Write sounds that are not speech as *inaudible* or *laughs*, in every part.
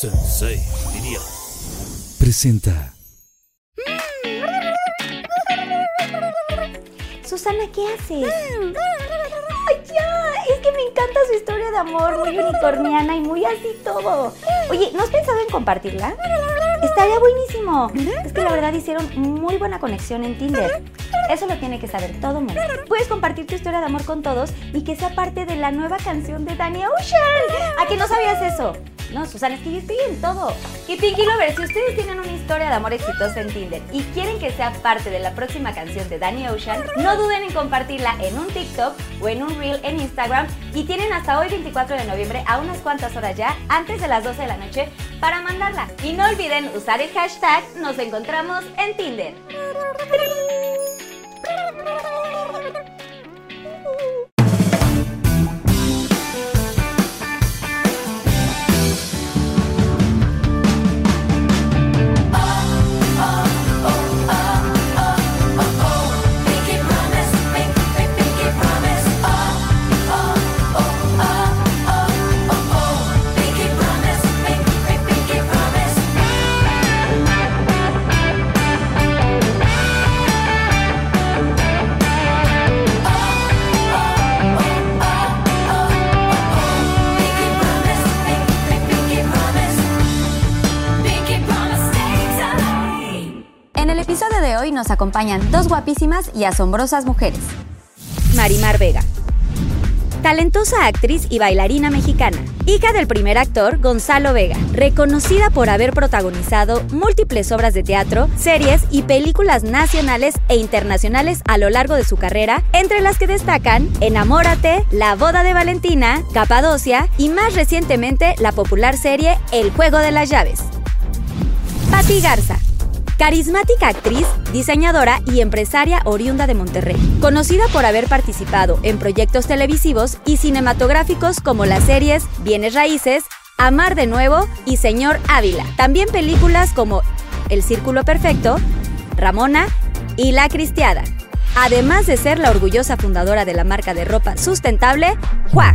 Sensei, diría. Presenta. Susana, ¿qué haces? ¡Ay, ya! Es que me encanta su historia de amor, muy unicorniana y muy así todo. Oye, ¿no has pensado en compartirla? Estaría buenísimo. Es que la verdad hicieron muy buena conexión en Tinder. Eso lo tiene que saber todo mundo. Puedes compartir tu historia de amor con todos y que sea parte de la nueva canción de Danny Ocean. ¿A que no sabías eso? No, Susana, es que yo estoy en todo. Y Pinky Lovers, si ustedes tienen una historia de amor exitosa en Tinder y quieren que sea parte de la próxima canción de Danny Ocean, no duden en compartirla en un TikTok o en un Reel en Instagram y tienen hasta hoy 24 de noviembre a unas cuantas horas ya, antes de las 12 de la noche, para mandarla. Y no olviden usar el hashtag Nos encontramos en Tinder. Nos acompañan dos guapísimas y asombrosas mujeres. Marimar Vega. Talentosa actriz y bailarina mexicana, hija del primer actor Gonzalo Vega, reconocida por haber protagonizado múltiples obras de teatro, series y películas nacionales e internacionales a lo largo de su carrera, entre las que destacan Enamórate, La boda de Valentina, Capadocia y más recientemente la popular serie El juego de las llaves. Patti Garza. Carismática actriz, diseñadora y empresaria oriunda de Monterrey, conocida por haber participado en proyectos televisivos y cinematográficos como las series Bienes Raíces, Amar de Nuevo y Señor Ávila. También películas como El Círculo Perfecto, Ramona y La Cristiada. Además de ser la orgullosa fundadora de la marca de ropa sustentable, Juá.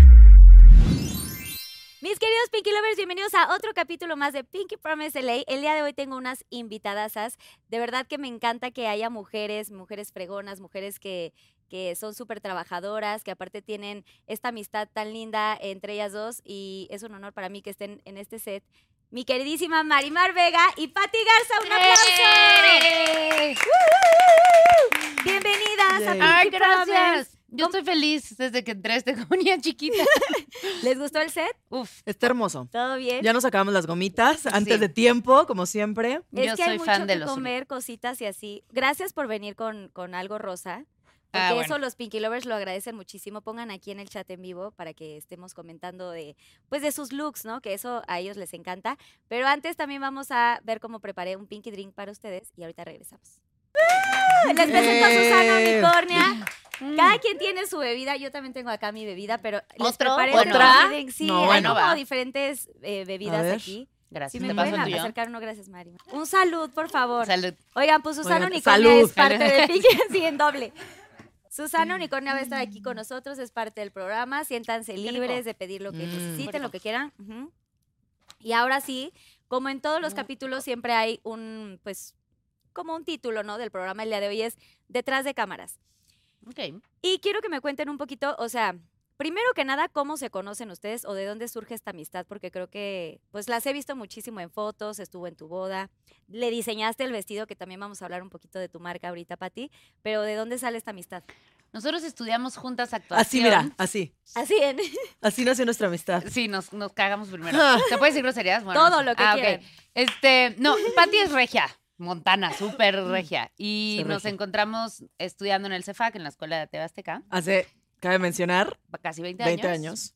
Mis queridos Pinky Lovers, bienvenidos a otro capítulo más de Pinky Promise LA. El día de hoy tengo unas invitadasas. De verdad que me encanta que haya mujeres, mujeres fregonas, mujeres que, que son súper trabajadoras, que aparte tienen esta amistad tan linda entre ellas dos y es un honor para mí que estén en este set. Mi queridísima Marimar Vega y Patti Garza, un aplauso. Bienvenidas a Pinky Ay, Promise. Yo estoy feliz desde que entré a esta *laughs* comunidad chiquita. ¿Les gustó el set? Uf, Está hermoso. ¿Todo bien? Ya nos acabamos las gomitas antes Sí. de tiempo, como siempre. Es Yo que hay soy mucho fan de que los comer, cositas y así. Gracias por venir con, con algo rosa. Porque Ah, eso bueno. los Pinky Lovers lo agradecen muchísimo. Pongan aquí en el chat en vivo para que estemos comentando de, pues de sus looks, ¿no? Que eso a ellos les encanta. Pero antes también vamos a ver cómo preparé un Pinky Drink para ustedes y ahorita regresamos. Les presento a Susana Eh. Unicornia. Cada quien tiene su bebida. Yo también tengo acá mi bebida, pero les ¿Otro? preparé ¿Otra? Sí, No, hay bueno, como va. diferentes eh, bebidas aquí. gracias. Si ¿Te me pueden acercar uno, gracias, Mari. Un salud, por favor. Salud. Oigan, pues Susana Oigan, Unicornia salud. es parte de *laughs* Pinky, sí, en doble. Susana Unicornia va a estar aquí con nosotros, es parte del programa. Siéntanse libres de pedir lo que Mm. necesiten, lo que quieran. Y ahora sí, como en todos los Mm. capítulos, siempre hay un, pues, como un título, ¿no? Del programa el día de hoy es Detrás de cámaras. Ok. Y quiero que me cuenten un poquito, o sea, primero que nada, cómo se conocen ustedes o de dónde surge esta amistad, porque creo que, pues las he visto muchísimo en fotos, estuvo en tu boda, le diseñaste el vestido, que también vamos a hablar un poquito de tu marca ahorita, Pati, pero ¿de dónde sale esta amistad? Nosotros estudiamos juntas actuación. Así, mira, así. Así en *laughs* Así nació nuestra amistad. Sí, nos, nos cagamos primero. Ah. ¿Se puede decir groserías? Bueno, todo lo que Ah. Este, no, Patti es regia, montana, súper regia. Y nos regia. encontramos estudiando en el CEFAC, en la escuela de Tebasteca, Hace, cabe mencionar, casi 20, 20 años. años.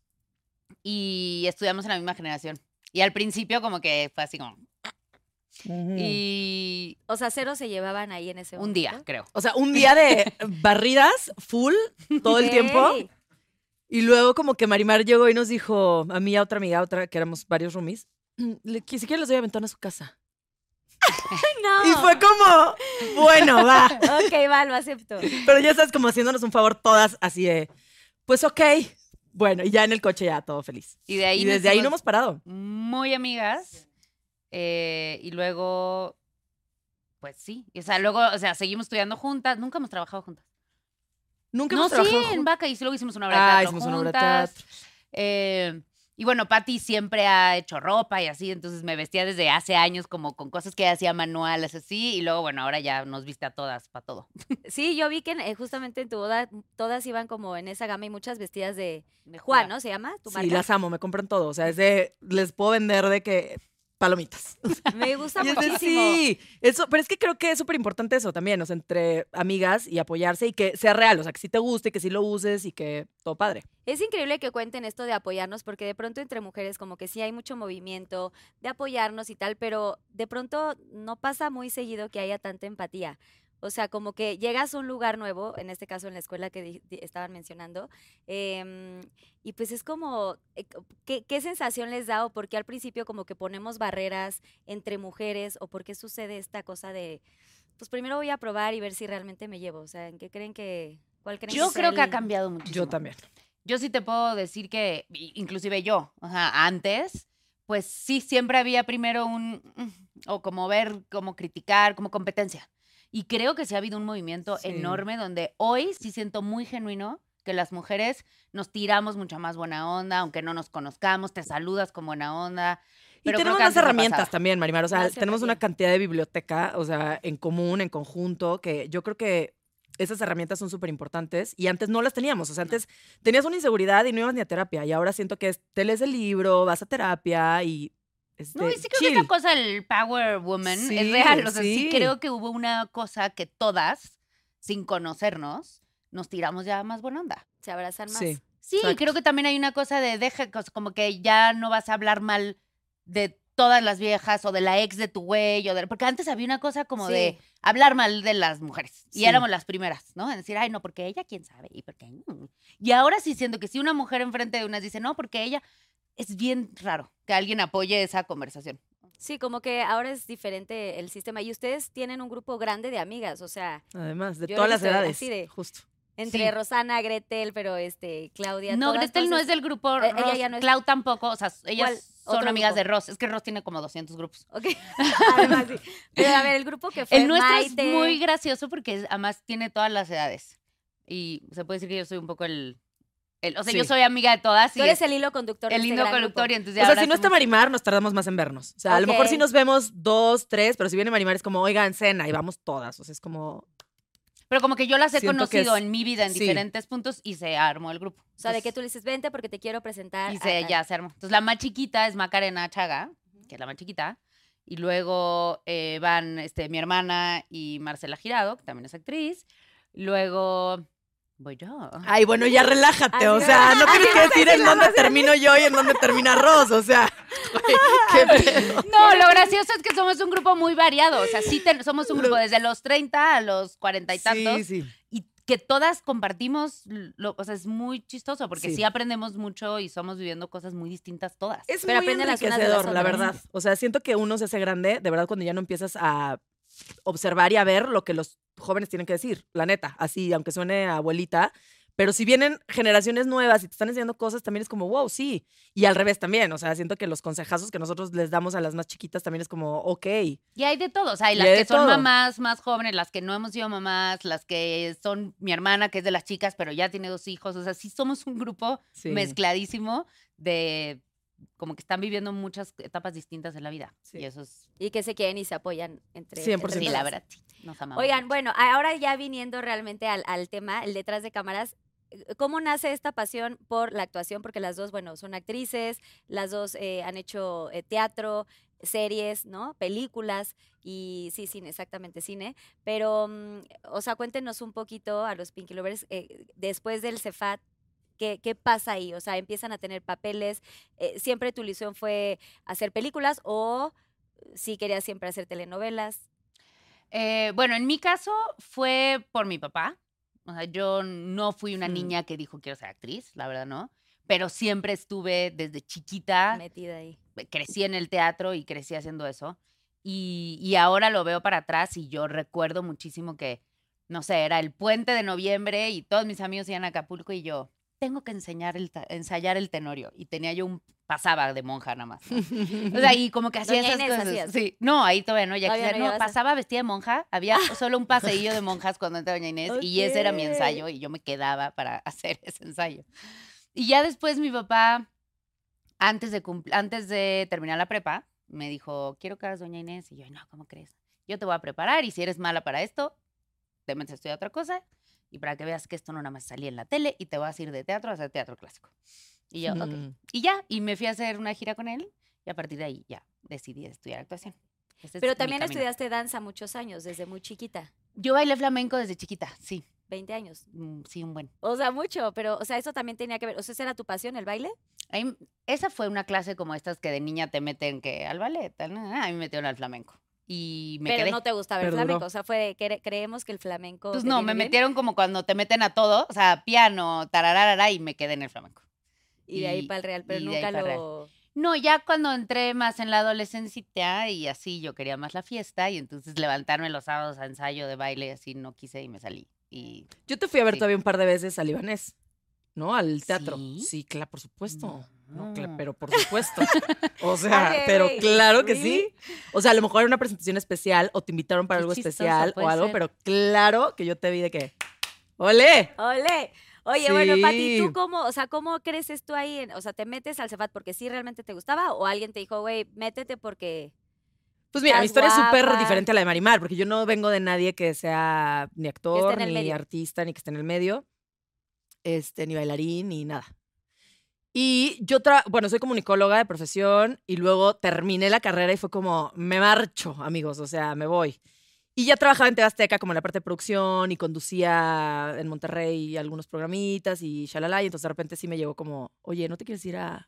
Y estudiamos en la misma generación. Y al principio como que fue así como... Y O sea, cero se llevaban ahí en ese un momento. día, creo. O sea, un día de *laughs* barridas full todo el tiempo. Y luego como que Marimar llegó y nos dijo, a mí y a otra amiga, otra, que éramos varios roomies, *clears throat* si quieren les doy aventón a su casa. *laughs* No. Y fue como, bueno, va. *laughs* Ok, va, lo acepto. Pero ya estás como haciéndonos un favor todas así de, pues ok. Bueno, y ya en el coche ya todo feliz. Y de ahí Y desde ahí no hemos parado. muy amigas. eh, y luego, pues sí. O sea, luego, o sea, seguimos estudiando juntas. Nunca hemos trabajado juntas. Nunca no, hemos sí, trabajado en juntas. Vaca y luego hicimos una obra de Ah, teatro hicimos una obra de teatro. Eh, y bueno, Patty siempre ha hecho ropa y así, entonces me vestía desde hace años como con cosas que hacía manuales así, y luego, bueno, ahora ya nos viste a todas para todo. *laughs* Sí, yo vi que eh, justamente en tu boda todas iban como en esa gama y muchas vestidas de De Juan. ¿no? ¿Se llama? ¿Tu Sí, las amo, me compran todo. O sea, es *laughs* de, les puedo vender de que palomitas. *laughs* Me gusta Y muchísimo. sí, eso, pero es que creo que es súper importante eso también, o sea, entre amigas y apoyarse y que sea real, o sea, que sí te guste, que sí lo uses y que todo padre. Es increíble que cuenten esto de apoyarnos porque de pronto entre mujeres como que sí hay mucho movimiento de apoyarnos y tal, pero de pronto no pasa muy seguido que haya tanta empatía. O sea, como que llegas a un lugar nuevo, en este caso en la escuela que estaban mencionando, em, y pues es como, eh, ¿qué, qué sensación les da o por qué al principio como que ponemos barreras entre mujeres o por qué sucede esta cosa de, pues primero voy a probar y ver si realmente me llevo? O sea, ¿en qué creen que, cuál creen Yo que creo que ha cambiado muchísimo. Yo también. Yo sí te puedo decir que, inclusive yo, sea, antes, pues sí, siempre había primero un, mm, o como ver, como criticar, como competencia. Y creo que sí ha habido un movimiento Sí. enorme donde hoy sí siento muy genuino que las mujeres nos tiramos mucha más buena onda, aunque no nos conozcamos, te saludas con buena onda. Y Pero tenemos no herramientas también, Marimar. O sea, tenemos una cantidad de biblioteca, o sea, en común, en conjunto, que yo creo que esas herramientas son súper importantes y antes no las teníamos. O sea, antes tenías una inseguridad y no ibas ni a terapia. Y ahora siento que es, te lees el libro, vas a terapia y. Este, No, y sí creo que esta cosa del Power Woman Sí, es real. O sea, sí. sí. creo que hubo una cosa que todas, sin conocernos, nos tiramos ya más buena onda. se abrazan más. Sí. Creo que también hay una cosa de deja, como que ya no vas a hablar mal de todas las viejas o de la ex de tu güey, o de, porque antes había una cosa como de hablar mal de las mujeres. Y Sí. éramos las primeras, ¿no? En decir, ay, no, porque ella, quién sabe, y porque. mm". Y ahora sí siento que si una mujer enfrente de unas dice, no, porque ella, es bien raro que alguien apoye esa conversación. Sí, como que ahora es diferente el sistema. Y ustedes tienen un grupo grande de amigas, o sea, Además, de todas las edades. así de- Justo. entre Sí. Rosana, Gretel, pero este, Claudia. No, todas, Gretel no es del grupo Eh, ella Ross, ya no es- Clau tampoco, o sea, ellas son amigas grupo. de Ross. Es que Ross tiene como 200 grupos. Ok. *laughs* Además, sí. Pero a ver, el grupo que fue El nuestro Maite, es muy gracioso porque además tiene todas las edades. Y se puede decir que yo soy un poco el... el- o sea, yo Sí. soy amiga de todas y Tú eres es el hilo conductor de el este gran conductor y entonces O sea, si no está Marimar, nos tardamos más en vernos. O sea, a lo mejor si nos vemos dos, tres, pero si viene Marimar es como, oigan, cena y vamos todas. O sea, es como. Pero como que yo las he Siento conocido es- en mi vida en sí. diferentes puntos y se armó el grupo. O sea, de que tú le dices, vente porque te quiero presentar. Y se, tal". ya se armó. Entonces la más chiquita es Macarena Chaga, que es la más chiquita. Y luego eh, van este, mi hermana y Marcela Girado, que también es actriz. Luego voy yo. Ay, bueno, ya relájate. O sea, no tienes que decir en dónde termino yo y en dónde termina Ross. O sea, qué *laughs* pedo. No, lo gracioso es que somos un grupo muy variado. O sea, sí ten- somos un grupo desde los 30 a los 40 y tantos. Sí, sí. Y que todas compartimos, lo- o sea, es muy chistoso porque sí. Sí. aprendemos mucho y somos viviendo cosas muy distintas todas. Es Pero muy aprenden las unas de las enriquecedor, la verdad. O sea, siento que uno se hace grande, de verdad, cuando ya no empiezas a observar y a ver lo que los jóvenes tienen que decir, la neta, así, aunque suene a abuelita. Pero si vienen generaciones nuevas y te están enseñando cosas, también es como, wow, sí. Y al revés también. O sea, siento que los consejazos que nosotros les damos a las más chiquitas también es como, ok. Y hay de todo, o sea, hay las hay que son todo. mamás más jóvenes, las que no hemos sido mamás, las que son mi hermana, que es de las chicas, pero ya tiene dos hijos, o sea, sí somos un grupo Sí. mezcladísimo de como que están viviendo muchas etapas distintas en la vida. Sí. Y eso es, Y que se quieren y se apoyan entre, 100%. entre sí, la verdad, sí, nos amamos. Oigan, bueno, ahora ya viniendo realmente al, al tema, el detrás de cámaras, eh, ¿cómo nace esta pasión por la actuación? Porque las dos, bueno, son actrices, las dos eh, han hecho eh, teatro, series, ¿no? Películas y sí, cine, exactamente cine. Pero, mm, o sea, cuéntenos un poquito a los Pinky Lovers, eh, después del Cefat, ¿qué, ¿qué pasa ahí? O sea, empiezan a tener papeles, eh, ¿siempre tu ilusión fue hacer películas o sí querías siempre hacer telenovelas? Eh, bueno, en mi caso fue por mi papá. O sea, yo no fui una Mm. niña que dijo quiero ser actriz, la verdad no. Pero siempre estuve desde chiquita, Metida ahí. crecí en el teatro y crecí haciendo eso. Y, y ahora lo veo para atrás y yo recuerdo muchísimo que, no sé, era el puente de noviembre y todos mis amigos iban a Acapulco y yo, tengo que enseñar el ensayar el tenorio. Y tenía yo un pasaba de monja nada más. ¿no? O sea, *laughs* y como que hacía Doña esas Inés cosas. hacías. Sí. No, ahí todavía no, ya Todavía no no, a- pasaba vestida de monja, había *laughs* solo un paseillo de monjas cuando entraba Doña Inés y ese era mi ensayo y yo me quedaba para *laughs* hacer ese ensayo. Y ya después mi papá, antes de, antes de terminar la prepa, me dijo, quiero que hagas Doña Inés. Y yo, no, ¿cómo crees? Yo te voy a preparar y si eres mala para esto, te metes a estudiar otra cosa y para que veas que esto no nada más salía en la tele y te vas a ir de teatro a hacer teatro clásico. Y yo, ok. Mm. Y ya, y me fui a hacer una gira con él y a partir de ahí ya decidí estudiar actuación. Ese es Pero mi también estudiaste danza muchos años, desde muy chiquita, Yo bailé flamenco desde chiquita, sí, 20 años. mm, sí, un buen. O sea, mucho, pero, o sea, eso también tenía que ver. O sea, ¿esa era tu pasión, el baile? Ahí- esa fue una clase como estas que de niña te meten que al ballet, tal, a mí me metieron al flamenco. Y me pero quedé. no te gustaba el Perduró. flamenco. O sea, fue de, cre- creemos que el flamenco. pues no, me bien, metieron como cuando te meten a todo, o sea, piano, tararara, y me quedé en el flamenco. Y de ahí para el real, pero nunca lo. No, ya cuando entré más en la adolescencia y así yo quería más la fiesta y entonces levantarme los sábados a ensayo de baile así no quise y me salí. Y Yo te fui a ver Sí. todavía un par de veces al Libanés, ¿no? Al teatro. ¿Sí? Sí, claro, por supuesto. No, No. pero por supuesto. *laughs* O sea, pero claro que ¿really? sí. O sea, a lo mejor era una presentación especial o te invitaron para Qué algo especial o algo, ser. pero claro que yo te vi de que. ¡Ole! ¡Ole! Oye, bueno, Pati. ¿tú cómo, o sea, cómo creces tú ahí? en- o sea, ¿te metes al Cefat porque sí realmente te gustaba? ¿O alguien te dijo, güey, métete porque. Pues mira, mi historia es súper diferente a la de Marimar, porque yo no vengo de nadie que sea ni actor, ni medio. artista, ni que esté en el medio, este, ni bailarín, ni nada. Y yo, tra- bueno, soy comunicóloga de profesión y luego terminé la carrera y fue como, me marcho, amigos, o sea, me voy. Y ya trabajaba en TV Azteca como en la parte de producción y conducía en Monterrey algunos programitas y shalala, y entonces de repente sí me llegó como, oye, ¿no te quieres ir a,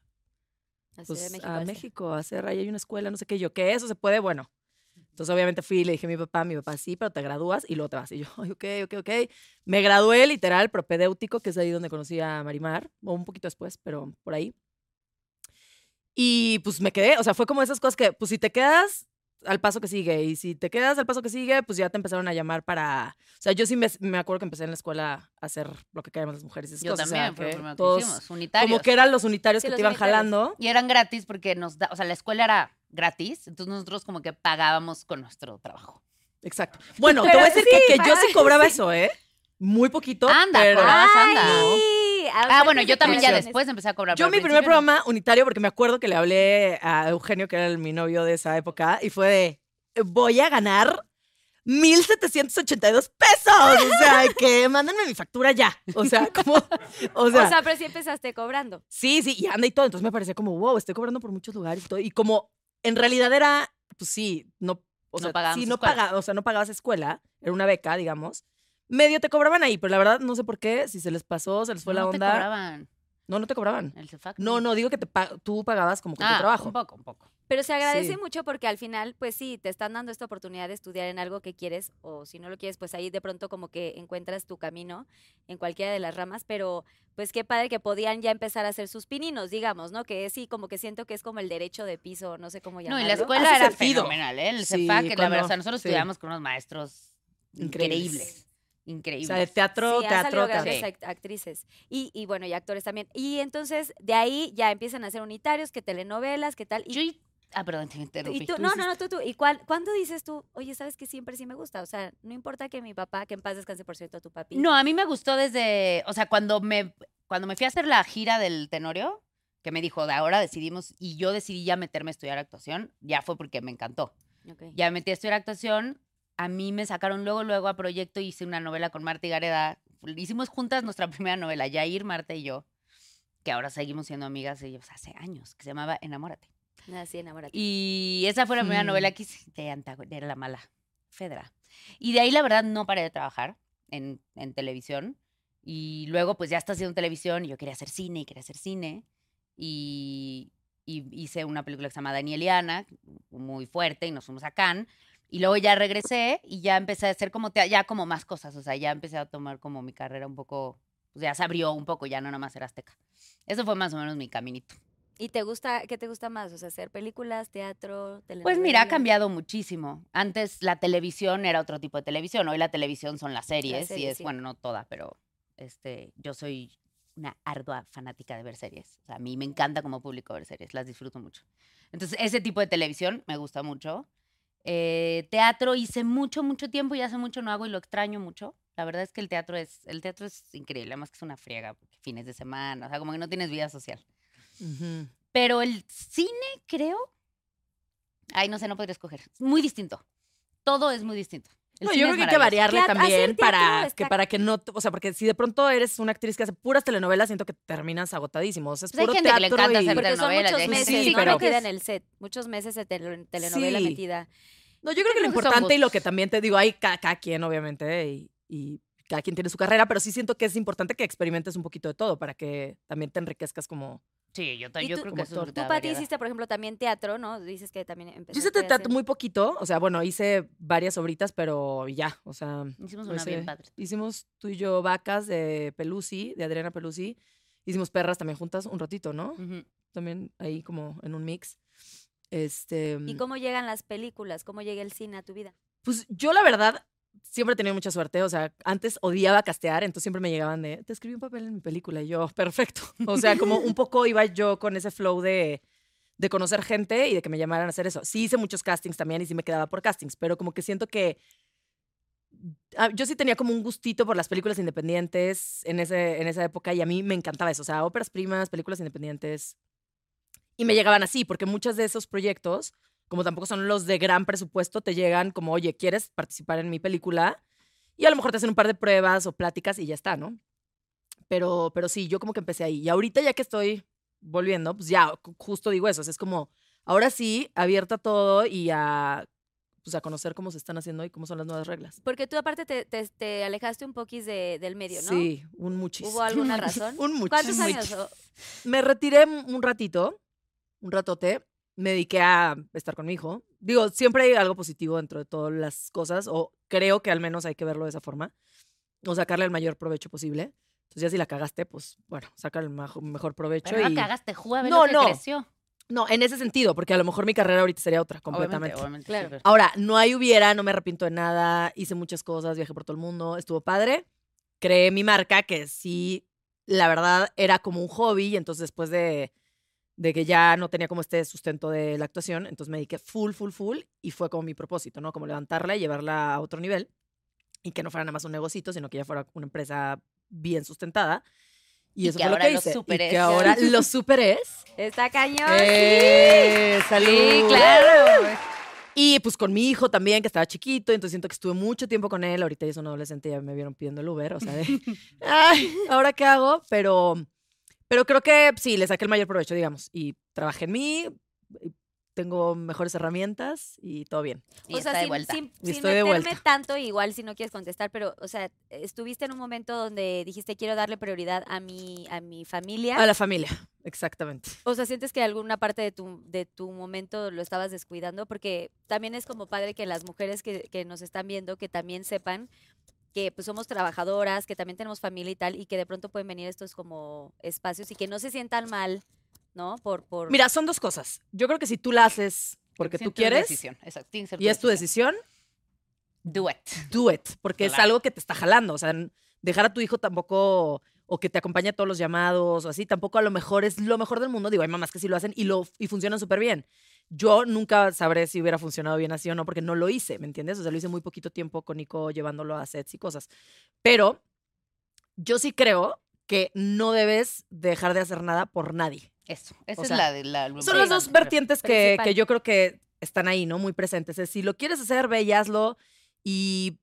a pues, México, a este? México a hacer, ahí hay una escuela, no sé qué, yo, ¿qué? ¿Eso se puede? Bueno. Entonces, obviamente fui y le dije a mi papá, mi papá, sí, pero te gradúas y luego te vas. Y yo, *laughs* "Ay, ok, ok, ok. Me gradué literal, propedéutico, que es ahí donde conocí a Marimar, o un poquito después, pero por ahí. Y pues me quedé, o sea, fue como esas cosas que, pues si te quedas al paso que sigue, y si te quedas al paso que sigue, pues ya te empezaron a llamar para. O sea, yo sí me, me acuerdo que empecé en la escuela a hacer lo que queremos las mujeres. esas yo cosas, o sea, también, fue lo que todos- hicimos, unitarios. Como que eran los unitarios Sí, que los te iban unitarios. jalando. Y eran gratis porque nos da, o sea, la escuela era gratis, entonces nosotros como que pagábamos con nuestro trabajo. Exacto. Bueno, te Pero voy a decir sí, que, que yo sí cobraba eso, ¿eh? Muy poquito. Anda, pero cobrabas, anda. ¡Ay! Ah, bueno, yo también ya después empecé a cobrar. Yo mi primer programa unitario, porque me acuerdo que le hablé a Eugenio, que era el- mi novio de esa época, y fue de, voy a ganar 1,782 pesos. O sea, *laughs* que mándenme mi factura ya. O sea, como, o sea, O sea, pero sí empezaste cobrando. sí, sí, y anda y todo. Entonces me parecía como, wow, estoy cobrando por muchos lugares y todo. Y como en realidad era, pues sí, no, o No sea, sí, no o sea, no pagabas escuela, era una beca, digamos. Medio te cobraban ahí, pero la verdad no sé por qué, si se les pasó, se les fue la no te onda. cobraban No, no te cobraban. el CEFAC. No, no, digo que te pa- tú pagabas como con Ah, tu trabajo. un poco, un poco. Pero se agradece Sí. mucho porque al final, pues sí, te están dando esta oportunidad de estudiar en algo que quieres o si no lo quieres, pues ahí de pronto como que encuentras tu camino en cualquiera de las ramas, pero pues qué padre que podían ya empezar a hacer sus pininos, digamos, ¿no? Que sí, como que siento que es como el derecho de piso, no sé cómo No, llamarlo. y la escuela Hace era sentido. fenomenal, ¿eh? El Sí, CEFAC, la verdad, o sea, nosotros sí. estudiamos con unos maestros Increíbles. increíbles. O Increíbles. sea, de teatro, Sí, han teatro, teatro. grandes Sí. act- actrices. Y, y bueno, y actores también. Y entonces, de ahí ya empiezan a ser unitarios, que telenovelas, que tal. Y, Yo y- Ah, perdón, te interrumpí. y tú, Tú no, no, no, tú, tú. ¿Y cuál, cuándo dices tú, oye, sabes que siempre sí me gusta? O sea, no importa que mi papá, que en paz descanse, por cierto, tu papi. No, a mí me gustó desde, o sea, cuando me, cuando me fui a hacer la gira del Tenorio, que me dijo, de ahora decidimos, y yo decidí ya meterme a estudiar actuación, ya fue porque me encantó. Ok. Ya me metí a estudiar actuación, a mí me sacaron luego, luego a proyecto, hice una novela con Marta y Gareda. Hicimos juntas nuestra primera novela, Yair, Marta y yo, que ahora seguimos siendo amigas ellos hace años, que se llamaba Enamórate. Así, enamórate. Y esa fue la primera Mm. novela que hice de, antago- de la mala, Fedra. Y de ahí, la verdad, no paré de trabajar en, en televisión. Y luego, pues ya está haciendo televisión y yo quería hacer cine y quería hacer cine. Y, y hice una película que se llama Daniel y Ana, muy fuerte, y nos fuimos a Cannes. Y luego ya regresé y ya empecé a hacer como, ya como más cosas. O sea, ya empecé a tomar como mi carrera un poco, pues ya se abrió un poco, ya no nada más era azteca. Eso fue más o menos mi caminito. ¿Y te gusta, qué te gusta más? O sea, hacer películas, teatro, telenovelas. Pues mira, ha cambiado muchísimo. Antes la televisión era otro tipo de televisión. Hoy la televisión son las series y series, es, sí. bueno, no toda, pero este, yo soy una ardua fanática de ver series. O sea, a mí me encanta como público ver series, las disfruto mucho. Entonces, ese tipo de televisión me gusta mucho. Eh, teatro hice mucho, mucho tiempo y hace mucho no hago y lo extraño mucho. La verdad es que el teatro es, el teatro es increíble, además que es una friega, fines de semana, o sea, como que no tienes vida social. Pero el cine, creo. Ay, no sé, no podría escoger. Es muy distinto. Todo es muy distinto. El No, yo creo que hay que variarle Teatro- también teatro para está- que, para que no, o sea, porque si de pronto eres una actriz que hace puras telenovelas, siento que terminas agotadísimo. O sea, es Pues hay puro gente que le teatro encanta y- hacer Porque son telenovelas, muchos hay meses, sí, ¿no? pero- metida en el set. Muchos meses de tele- telenovela Sí. metida. No, yo creo que lo que importante y lo que también te digo, hay ca- cada, quien, obviamente, y, y cada quien tiene su carrera, pero sí siento que es importante que experimentes un poquito de todo para que también te enriquezcas como... Sí, yo, yo tú- creo que eso Tú, Pati, variedad. hiciste, por ejemplo, también teatro, ¿no? Dices que también Yo empezaste hice a teatro hacer- muy poquito, o sea, bueno, hice varias obritas, pero ya, o sea... Hicimos una bien hice- padre. Hicimos tú y yo vacas de Pelusi, de Adriana Pelusi. Hicimos perras también juntas un ratito, ¿no? También ahí como en un mix. Este, ¿Y cómo llegan las películas? ¿Cómo llega el cine a tu vida? Pues yo la verdad siempre he tenido mucha suerte, o sea, antes odiaba castear, entonces siempre me llegaban de, te escribí un papel en mi película y yo, *laughs* perfecto. O sea, como un poco iba yo con ese flow de, de conocer gente y de que me llamaran a hacer eso. Sí hice muchos castings también y sí me quedaba por castings, pero como que siento que ah, yo sí tenía como un gustito por las películas independientes en, ese, en esa época y a mí me encantaba eso, o sea, óperas primas, películas independientes. Y me llegaban así, porque muchos de esos proyectos como tampoco son los de gran presupuesto, te llegan como, oye, ¿quieres participar en mi película? Y a lo mejor te hacen un par de pruebas o pláticas y ya está, ¿no? Pero, pero sí, yo como que empecé ahí. Y ahorita ya que estoy volviendo, pues ya ju- justo digo eso. o sea, es como, ahora sí, abierta todo y a, pues a conocer cómo se están haciendo y cómo son las nuevas reglas. Porque tú aparte te, te- te alejaste un poquis de- del medio, ¿no? Sí, un muchísimo. ¿Hubo alguna razón? *laughs* un muchísimo. ¿Cuántos años? Me retiré un ratito, un ratote. Me dediqué a estar con mi hijo. Digo, siempre hay algo positivo dentro de todas las cosas, o creo que al menos hay que verlo de esa forma, o sacarle el mayor provecho posible. Entonces, ya si la cagaste, pues bueno, saca el mejor provecho. Pero y... la cagaste, juega, No, lo que no. creció. No, en ese sentido, porque a lo mejor mi carrera ahorita sería otra, completamente. Obviamente, obviamente. Claro. sí, Ahora, no hay hubiera, no me arrepiento de nada, hice muchas cosas, viajé por todo el mundo, estuvo padre. Creé mi marca, que sí, la verdad, era como un hobby, y entonces después de, de que ya no tenía como este sustento de la actuación, entonces me dediqué full, full, full, y fue como mi propósito, ¿no? Como levantarla y llevarla a otro nivel, y que no fuera nada más un negocito, sino que ya fuera una empresa bien sustentada. Y, Y eso fue lo que lo hice. Y que ahora *laughs* lo superes. Está cañón. ¡Eh! ¡Salud! Sí, claro. Y pues con mi hijo también, que estaba chiquito, entonces siento que estuve mucho tiempo con él. Ahorita ya es un adolescente, ya me vieron pidiendo el Uber, o sea, de, *laughs* ay, ¿ahora qué hago? Pero, pero creo que sí, le saqué el mayor provecho, digamos. Y trabajé en mí, tengo mejores herramientas y todo bien. Y o está sea, de sin, vuelta. sin, Y sin estoy de meterme vuelta. tanto, igual si no quieres contestar, pero, o sea, estuviste en un momento donde dijiste quiero darle prioridad a mi, a mi familia. A la familia, exactamente. O sea, sientes que alguna parte de tu, de tu momento lo estabas descuidando, porque también es como padre que las mujeres que, que nos están viendo, que también sepan que pues somos trabajadoras, que también tenemos familia y tal, y que de pronto pueden venir estos como espacios y que no se sientan mal, ¿no? Por, por Mira, son dos cosas. Yo creo que si tú la haces porque tú quieres decisión, Exacto, tiene que ser y es tu decisión, Do it. do it, porque es algo que te está jalando. O sea, dejar a tu hijo tampoco, o que te acompañe a todos los llamados, o así, tampoco a lo mejor es lo mejor del mundo. Digo, hay mamás que sí lo hacen y, lo, y funcionan súper bien. Yo nunca sabré si hubiera funcionado bien así o no, porque no lo hice, ¿me entiendes? O sea, lo hice muy poquito tiempo con Nico llevándolo a sets y cosas. Pero yo sí creo que no debes dejar de hacer nada por nadie. Eso. Esa O es la de la. lo Son las dos vertientes que, que yo creo que están ahí, ¿no? Muy presentes. Es, si lo quieres hacer, ve y hazlo. Y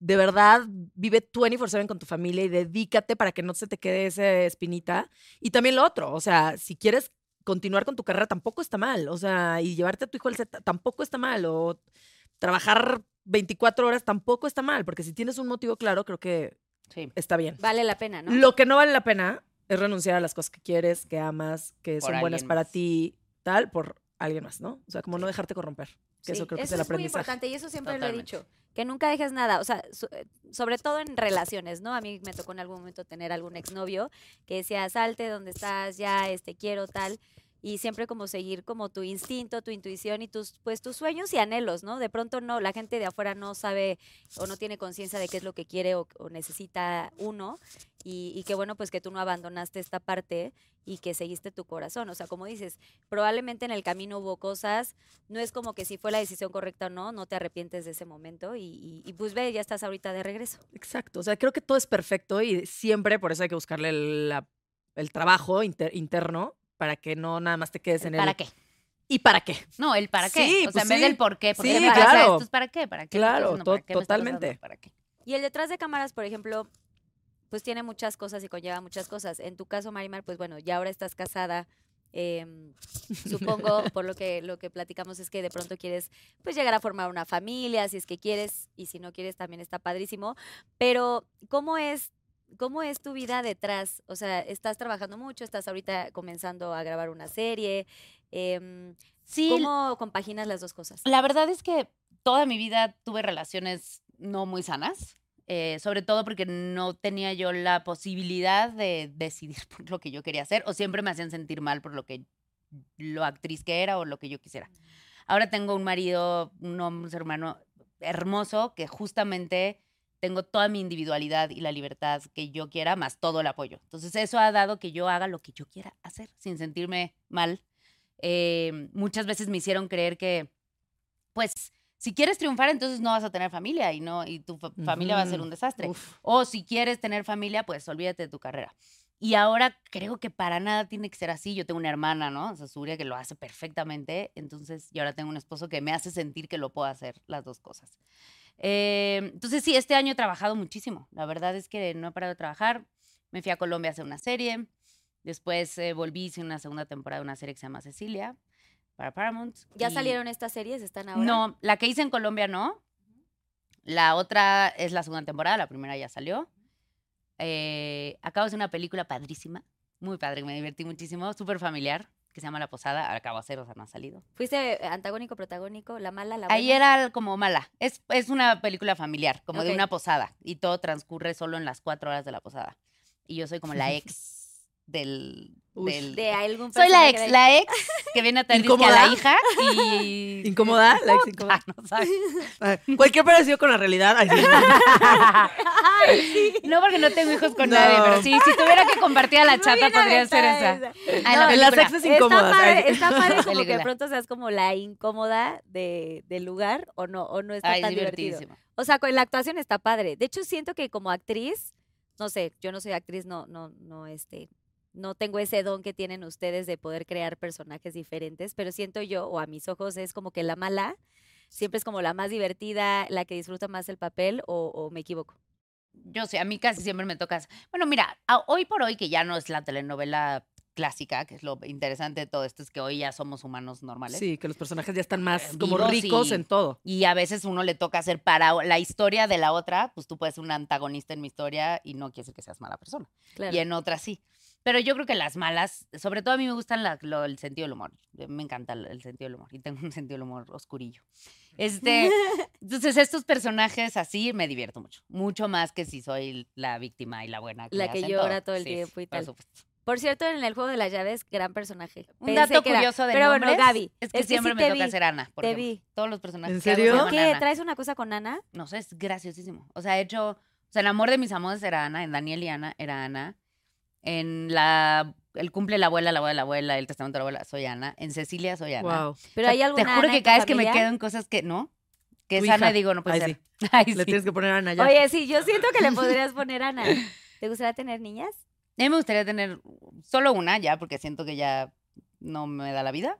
de verdad, vive 24-7 con tu familia y dedícate para que no se te quede esa espinita. Y también lo otro, o sea, si quieres continuar con tu carrera, tampoco está mal. O sea, y llevarte a tu hijo al set tampoco está mal. O trabajar 24 horas tampoco está mal, porque si tienes un motivo claro, creo que Sí. está bien. vale la pena, ¿no? Lo que no vale la pena es renunciar a las cosas que quieres, que amas, que Por son buenas para ti, tal, por alguien más, ¿no? O sea, como no dejarte corromper. Que Sí, eso creo que eso es el es muy aprendizaje. importante y eso siempre Totalmente. lo he dicho, que nunca dejes nada, o sea, eh, sobre todo en relaciones, ¿no? A mí me tocó en algún momento tener algún exnovio que decía, salte donde estás, ya, este, quiero, tal, y siempre como seguir como tu instinto, tu intuición y tus pues tus sueños y anhelos, ¿no? De pronto no, la gente de afuera no sabe o no tiene conciencia de qué es lo que quiere o, necesita uno y, y qué bueno pues que tú no abandonaste esta parte y que seguiste tu corazón, o sea, como dices, probablemente en el camino hubo cosas, no es como que si fue la decisión correcta o no, no te arrepientes de ese momento y, pues ve, ya estás ahorita de regreso. Exacto. O sea, creo que todo es perfecto y siempre por eso hay que buscarle el trabajo inter- interno para que no nada más te quedes en el. ¿Para qué? ¿Y para qué? No, el para qué. Sí, o sea, pues en vez sí. del por qué. ¿por qué Sí, me pasa claro. esto? ¿Es para qué? ¿Para qué? Claro? ¿Para to- qué totalmente. ¿Para qué? Y el detrás de cámaras, por ejemplo, pues tiene muchas cosas y conlleva muchas cosas. En tu caso, Marimar, pues bueno, ya ahora estás casada. em, *laughs* supongo, por lo que, lo que platicamos, es que de pronto quieres pues llegar a formar una familia, si es que quieres, y si no quieres también está padrísimo. Pero, ¿cómo es, cómo es tu vida detrás? O sea, estás trabajando mucho, estás ahorita comenzando a grabar una serie. em, Sí, ¿Cómo compaginas las dos cosas? La verdad es que toda mi vida tuve relaciones no muy sanas, eh, sobre todo porque no tenía yo la posibilidad de decidir *laughs* por lo que yo quería hacer o siempre me hacían sentir mal por lo que lo actriz que era o lo que yo quisiera. Ahora tengo un marido, un hombre, un ser humano hermoso que justamente tengo toda mi individualidad y la libertad que yo quiera, más todo el apoyo. Entonces eso ha dado que yo haga lo que yo quiera hacer sin sentirme mal. Eh, muchas veces me hicieron creer que, pues, si quieres triunfar, entonces no vas a tener familia y no y tu fa- familia va a ser un desastre. Uf. O si quieres tener familia, pues olvídate de tu carrera. Y ahora creo que para nada tiene que ser así. Yo tengo una hermana, ¿no? O sea, Surya, que lo hace perfectamente. Entonces, y ahora tengo un esposo que me hace sentir que lo puedo hacer las dos cosas. Eh, entonces, sí, este año he trabajado muchísimo. La verdad es que no he parado de trabajar. Me fui a Colombia a hacer una serie. Después eh, volví, hice una segunda temporada de una serie que se llama Cecilia para Paramount. ¿Ya y- salieron estas series? ¿Están ahora? no, la que hice en Colombia no. La otra es la segunda temporada, la primera ya salió. Eh, acabo de hacer una película padrísima, muy padre, me divertí muchísimo, súper familiar, que se llama La Posada. Acabo de hacer, o sea, no ha salido. ¿Fuiste antagónico, protagónico, la mala, la buena? Ahí era como mala. Es, es una película familiar, como de una posada. Y todo transcurre solo en las cuatro horas de la posada. Y yo soy como la ex del. De algún soy la ex, la ex que viene a *laughs* disque a la hija *laughs* y. ¿Incómoda? ¿La ex incómoda? no sabes. *laughs* Cualquier parecido con la realidad. ay, sí. No, porque no tengo hijos con No. nadie, pero sí, si tuviera que compartir a la chata, podría ser esa. esa. No, la en las exes Está incómodas. ay, padre, está padre como que de pronto seas como la incómoda de, del lugar o no, o no está Ay, es tan divertido. O sea, con la actuación está padre. De hecho, siento que como actriz, no sé, yo no soy actriz, no, no, no, este, no tengo ese don que tienen ustedes de poder crear personajes diferentes, pero siento yo, o a mis ojos, es como que la mala siempre es como la más divertida, la que disfruta más el papel, o, o me equivoco. Yo sé, a mí casi siempre me tocas. Bueno, mira, a- hoy por hoy, que ya no es la telenovela clásica, que es lo interesante de todo esto, es que hoy ya somos humanos normales. Sí, que los personajes ya están más como vivos ricos y- en todo. Y a veces uno le toca hacer para la historia de la otra, pues tú puedes ser un antagonista en mi historia y no quiere decir que seas mala persona. Claro. Y en otras sí. Pero yo creo que las malas, sobre todo a mí me gustan la- lo- el sentido del humor. Eh, Me encanta el, el sentido del humor y tengo *laughs* un sentido del humor oscurillo. Este, *laughs* entonces estos personajes así me divierto mucho, mucho más que si soy la víctima y la buena. La le que llora todo el Sí, tiempo y por tal. supuesto. Por cierto, en el juego de las llaves, gran personaje. Un Pensé dato que curioso de Pero bueno, nombres Gaby, es que es que siempre sí me te toca vi, ser Ana, por te ejemplo. vi. Todos los personajes ¿En que serio? ¿Qué? Ana. ¿Traes una cosa con Ana? No sé, es graciosísimo. O sea, he hecho, o sea, el amor de mis amores era Ana, en Daniel y Ana era Ana. En la, el cumple de la abuela, la abuela la abuela, el testamento de la abuela, soy Ana. En Cecilia soy Ana. Wow. Pero hay alguna Te juro Ana que cada vez que me quedo en cosas que no, que es Ana hija. y digo, no puede Ay, ser. *laughs* Ay, Le sí. tienes que poner Ana ya. Oye, sí, yo siento que le *laughs* podrías poner Ana. ¿Te gustaría tener niñas? A mí me gustaría tener solo una ya, porque siento que ya no me da la vida.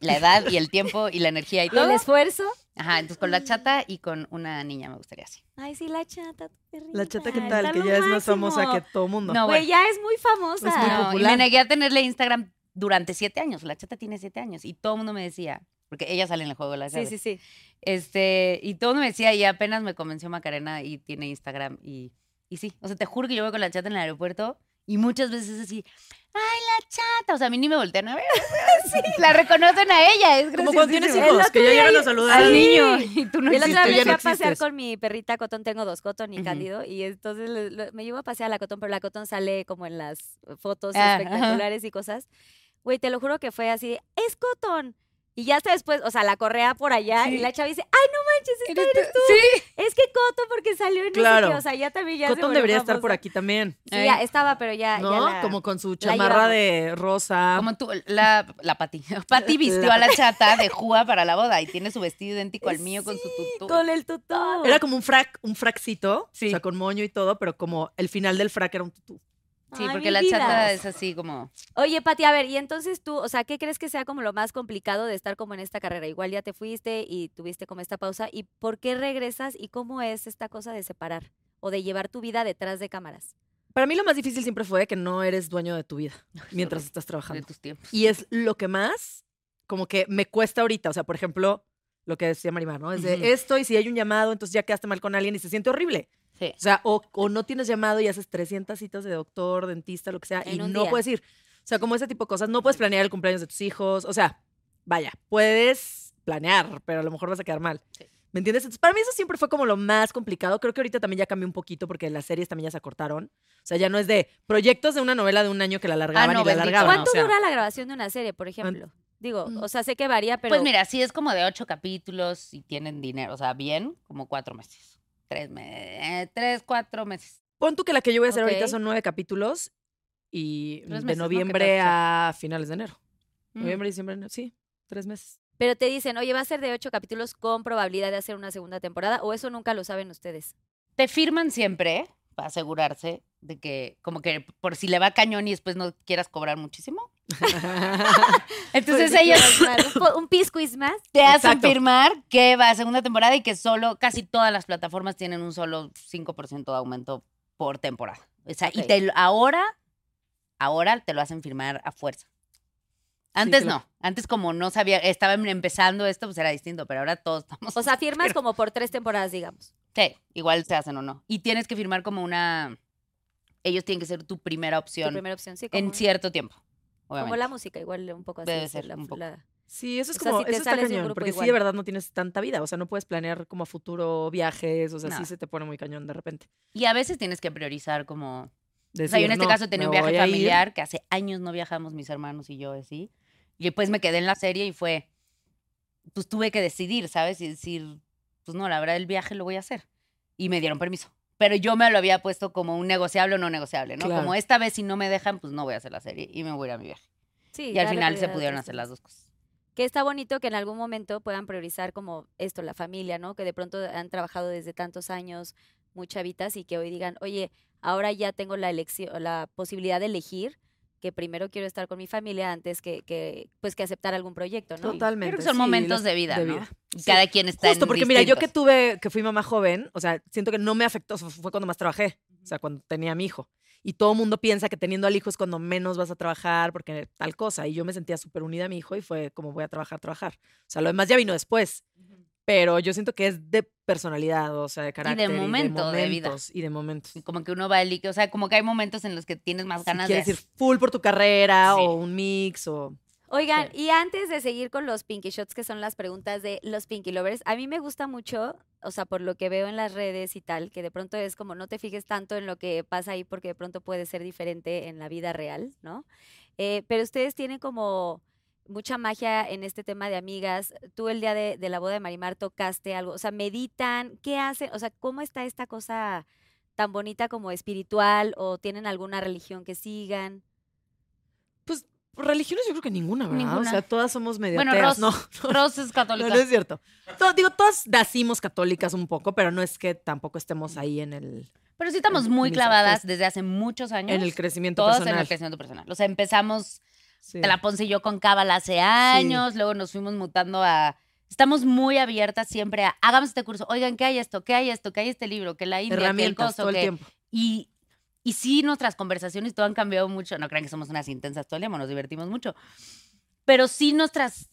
La edad y el tiempo y la energía y *laughs* ¿Y el todo. esfuerzo? Ajá, entonces con la chata y con una niña me gustaría así. Ay, sí, la chata, perrita. La chata, ¿qué está tal? Que ya es más famosa que todo mundo. No, Güey, bueno. ya es muy famosa. Es muy No, y popular. me negué a tenerle Instagram durante siete años. La chata tiene siete años y todo el mundo me decía, porque ella sale en el juego de las Sí, llaves. sí, sí. Este, y todo el mundo me decía, y apenas me convenció Macarena y tiene Instagram y, y sí. O sea, te juro que yo voy con la chata en el aeropuerto y muchas veces es así, ¡ay, la chata! O sea, a mí ni me voltean a ver. *laughs* La reconocen a ella, es Como cuando tienes hijos, que ya llegan a saludar Al al niño y tú no otra existes, vez ya fui no a pasear con mi perrita Cotón, tengo dos, Cotón y. Cándido, y entonces lo- me llevo a pasear a la Cotón, pero la Cotón sale como en las fotos Ah, espectaculares y cosas. Güey, te lo juro que fue así, es cotton. Y ya hasta después, o sea, la correa por allá y la chava dice, ay, no manches, esta ¿Eres eres tú? Sí. Es que Coto porque salió en Claro. o sea, ya también ya volvió debería estar por aquí también. Sí, ya estaba, pero ya, ya ¿No? la- Como con su chamarra de rosa. Como tú, la, la Pati. *laughs* Pati vistió a la chata de Júa para la boda y tiene su vestido idéntico al mío con su tutú. con el tutú. Era como un frac, un fraccito, Sí. o sea, con moño y todo, pero como el final del frac era un tutú. Sí, Ay, porque la vida. chata es así como. Oye, Pati, a ver, y entonces tú, o sea, ¿qué crees que sea como lo más complicado de estar como en esta carrera? Igual ya te fuiste y tuviste como esta pausa, ¿y por qué regresas y cómo es esta cosa de separar o de llevar tu vida detrás de cámaras? Para mí lo más difícil siempre fue que no eres dueño de tu vida *laughs* mientras estás de trabajando. tus tiempos. Y es lo que más, como que me cuesta ahorita. O sea, por ejemplo, lo que decía Marimar, ¿no? Es de esto y si hay un llamado, entonces ya quedaste mal con alguien y se siente horrible. Sí. O sea, o, o no tienes llamado y haces 300 citas de doctor, dentista, lo que sea, y En no día. puedes ir. O sea, como ese tipo de cosas. No puedes planear el cumpleaños de tus hijos. O sea, vaya, puedes planear, pero a lo mejor vas a quedar mal. Sí. ¿Me entiendes? Entonces, para mí eso siempre fue como lo más complicado. Creo que ahorita también ya cambió un poquito porque las series también ya se acortaron. O sea, ya no es de proyectos de una novela de un año que la alargaban Ah, no, y la alargaban. ¿Cuánto o sea, dura la grabación de una serie, por ejemplo? Digo, Mm. o sea, sé que varía, pero Pues mira, sí es como de ocho capítulos y tienen dinero, o sea, bien, como cuatro meses. Tres, me- tres cuatro meses. Pon tú que la que yo voy a hacer ahorita son nueve capítulos y Tres de meses, ¿no? ¿Qué noviembre a finales de enero. Mm. Noviembre, diciembre, enero. Sí, tres meses. pero te dicen, oye, va a ser de ocho capítulos con probabilidad de hacer una segunda temporada, o eso nunca lo saben ustedes. Te firman siempre para asegurarse de que, como que por si le va cañón y después no quieras cobrar muchísimo. *laughs* Entonces Porque ellos *laughs* un, un piscuis más. te hacen Exacto. firmar que va a segunda temporada y que solo, casi todas las plataformas tienen un solo 5% de aumento por temporada. O sea, y te, ahora, ahora te lo hacen firmar a fuerza. Antes claro. no, antes como no sabía, estaban empezando esto, pues era distinto, pero ahora todos estamos... O sea, firmas como por tres temporadas, digamos. Sí, igual se hacen o no. Y tienes que firmar como una... Ellos tienen que ser tu primera Tu opción primera opción, sí. En cierto tiempo. Como obviamente. la música, igual un poco así. Debe es ser, la- un poco. la- Sí, eso es O sea, como, si eso está cañón, porque sí, igual. de verdad no tienes tanta vida, o sea, no puedes planear como a futuro viajes, o sea, No. sí se te pone muy cañón de repente. Y a veces tienes que priorizar como... o sea, Decir, yo en este "No, caso tenía un viaje voy a ir". familiar que hace años no viajamos mis hermanos y yo así. Y después me quedé en la serie y fue... Pues tuve que decidir, ¿sabes? Y decir, pues no, la verdad el viaje lo voy a hacer. Y me dieron permiso. Pero yo me lo había puesto como un negociable o no negociable, ¿no? Claro. Como esta vez si no me dejan, pues no voy a hacer la serie y me voy a ir a mi viaje. sí, Y al final se pudieron hacer las dos cosas. Que está bonito que en algún momento puedan priorizar como esto, la familia, ¿no? Que de pronto han trabajado desde tantos años, muy chavitas, y que hoy digan, oye, ahora ya tengo la elección, la posibilidad de elegir que primero quiero estar con mi familia antes que, que pues que aceptar algún proyecto, ¿no? Totalmente. Creo que son sí, momentos los- de vida, ¿no? Sí. Cada quien está Justo en porque mira, yo que distintos. tuve, que fui mamá joven, o sea, siento que no me afectó, fu- fue cuando más trabajé, o sea, cuando tenía a mi hijo. Y todo el mundo piensa que teniendo al hijo es cuando menos vas a trabajar, porque tal cosa. Y yo me sentía súper unida a mi hijo y fue como voy a trabajar, trabajar. O sea, lo demás ya vino después. Pero yo siento que es de personalidad, o sea, de carácter. momento, de vida. momentos, Y de momentos. Y Como que uno va el o sea, como que hay momentos en los que tienes más Si ganas de quieres ir hacer. full por tu carrera Sí. o un mix o... Oigan, Sí. y antes de seguir con los Pinky Shots, que son las preguntas de los Pinky Lovers, a mí me gusta mucho, o sea, por lo que veo en las redes y tal, que de pronto es como no te fijes tanto en lo que pasa ahí porque de pronto puede ser diferente en la vida real, ¿no? Eh, pero ustedes tienen como mucha magia en este tema de amigas. Tú el día de, de la boda de Marimar tocaste algo, o sea, meditan, ¿qué hacen? O sea, ¿cómo está esta cosa tan bonita como espiritual o tienen alguna religión que sigan? Pues religiones yo creo que ninguna, ¿verdad? Ninguna. O sea, todas somos medio Bueno, Ros, ¿no? Ros *laughs* es No, católica. no es cierto. To- digo, todas nacimos católicas un poco, pero no es que tampoco estemos ahí en el, Pero sí estamos en muy clavadas desde hace muchos años. en el crecimiento todos personal. en el crecimiento personal. O sea, empezamos, Sí. te la Ponce y yo con Cábala hace años, luego nos fuimos mutando a... Estamos muy abiertas siempre a, hagamos este curso, oigan, ¿qué hay esto? ¿Qué hay esto? ¿Qué hay este libro? ¿Qué la India? ¿Qué el coso? todo el ¿Qué-?" tiempo. Y, y sí, nuestras conversaciones todo han cambiado mucho. No crean que somos unas intensas todo el tiempo, nos divertimos mucho. Pero sí nuestras...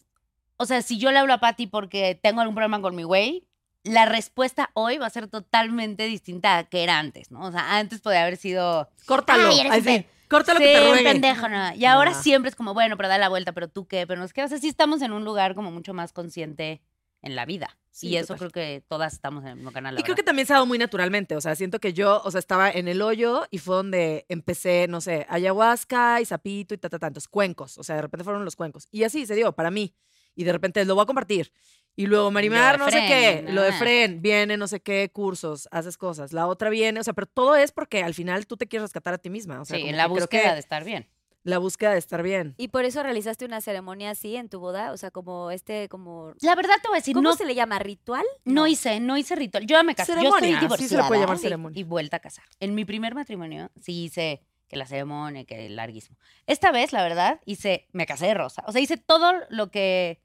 O sea, si yo le hablo a Patty porque tengo algún problema con mi güey, la respuesta hoy va a ser totalmente distinta a que era antes, ¿no? O sea, antes podía haber sido... Córtalo. Ay, eres así, córtalo sí, que te ruegue. pendejo, no. Y ahora Ah. siempre es como, bueno, pero da la vuelta, pero tú qué, pero no es que, o sea, sí estamos en un lugar como mucho más consciente en la vida. Sí, y eso total. creo que todas estamos en el mismo canal. Y creo que también se ha dado muy naturalmente. O sea, siento que yo, o sea, estaba en el hoyo y fue donde empecé, no sé, ayahuasca y sapito y ta, ta, tantos cuencos. O sea, de repente fueron los cuencos. Y así se dio para mí. Y de repente lo voy a compartir. Y luego Marimar, no sé qué, lo de. Fren, viene no sé qué cursos, haces cosas. La otra viene, o sea, pero todo es porque al final tú te quieres rescatar a ti misma. O sea, sí, en la búsqueda que de estar bien. La búsqueda de estar bien. Y por eso realizaste una ceremonia así en tu boda, o sea, como este, como... La verdad te voy a decir, ¿Cómo no, se le llama? ¿Ritual? no hice, no hice ritual. Yo ya me casé. Yo Ceremonia, estoy sí se le puede llamar ceremonia. Y vuelta a casar. En mi primer matrimonio sí hice que la ceremonia, que el larguísimo. Esta vez, la verdad, hice, me casé de rosa. O sea, hice todo lo que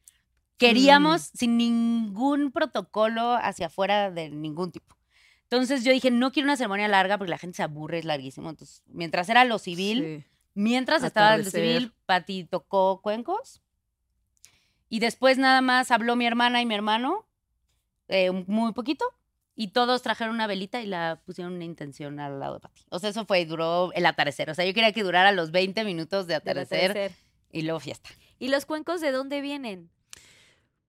queríamos sin ningún protocolo hacia afuera de ningún tipo. Entonces yo dije, no quiero una ceremonia larga porque la gente se aburre, es larguísimo. Entonces, mientras era lo civil, Sí. Mientras estaba el Atardecer. civil, Pati tocó cuencos. Y después nada más habló mi hermana y mi hermano, eh, muy poquito. Y todos trajeron una velita y la pusieron una intención al lado de Pati. O sea, eso fue, duró el atardecer. O sea, yo quería que durara los 20 minutos de atardecer, atardecer. y luego fiesta. ¿Y los cuencos de dónde vienen?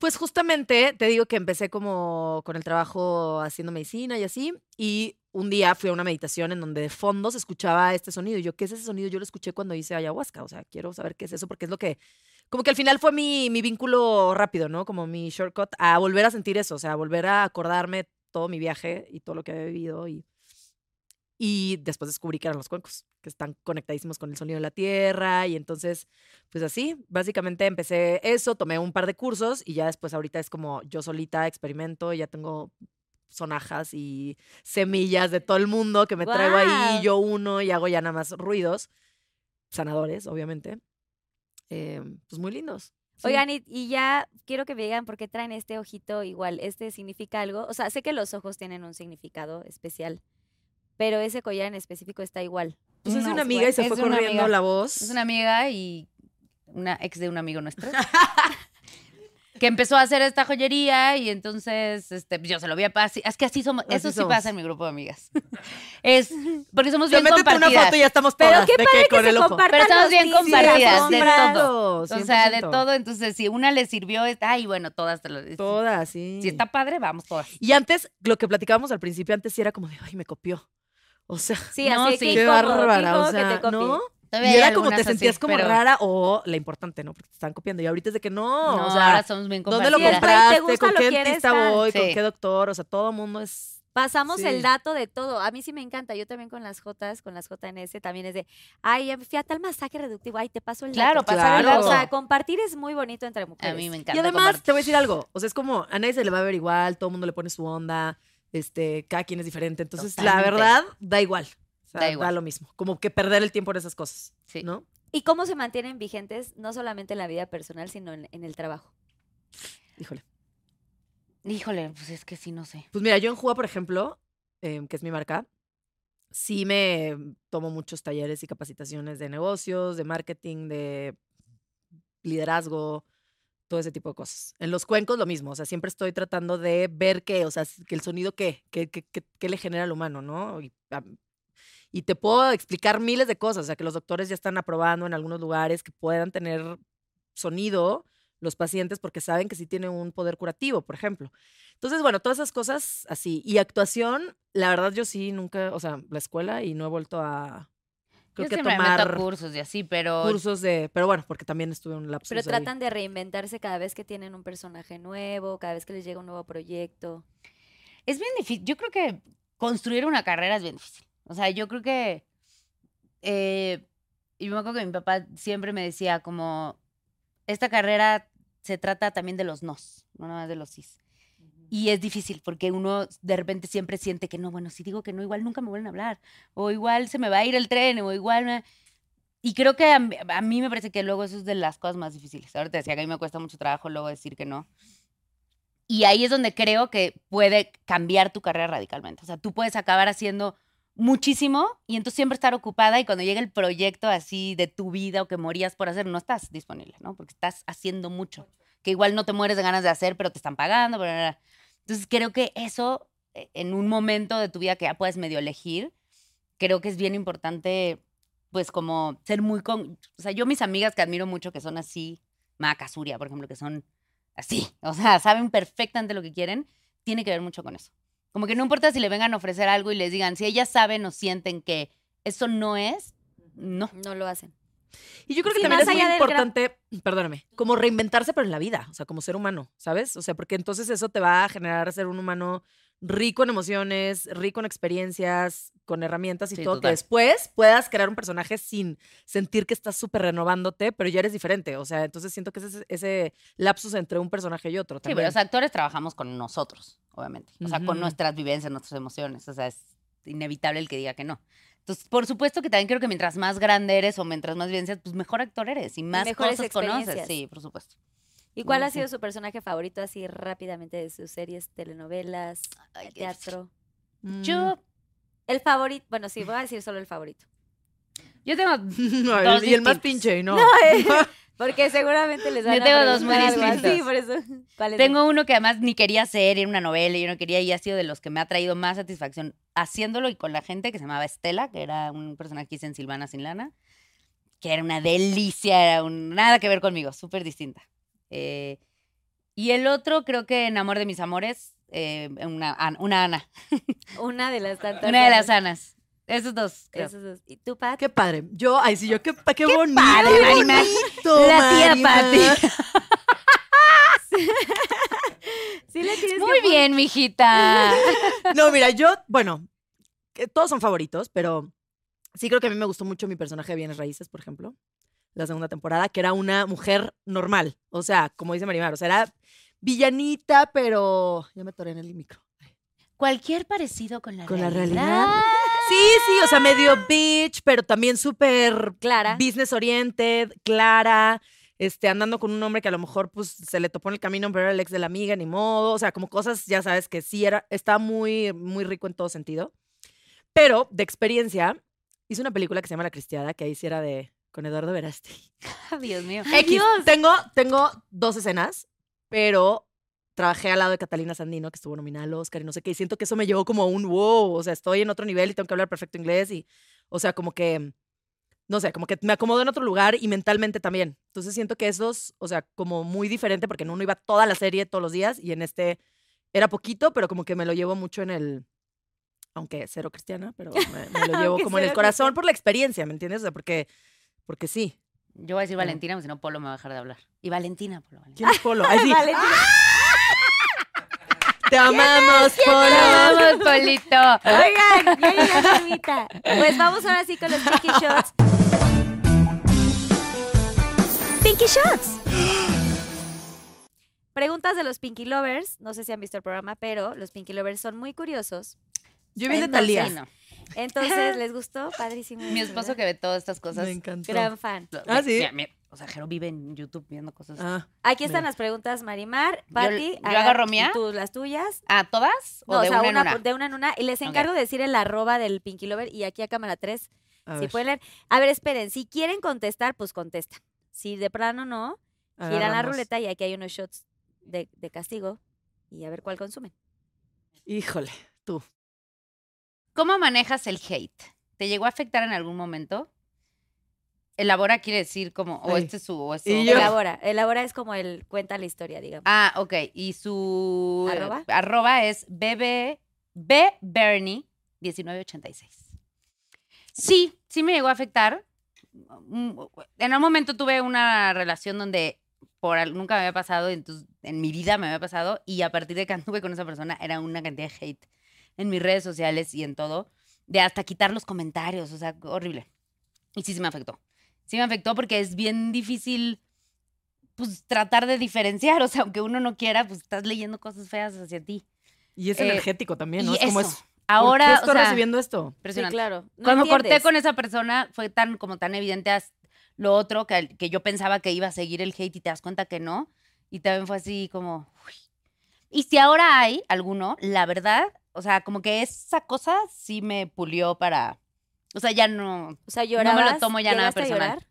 Pues justamente te digo que empecé como con el trabajo haciendo medicina y así. Y un día fui a una meditación en donde de fondo se escuchaba este sonido. Y yo, ¿qué es ese sonido? Yo lo escuché cuando hice ayahuasca. O sea, quiero saber qué es eso porque es lo que. Como que al final fue mi, mi vínculo rápido, ¿no? Como mi shortcut a volver a sentir eso. O sea, volver a acordarme todo mi viaje y todo lo que había vivido. Y, y después descubrí que eran los cuencos, que están conectadísimos con el sonido de la tierra. Y entonces pues así, básicamente empecé eso, tomé un par de cursos y ya después ahorita es como yo solita experimento, ya tengo sonajas y semillas de todo el mundo que me traigo ahí, yo uno y hago ya nada más ruidos, sanadores, obviamente. Eh, pues muy lindos. sí. Oigan, y, y ya quiero que me digan por qué traen este ojito igual. ¿Este significa algo? O sea, sé que los ojos tienen un significado especial, pero ese collar en específico está igual. Pues es una es amiga y se fue corriendo amiga. la voz. Es una amiga y una ex de un amigo nuestro. *laughs* que empezó a hacer esta joyería y entonces este, yo se lo vi a Paz. Es que así somos. Así eso sí somos. pasa en mi grupo de amigas. es porque somos bien métete una compartidas. foto y ya estamos Pero todas. qué de padre que que con se el ojo. compartan Pero estamos bien compartidas, de todo. O sea, de 100%. todo. Entonces, si una le sirvió, está, ay, bueno, todas te lo. Todas, sí. Si está padre, vamos todas. Y antes, lo que platicábamos al principio, antes sí era como de, ay, me copió. O sea, Sí, No, así sí. que qué bárbara. O sea, que te copien. ¿no? Todavía Y era como te así, sentías como pero- rara o la importante, ¿no? Porque te están copiando. Y ahorita es de que no. No, o sea, ahora somos bien ¿dónde lo compraste? ¿Te compraste? gusta, ¿Con lo qué dentista voy? ¿Con Sí. qué doctor? O sea, todo el mundo es. Pasamos Sí. el dato de todo. A mí sí me encanta. Yo también con las Jotas, con las JNS, también es de, ay, fui a tal masaje reductivo, ay, te paso el Claro, dato. pasar el O sea, compartir es muy bonito entre mujeres. A mí me Y encanta. además, compartir. te voy a decir algo. O sea, es como a nadie se le va a ver igual, todo el mundo le pone su onda, este, cada quien es diferente. Entonces, la verdad, da igual. O sea, Da da, igual. lo mismo. Como que perder el tiempo en esas cosas. Sí. ¿No? ¿Y cómo se mantienen vigentes, no solamente en la vida personal, sino en, en el trabajo? Híjole. Híjole, pues es que sí, no sé. Pues mira, yo en Juga, por ejemplo, em, que es mi marca, sí me tomo muchos talleres y capacitaciones de negocios, de marketing, de liderazgo, todo ese tipo de cosas. En los cuencos lo mismo, o sea, siempre estoy tratando de ver qué, o sea, el sonido qué, qué, qué, qué- qué le genera al humano, ¿no? Y, y te puedo explicar miles de cosas, o sea, que los doctores ya están aprobando en algunos lugares que puedan tener sonido los pacientes porque saben que sí tiene un poder curativo, por ejemplo. Entonces, bueno, todas esas cosas así. Y actuación, la verdad yo sí nunca, o sea, la escuela y no he vuelto a, creo Yo que meto tomar cursos y así, pero cursos de, pero bueno, porque también estuve en un lapsus Pero ahí. tratan de reinventarse cada vez que tienen un personaje nuevo, cada vez que les llega un nuevo proyecto. es bien difícil. Yo creo que construir una carrera es bien difícil. O sea, yo creo que. eh, y me acuerdo que mi papá siempre me decía, como. Esta carrera se trata también de los nos, no nada más de los sís. Y es difícil porque uno de repente siempre siente que no, bueno, si digo que no, igual nunca me vuelven a hablar. O igual se me va a ir el tren, o igual. me- Y creo que a, mí- a mí me parece que luego eso es de las cosas más difíciles. Ahora te decía que a mí me cuesta mucho trabajo luego decir que no. Y ahí es donde creo que puede cambiar tu carrera radicalmente. O sea, tú puedes acabar haciendo muchísimo y entonces siempre estar ocupada y cuando llega el proyecto así de tu vida o que morías por hacer, no estás disponible, ¿no? Porque estás haciendo mucho, que igual no te mueres de ganas de hacer, pero te están pagando. bla, bla, bla. Entonces creo que eso, eh, en un momento de tu vida que ya puedes medio elegir, creo que es bien importante, pues como ser muy... Con... O sea, yo mis amigas que admiro mucho, que son así, Maca, Suria, por ejemplo, que son así, *laughs* o sea, saben perfectamente lo que quieren, tiene que ver mucho con eso. Como que no importa si le vengan a ofrecer algo y les digan, si ellas saben o sienten que eso no es, no. No lo hacen. Y yo creo que Sí, también es muy importante, perdóname, como reinventarse, pero en la vida, o sea, como ser humano, ¿sabes? O sea, porque entonces eso te va a generar ser un humano rico en emociones, rico en experiencias, con herramientas y Sí, todo, total. que después puedas crear un personaje sin sentir que estás súper renovándote, pero ya eres diferente. O sea, entonces siento que ese, ese lapsus entre un personaje y otro Sí, también. pero los actores trabajamos con nosotros, obviamente. O sea, con nuestras vivencias, nuestras emociones. O sea, es inevitable el que diga que no. Entonces, por supuesto que también creo que mientras más grande eres o mientras más vivencias, pues mejor actor eres y más mejores cosas conoces. Sí, por supuesto. ¿Y cuál ha sí. sido su personaje favorito así rápidamente de sus series, telenovelas, Ay, teatro? Mm. Yo, El favorito, bueno, sí, voy a decir solo el favorito. yo tengo, No, Dos *laughs* y el más pinche, ¿no? *laughs* Porque seguramente les Yo van a tengo dos muy distintos. por eso. ¿Cuáles tengo uno que además ni quería hacer, era una novela, y yo no quería, y ha sido de los que me ha traído más satisfacción haciéndolo y con la gente que se llamaba Estela, que era un personaje que hice en Silvana Sin Lana, que era una delicia, era un, nada que ver conmigo, súper distinta. Eh, y el otro, creo que en Amor de mis Amores, eh, una, una Ana? Una de las tantas. *laughs* una de las Anas. Esos dos, creo. Esos dos. ¿Y tú, Pat? Qué padre. Yo, ay, sí, yo, qué, pa- qué, bonito. padre, qué bonito, La tía. Pati. *laughs* Sí le tienes Muy que bien, mijita. *laughs* No, mira, yo, bueno, que todos son favoritos, pero sí creo que a mí me gustó mucho mi personaje de Bienes Raíces, por ejemplo, la segunda temporada, que era una mujer normal. O sea, como dice Marimar, o sea, era villanita, pero. Ya me atoré en el micro. Cualquier parecido con la Con la realidad. Sí, sí, o sea, medio bitch, pero también súper Clara. business oriented, clara, este, andando con un hombre que a lo mejor pues se le topó en el camino, pero era el ex de la amiga, ni modo. O sea, como cosas, ya sabes, que sí era, está muy, muy rico en todo sentido. Pero, de experiencia, hice una película que se llama La Cristiada, que ahí sí era de con Eduardo Verasti. *laughs* Dios mío. X, tengo, tengo dos escenas, pero trabajé al lado de Catalina Sandino, que estuvo nominada al Oscar y no sé qué, y siento que eso me llevó como a un wow, o sea, estoy en otro nivel y tengo que hablar perfecto inglés y, o sea, como que, no sé, como que me acomodo en otro lugar y mentalmente también. Entonces siento que esos, o sea, como muy diferente, porque en uno iba toda la serie todos los días y en este era poquito, pero como que me lo llevo mucho en el, aunque cero cristiana, pero me, me lo *laughs* llevo como en el corazón cristiana. por la experiencia, ¿me entiendes? O sea, porque, porque sí. Yo voy a decir. Valentina, porque si no Polo me va a dejar de hablar. Y Valentina, Polo. Valentina. ¿Quién es Polo? Ay, sí. *laughs* Valentina. Te amamos, Polo. Vamos, Polito. Oigan, ya llegó. Pues vamos ahora sí con los Pinky Shots. Pinky Shots. Preguntas de los Pinky Lovers. No sé si han visto el programa, pero los Pinky Lovers son muy curiosos. Yo vi de Talía. No. Entonces, *laughs* ¿les gustó? Padrísimo. Mi esposo que ve todas estas cosas. Me encantó. Gran fan. Ah, ¿sí? mira, mira, o sea, Jero vive en YouTube viendo cosas. Ah, Aquí están Mira. las preguntas, Marimar, Pati. yo agarro mía. Tú las tuyas. ¿Ah, todas? ¿O No, de o sea, una, una, en una? de una en una. Y les encargo de decir el arroba del Pinky Lover y aquí a cámara 3, a si ver, pueden leer. A ver, esperen, si quieren contestar, pues contestan. Si de plano no, giran la ruleta y aquí hay unos shots de, de castigo y a ver cuál consumen. Híjole, tú. ¿Cómo manejas el hate? ¿Te llegó a afectar en algún momento? Elabora quiere decir como, o Ay. este es su, o es su- Elabora. Elabora es como el cuenta la historia, digamos. Ah, ok. Y su ¿Arroba? arroba es bb, B Bernie 1986. Sí, sí me llegó a afectar. Mm, En un momento tuve una relación donde por nunca me había pasado, entonces en mi vida me había pasado y a partir de que anduve con esa persona era una cantidad de hate en mis redes sociales y en todo, de hasta quitar los comentarios, o sea, horrible. Y sí, sí me afectó. Sí me afectó porque es bien difícil pues tratar de diferenciar, o sea, aunque uno no quiera, pues estás leyendo cosas feas hacia ti. Y es Eh, energético también, ¿no? y es como eso. es. ¿por Ahora, qué o estoy sea, recibiendo esto? sí, claro. No Cuando corté entiendes. con esa persona fue tan como tan evidente as- lo otro que, que yo pensaba que iba a seguir el hate y te das cuenta que no. Y también fue así como... uy. Y si ahora hay alguno, la verdad, o sea, como que esa cosa sí me pulió para... O sea, ya no... O sea, me lo tomo ya nada ¿Llegaste a personal. llorar?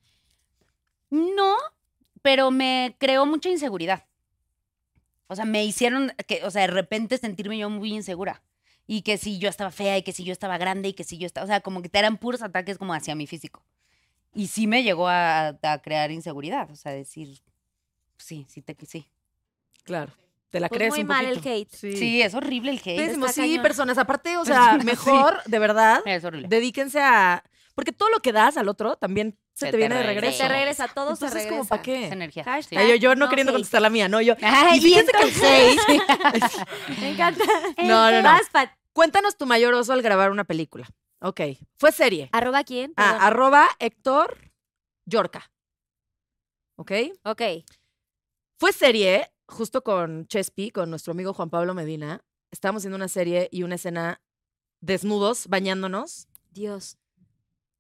No, pero me creó mucha inseguridad. O sea, me hicieron que, o sea, de repente sentirme yo muy insegura. Y que si yo estaba fea y que si yo estaba grande y que si yo estaba, o sea, como que eran puros ataques como hacia mi físico. Y sí me llegó a, a crear inseguridad, o sea, decir, sí, sí, te, sí. Claro. Te la Pues crees muy un mal el hate. Sí. Sí, es horrible el hate. Pésimo, Está sí, cañón. personas. Aparte, o *laughs* sea, mejor, de verdad, Es horrible. dedíquense a. Porque todo lo que das al otro también se, Se te, te viene de regreso. Se regresa, todo se Entonces, regresa. como para Es qué? energía. Hashtag. sí. Ay, yo, yo no No queriendo hate. contestar la mía, no, yo. *laughs* Ay, y fíjense que. *laughs* Me encanta. No, no, no. Vas, Pat. Cuéntanos tu mayor oso al grabar una película. Ok. Fue serie. ¿Arroba quién? Ah, arroba Héctor Yorca. ¿Ok? ok. Fue serie, justo con Chespi, con nuestro amigo Juan Pablo Medina. Estábamos haciendo una serie y una escena desnudos, bañándonos. Dios.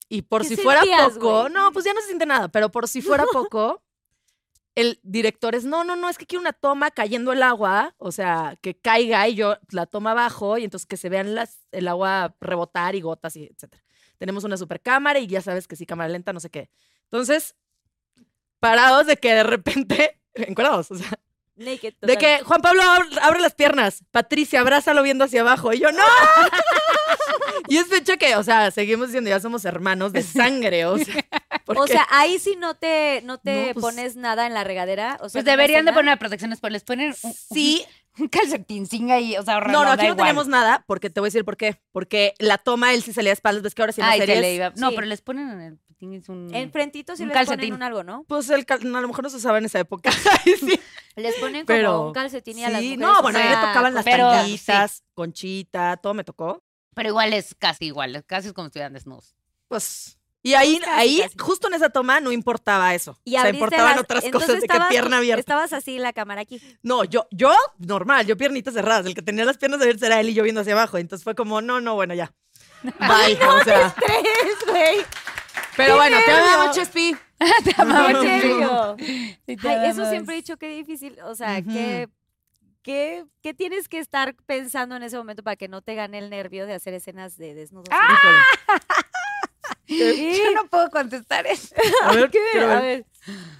Y por ¿Qué si fuera poco, no, pues ya no se siente nada, pero por si fuera *laughs* poco, el director es, no, no, no, es que quiero una toma cayendo el agua, o sea, que caiga y yo la toma abajo y entonces que se vean las, el agua rebotar y gotas y etcétera. Tenemos una super cámara y ya sabes que sí, cámara lenta, no sé qué. Entonces, parados de que de repente, *laughs* encuadrados, o sea, Naked. de que Juan Pablo abre, las piernas, Patricia, abrázalo viendo hacia abajo. Y yo, ¡no! *laughs* y es fecha que, o sea, seguimos diciendo, ya somos hermanos de sangre, o sea. *laughs* O porque- sea, ahí sí no te, no te No, pues- pones nada en la regadera. O sea, Pues deberían de poner protecciones, pues les ponen un, sí, un *laughs* calcetincín ahí, o sea, no, no, da aquí no igual. tenemos nada, porque te voy a decir por qué. Porque la toma, él sí salía de espaldas, ves que ahora sí en Ay, se series, le iba. No, Sí. pero les ponen en el pitín, es un... Enfrentito sí Un les calcetín. ponen un algo, ¿no? Pues el cal- no, a lo mejor no se usaba en esa época. *laughs* Ay, sí. Les ponen como Pero- un calcetín y a las Sí, mujeres. no, o bueno, a mí sea, me tocaban las pero- tanguitas, conchita, todo me tocó. Pero igual es casi igual, es casi es como si estuvieran desnudos. Pues. Y ahí, Casi, ahí, casi. justo en esa toma, no importaba eso. Y o sea, importaban las- otras entonces cosas de que pierna abierta. Estabas así la cámara aquí. No, yo, yo, normal, yo piernitas cerradas. El que tenía las piernas abiertas era él y yo viendo hacia abajo. Entonces fue como, no, no, bueno, ya. *laughs* Bye. o sea, Tres, güey. Pero bueno, te amamos, Chespi. Te chingo. Ay, eso siempre he dicho que difícil. O sea, que. ¿Qué, ¿Qué tienes que estar pensando en ese momento para que no te gane el nervio de hacer escenas de desnudos? Híjole. *laughs* Yo no puedo contestar eso. *laughs* A ver, quiero A ver. ver.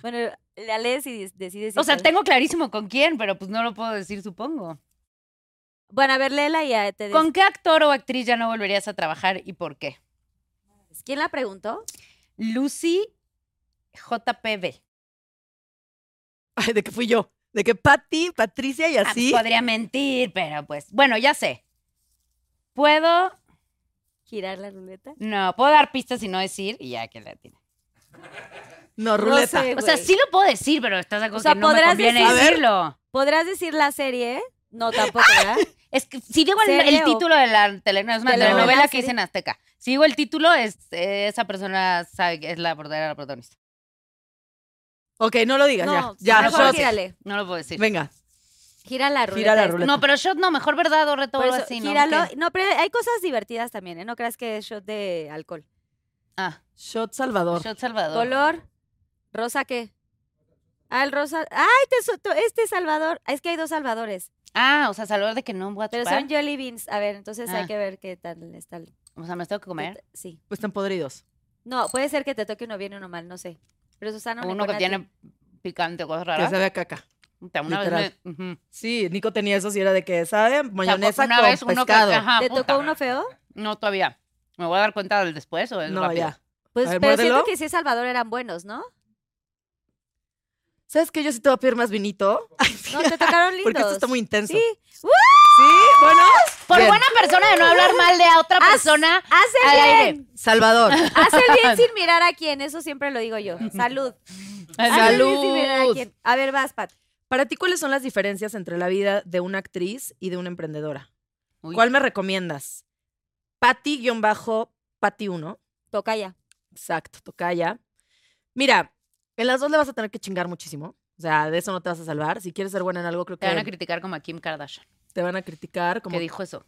Bueno, la lees y des- decides. O sea, te- tengo clarísimo con quién, pero pues no lo puedo decir, supongo. Bueno, a ver, léela y ya te ¿Con qué actor o actriz ya no volverías a trabajar y por qué? ¿Quién la preguntó? Lucy JPB. Ay, de que fui yo. De que Patti, Patricia y Ah, así. podría mentir, pero pues. Bueno, ya sé. Puedo. ¿Girar la ruleta? No, puedo dar pistas y no decir y ya que la tiene. No, ruleta. sé. O sea, sí lo puedo decir, pero estás acuerdo O sea, que no me podrás conviene decir- decirlo. ¿Podrás decir la serie? No, tampoco, ¿verdad? Es que si digo el, ¿Serie el o- título de la telenovela, es una Telenovela, telenovela que hice en Azteca. Si digo el título, es, eh, esa persona sabe que es la verdadera la protagonista. Ok, no lo digas, No, ya. Ya, mejor shot. gírale. No lo puedo decir. Venga. Gira la ruleta. Gira la ruleta. No, pero shot no, mejor verdad o reto eso, así, ¿no? gíralo. ¿Qué? No, pero hay cosas divertidas también, ¿eh? No creas que es shot de alcohol. Ah, Shot Salvador. shot Salvador. Color, rosa, ¿qué? Ah, el rosa. ¡Ay, te este Salvador! Es que hay dos Salvadores, Ah, o sea, Salvador de que no voy a pero son Jolly Beans. A ver, entonces hay Ah. que ver qué tal está. el- O sea, me los tengo que comer. Sí. Pues están podridos. No, puede ser que te toque uno bien y uno mal, no sé. Pero Susana Uno que tiene picante o cosas Que raras. sabe a caca. Una vez literal. me- ujú. Sí, Nico tenía eso, sí era de que sabe O sea, mayonesa una con vez uno que- pescado. ajá, ¿Te puta. tocó uno feo? No, todavía. ¿Me voy a dar cuenta del después o es no, rápido? ya. Pues, A ver, pero siento que sí, Salvador eran buenos, ¿no? ¿Sabes qué? Yo sí te voy a pedir más vinito. No, te tocaron lindos. *laughs* Porque esto está muy intenso. Sí. Sí, bueno. Por Bien. buena persona de no hablar mal de a otra persona. Haz Al bien. aire. Salvador. Haz el bien sin *laughs* mirar a quién, eso siempre lo digo yo. Salud. Haz el bien sin mirar a Salud. quién. A ver, vas, Pat. Para ti, ¿cuáles son las diferencias entre la vida de una actriz y de una emprendedora? Uy. ¿Cuál me recomiendas? Patti-Patti 1. Toca ya. Exacto, tocaya. Mira, en las dos le vas a tener que chingar muchísimo. O sea, de eso no te vas a salvar. Si quieres ser buena en algo, creo que Te van a criticar como a Kim Kardashian, te van a criticar. Como... que dijo eso.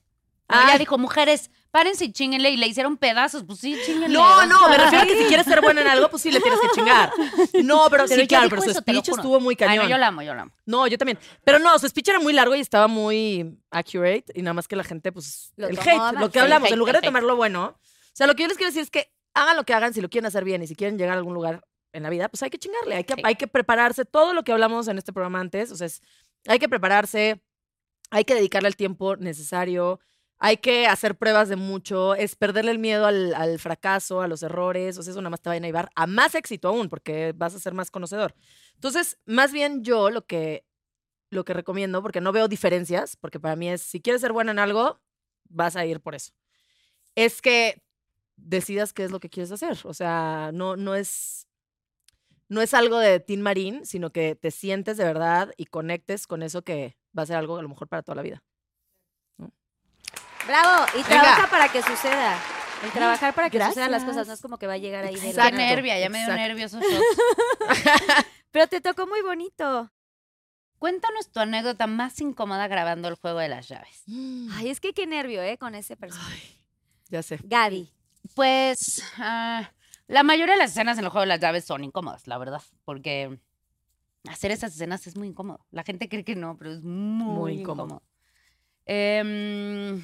Ah. No, ella dijo, mujeres, párense y chinguenle. Y le hicieron pedazos. Pues sí, chinguenle. No, no, me refiero a que si quieres ser buena en algo, pues sí le tienes que chingar. No, pero, Pero sí, claro, pero su eso, speech estuvo muy Ay, cañón. no, yo la amo, yo la amo. No, yo también. Pero no, su speech era muy largo y estaba muy accurate. Y nada más que la gente, pues, Lo el hate, lo que hablamos, hate, en lugar de tomar lo bueno. O sea, lo que yo les quiero decir es que hagan lo que hagan, si lo quieren hacer bien y si quieren llegar a algún lugar en la vida, pues hay que chingarle, hay que, Sí. hay que prepararse. Todo lo que hablamos en este programa antes, o sea, es- hay que prepararse, hay que dedicarle el tiempo necesario, hay que hacer pruebas de mucho, es perderle el miedo al, al fracaso, a los errores, o sea, eso nada más te va a llevar a más éxito aún, porque vas a ser más conocedor. Entonces, más bien yo lo que lo que recomiendo, porque no veo diferencias, porque para mí es, si quieres ser buena en algo, vas a ir por eso. Es que decidas qué es lo que quieres hacer. O sea, no, no es... No es algo de Tin Marín, sino que te sientes de verdad y conectes con eso que va a ser algo a lo mejor para toda la vida. Bravo. Y Venga. trabaja para que suceda. El trabajar para que sucedan las cosas no es como que va a llegar ahí de Exacto, nada. nervia, ya me dio nervioso. *laughs* Pero te tocó muy bonito. Cuéntanos tu anécdota más incómoda grabando el juego de las llaves. Ay, es que qué nervio, ¿eh? Con ese personaje. Ya sé. Gaby. Pues ah, la mayoría de las escenas en el juego de las llaves son incómodas, la verdad, porque hacer esas escenas es muy incómodo. La gente cree que no, pero es muy, Muy incómodo. incómodo. Em,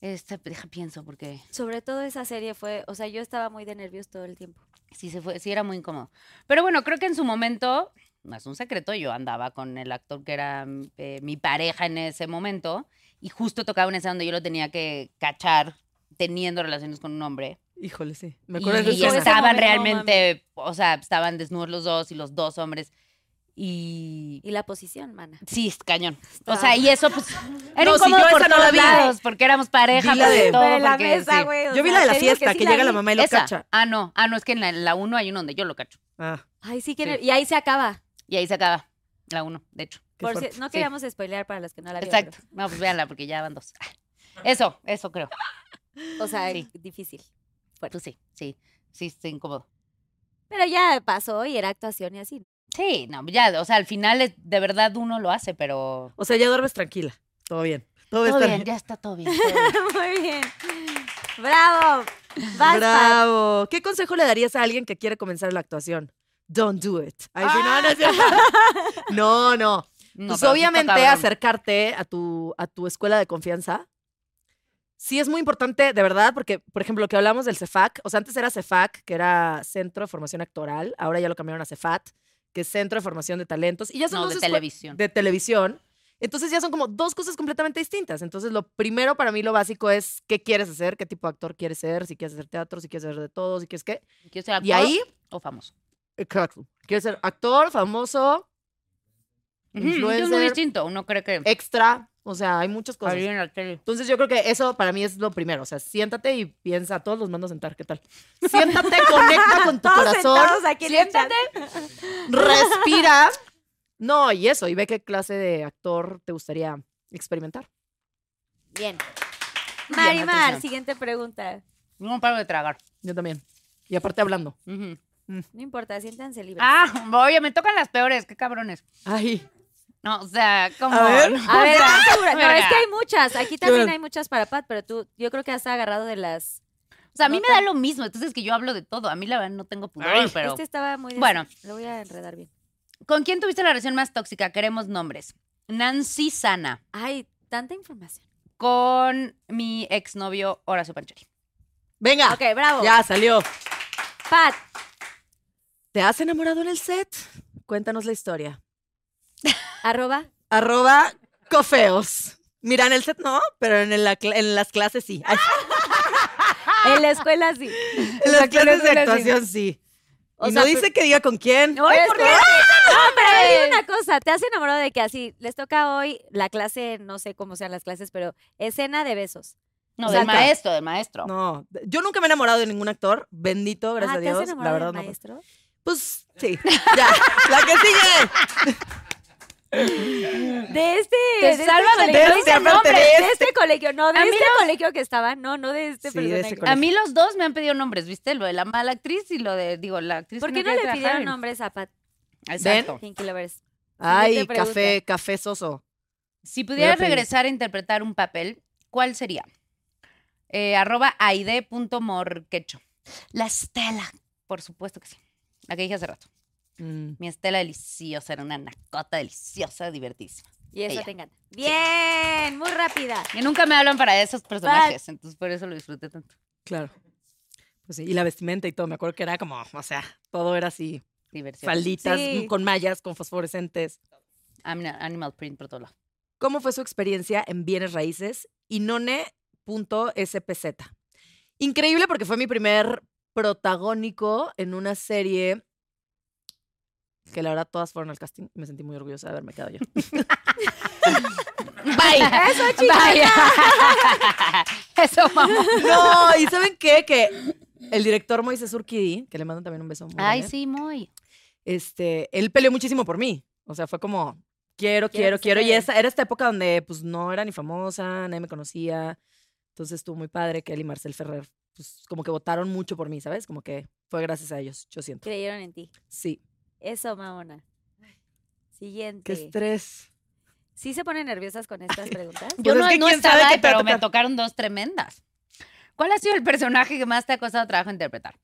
esta, deja pienso porque Sobre todo esa serie fue, o sea, yo estaba muy de nervios todo el tiempo. sí se fue, sí era muy incómodo. Pero bueno, creo que en su momento, no es un secreto, yo andaba con el actor que era eh, mi pareja en ese momento y justo tocaba una escena donde yo lo tenía que cachar teniendo relaciones con un hombre. Híjole, sí. Me Y, acuerdo de y escena. esa- estaban momento, realmente, o sea, estaban desnudos los dos y los dos hombres. Y Y la posición, mana. sí, es cañón. O sea, y eso pues *laughs* era No, si incómodo yo por esa no la todos vi. lados, porque éramos pareja, la por de- todo, de la porque mesa, sí. güey. o Yo vi la de la que fiesta, sí que, la llega la mamá y lo Esa. cacha. Ah, no, ah, no, es que en la, en la 1 hay uno donde yo lo cacho. Ah, Ay, sí, que Sí. Y ahí se acaba. Y ahí se acaba la 1, de hecho. Por si- no Sí. queríamos spoilear para los que no la vieron. Exacto. No, pues véanla porque ya van dos. *laughs* Eso, eso creo. o sea, Sí. Pues sí, sí, sí, está incómodo. Pero ya pasó y era actuación y así. Sí, no, ya, o sea, al final es- de verdad uno lo hace, pero... O sea, ya duermes tranquila. Todo bien. Todo, Todo está bien, bien. ya está todo bien. todo bien. *laughs* Muy bien. Bravo. Vas, Pat. Bravo. ¿Qué consejo le darías a alguien que quiere comenzar la actuación? Don't do it. Ay, sí, no, no, cierto. *laughs* no, no. No, pues obviamente acercarte a tu, a tu escuela de confianza. Sí es muy importante, de verdad, porque, por ejemplo, lo que hablamos del CEFAC, o sea, antes era CEFAC, que era Centro de Formación Actoral, ahora ya lo cambiaron a CEFAT, que es Centro de Formación de Talentos, y ya son No, dos de televisión. de televisión. Entonces ya son como dos cosas completamente distintas. Entonces lo primero para mí lo básico es qué quieres hacer, qué tipo de actor quieres ser, si quieres hacer teatro, si quieres hacer de todo, si quieres qué. ¿Quieres ser Y actor ahí, o famoso? exacto. Quieres ser actor, famoso, Ujú, Es muy influencer, distinto. Uno cree que extra, o sea, hay muchas cosas. en la tele. Entonces yo creo que eso para mí es lo primero. O sea, siéntate y piensa, todos los mando a sentar, ¿qué tal? *laughs* Siéntate, conecta con tu Todos corazón, aquí chat. respira. No, y eso, y ve qué clase de actor te gustaría experimentar. Bien. Marimar, siguiente pregunta. No paro de tragar. Yo también. Y aparte hablando. No importa, siéntanse libres. Ah, oye, me tocan las peores, qué cabrones. Ay, No, o sea, como. A ver. A ver, es que hay muchas. Aquí también hay muchas para Pat, pero tú, yo creo que has agarrado de las. O sea, a mí No me da lo mismo, entonces que yo hablo de todo. A mí la verdad no tengo pudor, Ay. pero. Este estaba muy. Bueno. Lo voy a enredar bien. ¿Con quién tuviste la relación más tóxica? Queremos nombres. Nancy Sana. Ay, tanta información. Con mi exnovio Horacio Pancheri. venga. Ok, bravo. Ya salió. Pat, ¿Te has enamorado en el set? Cuéntanos la historia. Arroba. Arroba cofeos. Mira, en el set no, pero en, las clases sí. Ay, *laughs* En la escuela sí. en las clases de actuación sí. O y sea, no pero- dice que diga con quién. Es ¿por qué? No, pero hay una cosa. ¿Te has enamorado de que así les toca hoy la clase, no sé cómo sean las clases, pero escena de besos? No, O del maestro, del maestro. No, yo nunca me he enamorado de ningún actor. Bendito, gracias ah, a ¿te has Dios. enamorado la verdad del no. maestro? Pues sí. Ya. La que sigue. De este. Te de este salva de colegio. este, nombre, de de este. colegio, no, de A mí este los- colegio que estaba, no, no de este Sí, de personaje. colegio. A mí los dos me han pedido nombres, ¿viste? Lo de la mala actriz y lo de, digo, la actriz ¿Por qué no le pidieron en- nombres a Pat Exacto. Pinky Lovers? Ay, café, café soso. Si pudieras regresar a interpretar un papel, ¿cuál sería? Eh, arroba aide.morquecho. La Estela, por supuesto que sí. La que dije hace rato. Mm. Mi Estela deliciosa, era una nacota deliciosa, divertidísima. Y eso Ella. te encanta. Bien, muy rápida. Y nunca me hablan para esos personajes, entonces por eso lo disfruté tanto. Claro. Pues sí, y la vestimenta y todo. Me acuerdo que era como, o sea, todo era así. Diversión. Falditas Sí. con mallas, con fosforescentes. Animal, animal print por todo lado. ¿Cómo fue su experiencia en bienes raíces? Inone.spz. Increíble porque fue mi primer protagónico en una serie que la verdad todas fueron al casting y me sentí muy orgullosa de haberme quedado yo. *laughs* Bye. Eso, Bye. *laughs* Eso, mamá. no, ¿y saben qué? Que el director Moisés Urquidi, que le mando también un beso muy Ay, grande, sí, muy. este, él peleó muchísimo por mí. O sea, fue como, quiero, Quiero quiero. Y esa, era esta época donde pues no era ni famosa, nadie me conocía. Entonces estuvo muy padre que él y Marcel Ferrer, pues como que votaron mucho por mí, ¿sabes? Como que fue gracias a ellos, yo siento. Creyeron en ti. Sí. Eso, mamona. Qué Siguiente. estrés. ¿Sí se ponen nerviosas con estas *laughs* preguntas? Yo Pues es no, que no quién sabe estaba, qué pero me tocar. tocaron dos tremendas. ¿Cuál ha sido el personaje que más te ha costado trabajo interpretar?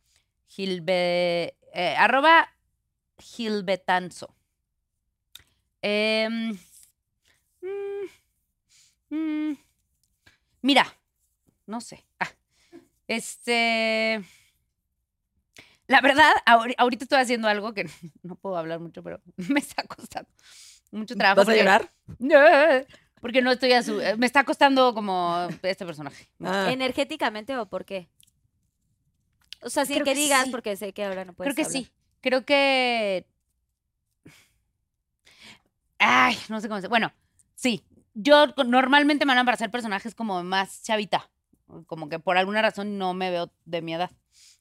Gilbe... eh, arroba Gilbetanzo. Em, mm, mm, mira, no sé. Ah, este... La verdad, ahori- ahorita estoy haciendo algo que *laughs* no puedo hablar mucho, pero *laughs* me está costando mucho trabajo. ¿Vas a llorar? *laughs* no, porque no estoy a su... eh, Me está costando como este personaje. Ah, ¿Energéticamente o por qué? O sea, sin Creo que, que digas, sí. porque sé que ahora no puedes Creo que hablar. sí. Creo que... Ay, no sé cómo se... Bueno, sí. Yo normalmente me mandan para hacer personajes como más chavita. Como que por alguna razón no me veo de mi edad.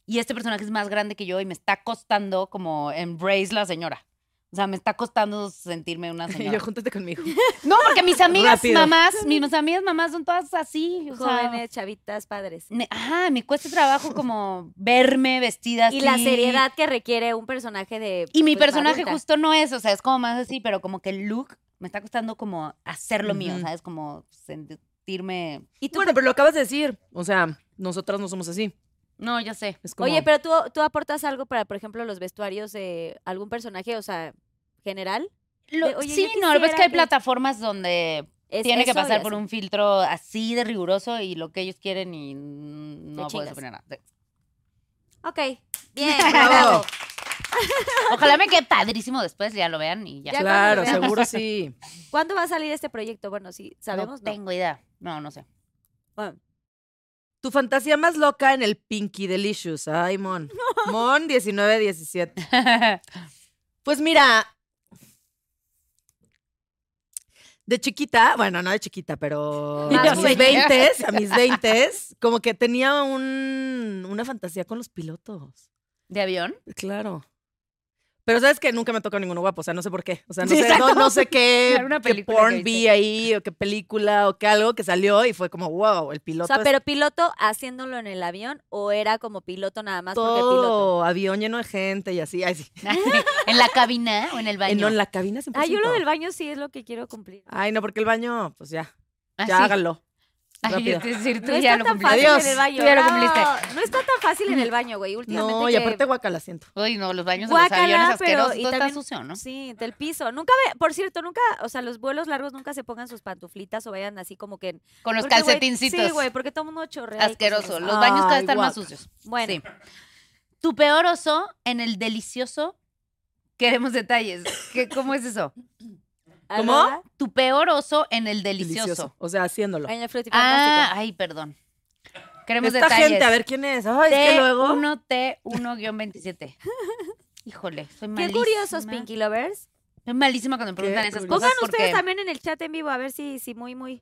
Y este personaje es más grande que yo y me está costando como embrace la señora. O sea, me está costando sentirme una *laughs* y señora. yo júntate conmigo. *laughs* No, porque mis amigas Rápido. mamás, mis amigas mamás son todas así. O sea, Jóvenes, chavitas, padres. me- ajá, me cuesta trabajo como verme vestida así. Y la seriedad que requiere un personaje de. Y mi pues, personaje adulta. justo no es, o sea, es como más así, pero como que el look me está costando como hacerlo mío, Ujú. ¿sabes? Como sentirme... ¿Y tú Bueno, pero lo acabas de decir. O sea, nosotras no somos así. No, ya sé. Es como, Oye, pero tú, tú aportas algo para, por ejemplo, los vestuarios de algún personaje, o sea, general. Lo- de, oye, sí, no, ves que hay que- plataformas donde Es tiene que pasar por un filtro así de riguroso y lo que ellos quieren y no puedes opinar nada. Sí. Ok, bien, *laughs* Bravo. *laughs* Ojalá me quede padrísimo después, ya lo vean y ya. Ya Claro, seguro sí. ¿Cuándo va a salir este proyecto? Bueno, sí, sabemos, no ¿no? tengo idea. No, no sé. Bueno, Tu fantasía más loca en el Pinky Delicious. Ay, Mon. *laughs* Mon 1917. *laughs* Pues mira. De chiquita, bueno, no de chiquita, pero Ya a mis 20, a mis *laughs* 20, como que tenía un, una fantasía con los pilotos. ¿De avión? Claro. Pero sabes que nunca me tocó ninguno guapo, o sea, no sé por qué. O sea, no Sí, sé, no, sé qué, *laughs* qué porn vi ahí, o qué película, o qué algo que salió y fue como, wow, el o piloto sea, es pero piloto haciéndolo en el avión o era como piloto nada más porque piloto. todo avión lleno de gente y así. Ay, sí. *laughs* ¿En la cabina o en el Eh, baño? no, en la cabina 100%. Ah, yo lo del baño sí es lo que quiero cumplir. Ay, no, porque el baño, pues ya, Ah, ya sí. háganlo. Ay, es decir, tú No ya está lo tan cumpliste. fácil Adiós. en el baño. Tú ya lo No, cumpliste. No está tan fácil en el baño, güey. Últimamente No, y que- aparte guacala siento. Uy, no, los baños de los aviones Guácala, asquerosos, pero y todo está sucio, ¿no? Sí, del piso. Nunca ve, por cierto, nunca, o sea, los vuelos largos nunca se pongan sus pantuflitas o vayan así como que Con los porque, güey, calcetincitos. Sí, güey, porque todo el mundo chorrea. y cosas Asqueroso. así. Los baños cada vez Ay, están más guaca. sucios. Bueno, Sí. Tu peor oso en el delicioso. Queremos detalles. ¿Qué, ¿Cómo es eso? *clears throat* ¿Cómo? Tu peor oso en el delicioso. Delicioso. O sea, haciéndolo. En el Ah, ay, perdón. Queremos Esta detalles. gente, a ver quién es. Ay, es que luego. T1T1-27. *laughs* Híjole, soy Qué malísima. curiosos, Pinky Lovers. Soy malísima cuando me preguntan Qué esas curioso. cosas. Pongan ustedes también en el chat en vivo a ver si, si muy, muy.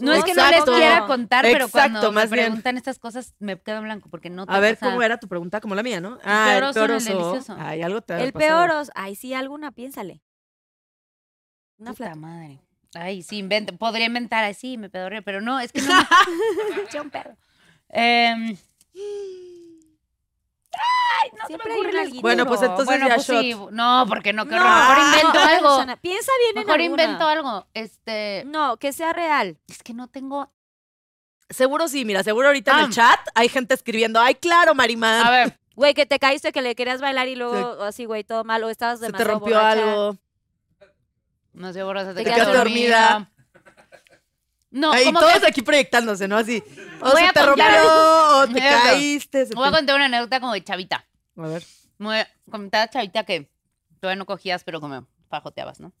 No es que no les quiera contar, pero cuando me bien. preguntan estas cosas me quedo en blanco porque no A ver, ¿cómo era tu pregunta? Como la mía, ¿no? Ah, peor el oso peor en el oso. delicioso. Ay, algo te El peor os. Ay, sí, alguna, piénsale. Una Puta flaca. madre. Ay, sí, inventa. Podría inventar así, me pedorreo, pero no, es que no. Soy *laughs* un perro. Em, ay, no Siempre se me hay ocurre alguito. Bueno, pues entonces Bueno, ya pues sí. No, porque no, qué No. Mejor invento no, algo. Susana, Piensa bien en Mejor alguna. invento algo. Este. No, que sea real. Es que no tengo. Seguro sí, mira, seguro ahorita en Ah. el chat hay gente escribiendo. Ay, claro, Marimar. A ver. Güey, que te caíste, que le querías bailar y luego así, güey, todo mal, o estabas se te rompió borracha. algo. No sé, borrosa, te, Te quedaste quedaste dormida. No, Ay, como todos que aquí proyectándose, ¿no? Así. O Voy se a te contar- rompió, o te caíste. se voy a te- contar una anécdota como de chavita. A ver. Muy, comentaba chavita que todavía no cogías, pero como fajoteabas, ¿no?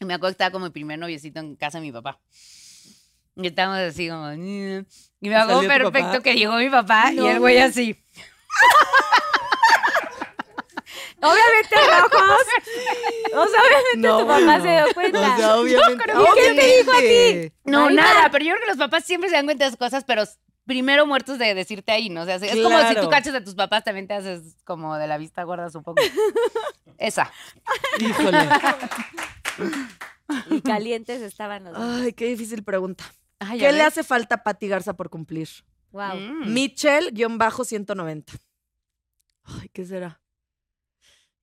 Y me acuerdo que estaba como mi primer noviecito en casa de mi papá. Y estábamos así como... "Mm". Y me acuerdo ¿Salió tu perfecto que llegó mi papá y el güey así. *laughs* Obviamente rojos. *laughs* O sea, obviamente No, tu papá se dio cuenta. O sea, obviamente. creo ¿Quién te dijo a ti? No, nada, pero yo creo que los papás siempre se dan cuenta de esas cosas, pero primero muertos de decirte ahí, ¿no? O sea, es como si tú cachas a tus papás, también te haces como de la vista gorda, supongo. *laughs* Esa. Híjole. Y calientes estaban los dos. Ay, qué difícil pregunta. Ay, ¿Qué le hace falta a Patti Garza por cumplir? Wow. Mm. Mitchell-190. Ay, ¿qué será?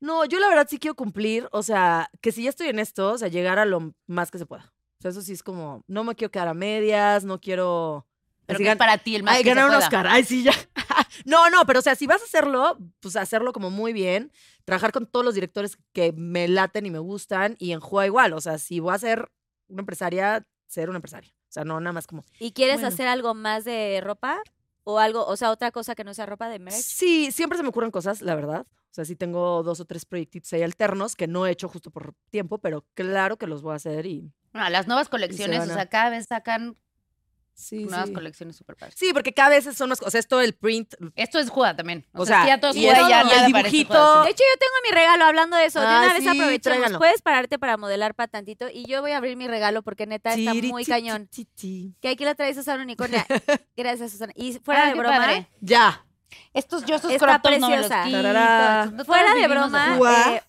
No, yo la verdad sí quiero cumplir, o sea, que si ya estoy en esto, o sea, llegar a lo más que se pueda. O sea, eso sí es como, no me quiero quedar a medias, no quiero... Pero así que es para ti el más Ay, que se ganar un. Oscar. Ay, sí, ya. *laughs* no, no, pero o sea, si vas a hacerlo, pues hacerlo como muy bien, trabajar con todos los directores que me laten y me gustan y enjuaga igual. O sea, si voy a ser una empresaria, ser una empresaria. O sea, no nada más como. ¿Y quieres Bueno. hacer algo más de ropa? ¿O algo, o sea, otra cosa que no sea ropa de merch? Sí, siempre se me ocurren cosas, la verdad. O sea, sí tengo dos o tres proyectitos ahí alternos que no he hecho justo por tiempo, pero claro que los voy a hacer y. No, las nuevas colecciones, o sea, cada vez sacan Sí, nuevas sí. colecciones súper padres. Sí, porque cada vez son más. O sea, esto el print. Esto es juda también. O, O sea, sea, ya todo es y ya y el dibujito- De hecho, yo tengo mi regalo hablando de eso. De Ah, una vez sí, aprovechemos. tráigalo. Puedes pararte para modelar para tantito y yo voy a abrir mi regalo porque neta está muy ti, cañón. ti, ti, ti. Que aquí la trae Susana Unicornia. *laughs* Gracias, Susana. Y *laughs* fuera Ah, de broma, padre. Ya. Estos, yo estos Está crop no me los preciosa. quito. Tarará. Nosotros fuera de vivimos broma, Juá. eh,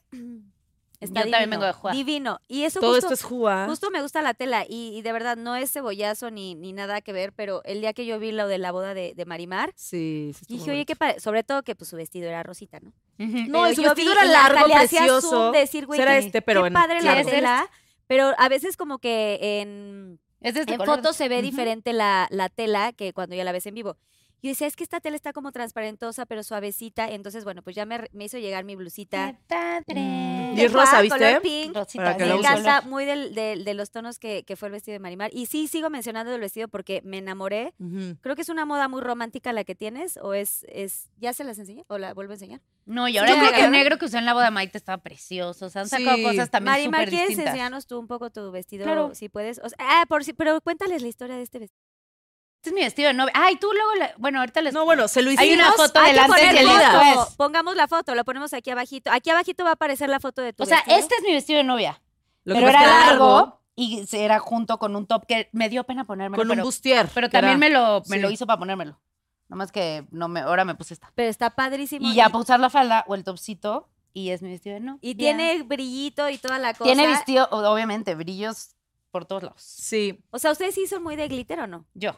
está Yo también divino, vengo de Juá. Divino. Y eso Todo justo, esto es Jua. justo me gusta la tela y, y de verdad no es cebollazo ni, ni nada que ver, pero el día que yo vi lo de la boda de, de Marimar, Sí, sí. estuvo dije, oye, bonito. qué padre. Sobre todo que pues su vestido era rosita, ¿no? Ujú. No, Pero y su yo vestido vi era hasta largo, le hacía precioso. zoom de decir, güey, Será qué- este, pero qué en padre la largo. tela. Pero a veces como que en, Es de este en color. fotos se ve Ujú. diferente la, la tela que cuando ya la ves en vivo. Yo decía, es que esta tela está como transparentosa, pero suavecita. Entonces, bueno, pues ya me, me hizo llegar mi blusita. Qué padre. Mm. Y es rosa, ¿viste? color pink. Rosita, Me encanta, muy del- del- de los tonos que, que fue el vestido de Marimar. Y sí, sigo mencionando el vestido porque me enamoré. Creo que es una moda muy romántica la que tienes, o es, es ¿ya se las enseñé? ¿O la vuelvo a enseñar? No, y Sí, ahora el- negro que usó en la boda de Maite estaba precioso. O sea, han sacado Sí. cosas también Marimar, ¿quieres distintas. enseñarnos tú un poco tu vestido? Claro. Si puedes. O sea, ah, por si, pero cuéntales la historia de este vestido. Este es mi vestido de novia. Ay, tú luego, la- bueno, ahorita les... No, bueno, se lo hicimos. Hay una foto el foto. después. Pongamos la foto, la ponemos aquí abajito. Aquí abajito va a aparecer la foto de tu O sea, vestido. este es mi vestido de novia. Lo pero era largo y era junto con un top que me dio pena ponérmelo. Con un bustier. pero era- también me lo, me sí. lo hizo para ponérmelo. Nomás que no me, ahora me puse esta. Pero está padrísimo. Y ya para usar la falda o el topcito y es mi vestido de novia. Y tiene brillito y toda la cosa. Tiene vestido, obviamente, brillos por todos lados. Sí. O sea, ¿ustedes sí son muy de glitter o no? Yo.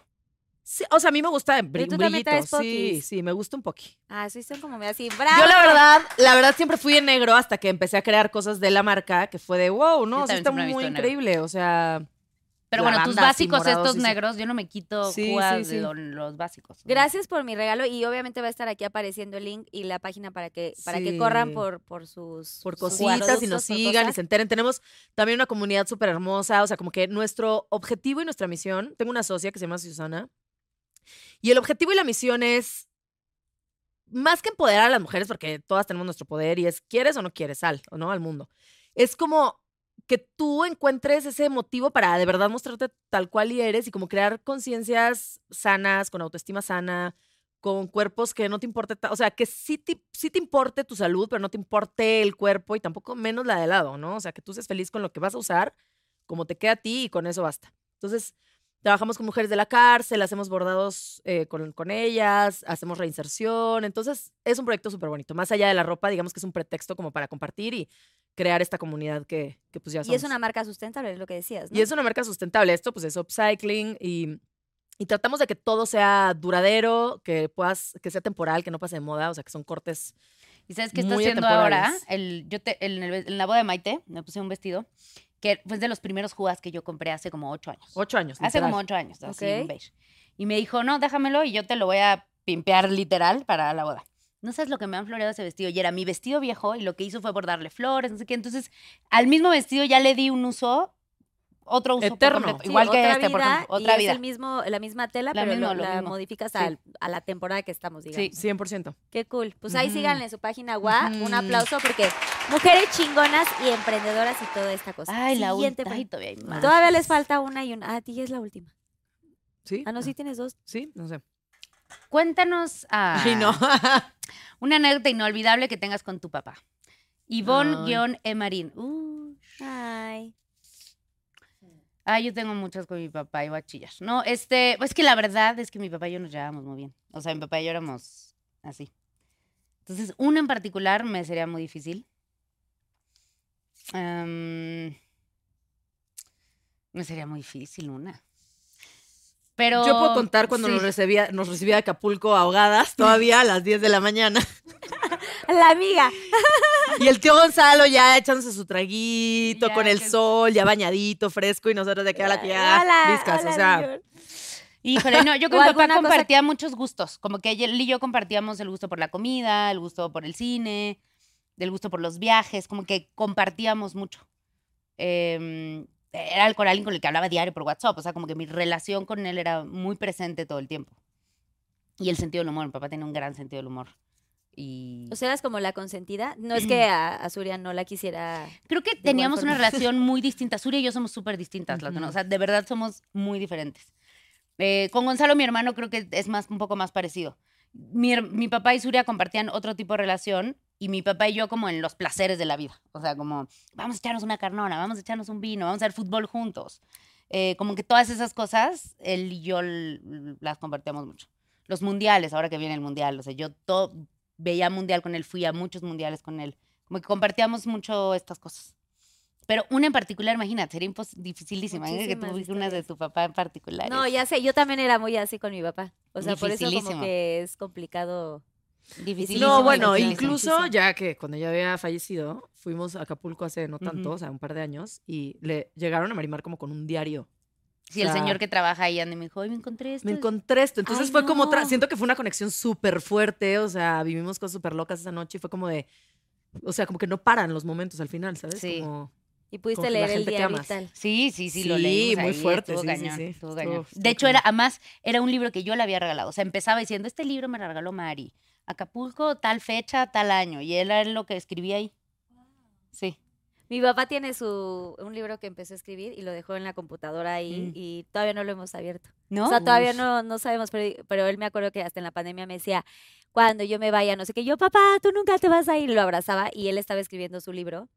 Sí, o sea, a mí me gusta tú también brillito. traes Sí, poquis. sí, me gusta un poquito. Ah, sí, son como así. ¡Bravo! Yo la verdad, la verdad siempre fui en negro hasta que empecé a crear cosas de la marca que fue de wow, no, Yo también está siempre me he muy visto de negro. increíble, o sea, Pero bueno, tus Lavanda, así, básicos estos sí, sí. negros, yo no me quito Sí, jugas sí, sí. de lo- los básicos. Gracias por mi regalo y obviamente va a estar aquí apareciendo el link y la página para que para que Sí. corran por por sus por sus cositas y productos, nos por sigan y cosas. se enteren. Tenemos también una comunidad súper hermosa, o sea, como que nuestro objetivo y nuestra misión, tengo una socia que se llama Susana, y el objetivo y la misión es más que empoderar a las mujeres, porque todas tenemos nuestro poder y es, ¿quieres o no quieres? Sal, o no, al mundo. Es como que tú encuentres ese motivo para de verdad mostrarte tal cual y eres y como crear conciencias sanas, con autoestima sana, con cuerpos que no te importe, o sea, que sí te, sí te importe tu salud, pero no te importe el cuerpo y tampoco menos la de lado, ¿no? O sea, que tú seas feliz con lo que vas a usar, como te queda a ti y con eso basta. Entonces, trabajamos con mujeres de la cárcel, hacemos bordados eh, con, con ellas, hacemos reinserción, entonces es un proyecto súper bonito. Más allá de la ropa, digamos que es un pretexto como para compartir y crear esta comunidad que, que pues ya Y somos. es una marca sustentable, es lo que decías, ¿no? Y es una marca sustentable. Esto, pues, es upcycling y, y tratamos de que todo sea duradero, que puedas, que sea temporal, que no pase de moda, o sea, que son cortes. ¿Y sabes qué está haciendo ahora? El, yo te, en, el- en la boda de Maite me puse un vestido que fue de los primeros jugas que yo compré hace como ocho años. Ocho años. Hace literal. como ocho años, así un beige. Y me dijo, no, déjamelo y yo te lo voy a pimpear literal para la boda. No sabes lo que me han floreado ese vestido. Y era mi vestido viejo y lo que hizo fue bordarle flores, no sé qué. Entonces, al mismo vestido ya le di un uso, otro uso. Eterno. Sí, Igual que otra este, por ejemplo. y Otra es vida. el mismo, la misma tela, La pero lo- lo la mismo. modificas Sí. al- a la temporada que estamos, digamos. Sí. 100%. Qué cool. Pues ahí Ujú. síganle en su página guau. Un Ujú. aplauso porque mujeres chingonas y emprendedoras y toda esta cosa. Ay, la Siguiente última. Ay, todavía hay más. Todavía les falta una y una. Ah, a ti ya es la última. ¿Sí? Ah, no, sí tienes dos. Sí, no sé. Cuéntanos ah, Ay, no. *laughs* una anécdota inolvidable que tengas con tu papá. Ivonne-Emarín. Uh, Ay. ah, yo tengo muchas con mi papá y voy a chillar. No, este, pues que la verdad es que mi papá y yo nos llevábamos muy bien. O sea, mi papá y yo éramos así. Entonces, una en particular me sería muy difícil. Me sería muy difícil una. Pero. Yo puedo contar cuando sí. nos, recibía, nos recibía Acapulco ahogadas, *laughs* todavía a las 10 de la mañana. *laughs* La amiga. Y el tío Gonzalo ya echándose su traguito Ya, con el sol, ya bañadito, fresco, y nosotros de que a la viscas, hola, o sea. señor. *laughs* Híjole, no, yo ¿O con mi papá cosa- compartía muchos gustos. Como que él y yo compartíamos el gusto por la comida, el gusto por el cine, el gusto por los viajes, como que compartíamos mucho. Em, era el coral con el que hablaba diario por WhatsApp, o sea, como que mi relación con él era muy presente todo el tiempo. Y el sentido del humor, mi papá tiene un gran sentido del humor. Y O sea, eras como la consentida. No es *clears throat* que a, a Surya no la quisiera. creo que teníamos una relación muy distinta. Surya y yo somos súper distintas, dos, Ujú. o sea, de verdad somos muy diferentes. Eh, con Gonzalo, mi hermano, creo que es más, un poco más parecido. Mi, mi papá y Surya compartían otro tipo de relación y mi papá y yo como en los placeres de la vida. O sea, como vamos a echarnos una carnona, vamos a echarnos un vino, vamos a hacer fútbol juntos. Eh, como que todas esas cosas, él y yo las compartíamos mucho. Los mundiales, ahora que viene el mundial, o sea, yo to- veía mundial con él, fui a muchos mundiales con él. Como que compartíamos mucho estas cosas. Pero una en particular, imagínate, sería impos- dificilísima. ¿eh? Que tú una de tu papá en particular. No, ya sé. Yo también era muy así con mi papá. O sea, por eso como que es complicado. Dificilísimo. No, bueno, incluso ya que cuando ya había fallecido, fuimos a Acapulco hace no tanto, o sea, un par de años, y le llegaron a Marimar como con un diario. Sí, el o sea, señor que trabaja ahí anda y me dijo, "Ay, me encontré esto. Me encontré esto. Entonces Ay, fue como otra. Siento que fue una conexión súper fuerte. O sea, vivimos cosas súper locas esa noche y fue como de. O sea, como que no paran los momentos al final, ¿sabes? Sí. Como, Y pudiste leer el gente que diario y tal. Sí, sí, sí, lo Sí, leímos muy ahí, fuerte, estuvo sí, sí, cañón, sí, estuvo estuvo- cañón. estuvo De hecho, era, además, era un libro que yo le había regalado. O sea, empezaba diciendo, este libro me lo regaló Mari. Acapulco, tal fecha, tal año. Y él era lo que escribía ahí. Sí. Mi papá tiene su un libro que empezó a escribir y lo dejó en la computadora ahí Mm. y todavía no lo hemos abierto. ¿No? O sea, todavía Uf. no, no sabemos, pero, pero él me acuerdo que hasta en la pandemia me decía, cuando yo me vaya, no sé qué, yo, papá, tú nunca te vas a ir. Lo abrazaba y él estaba escribiendo su libro.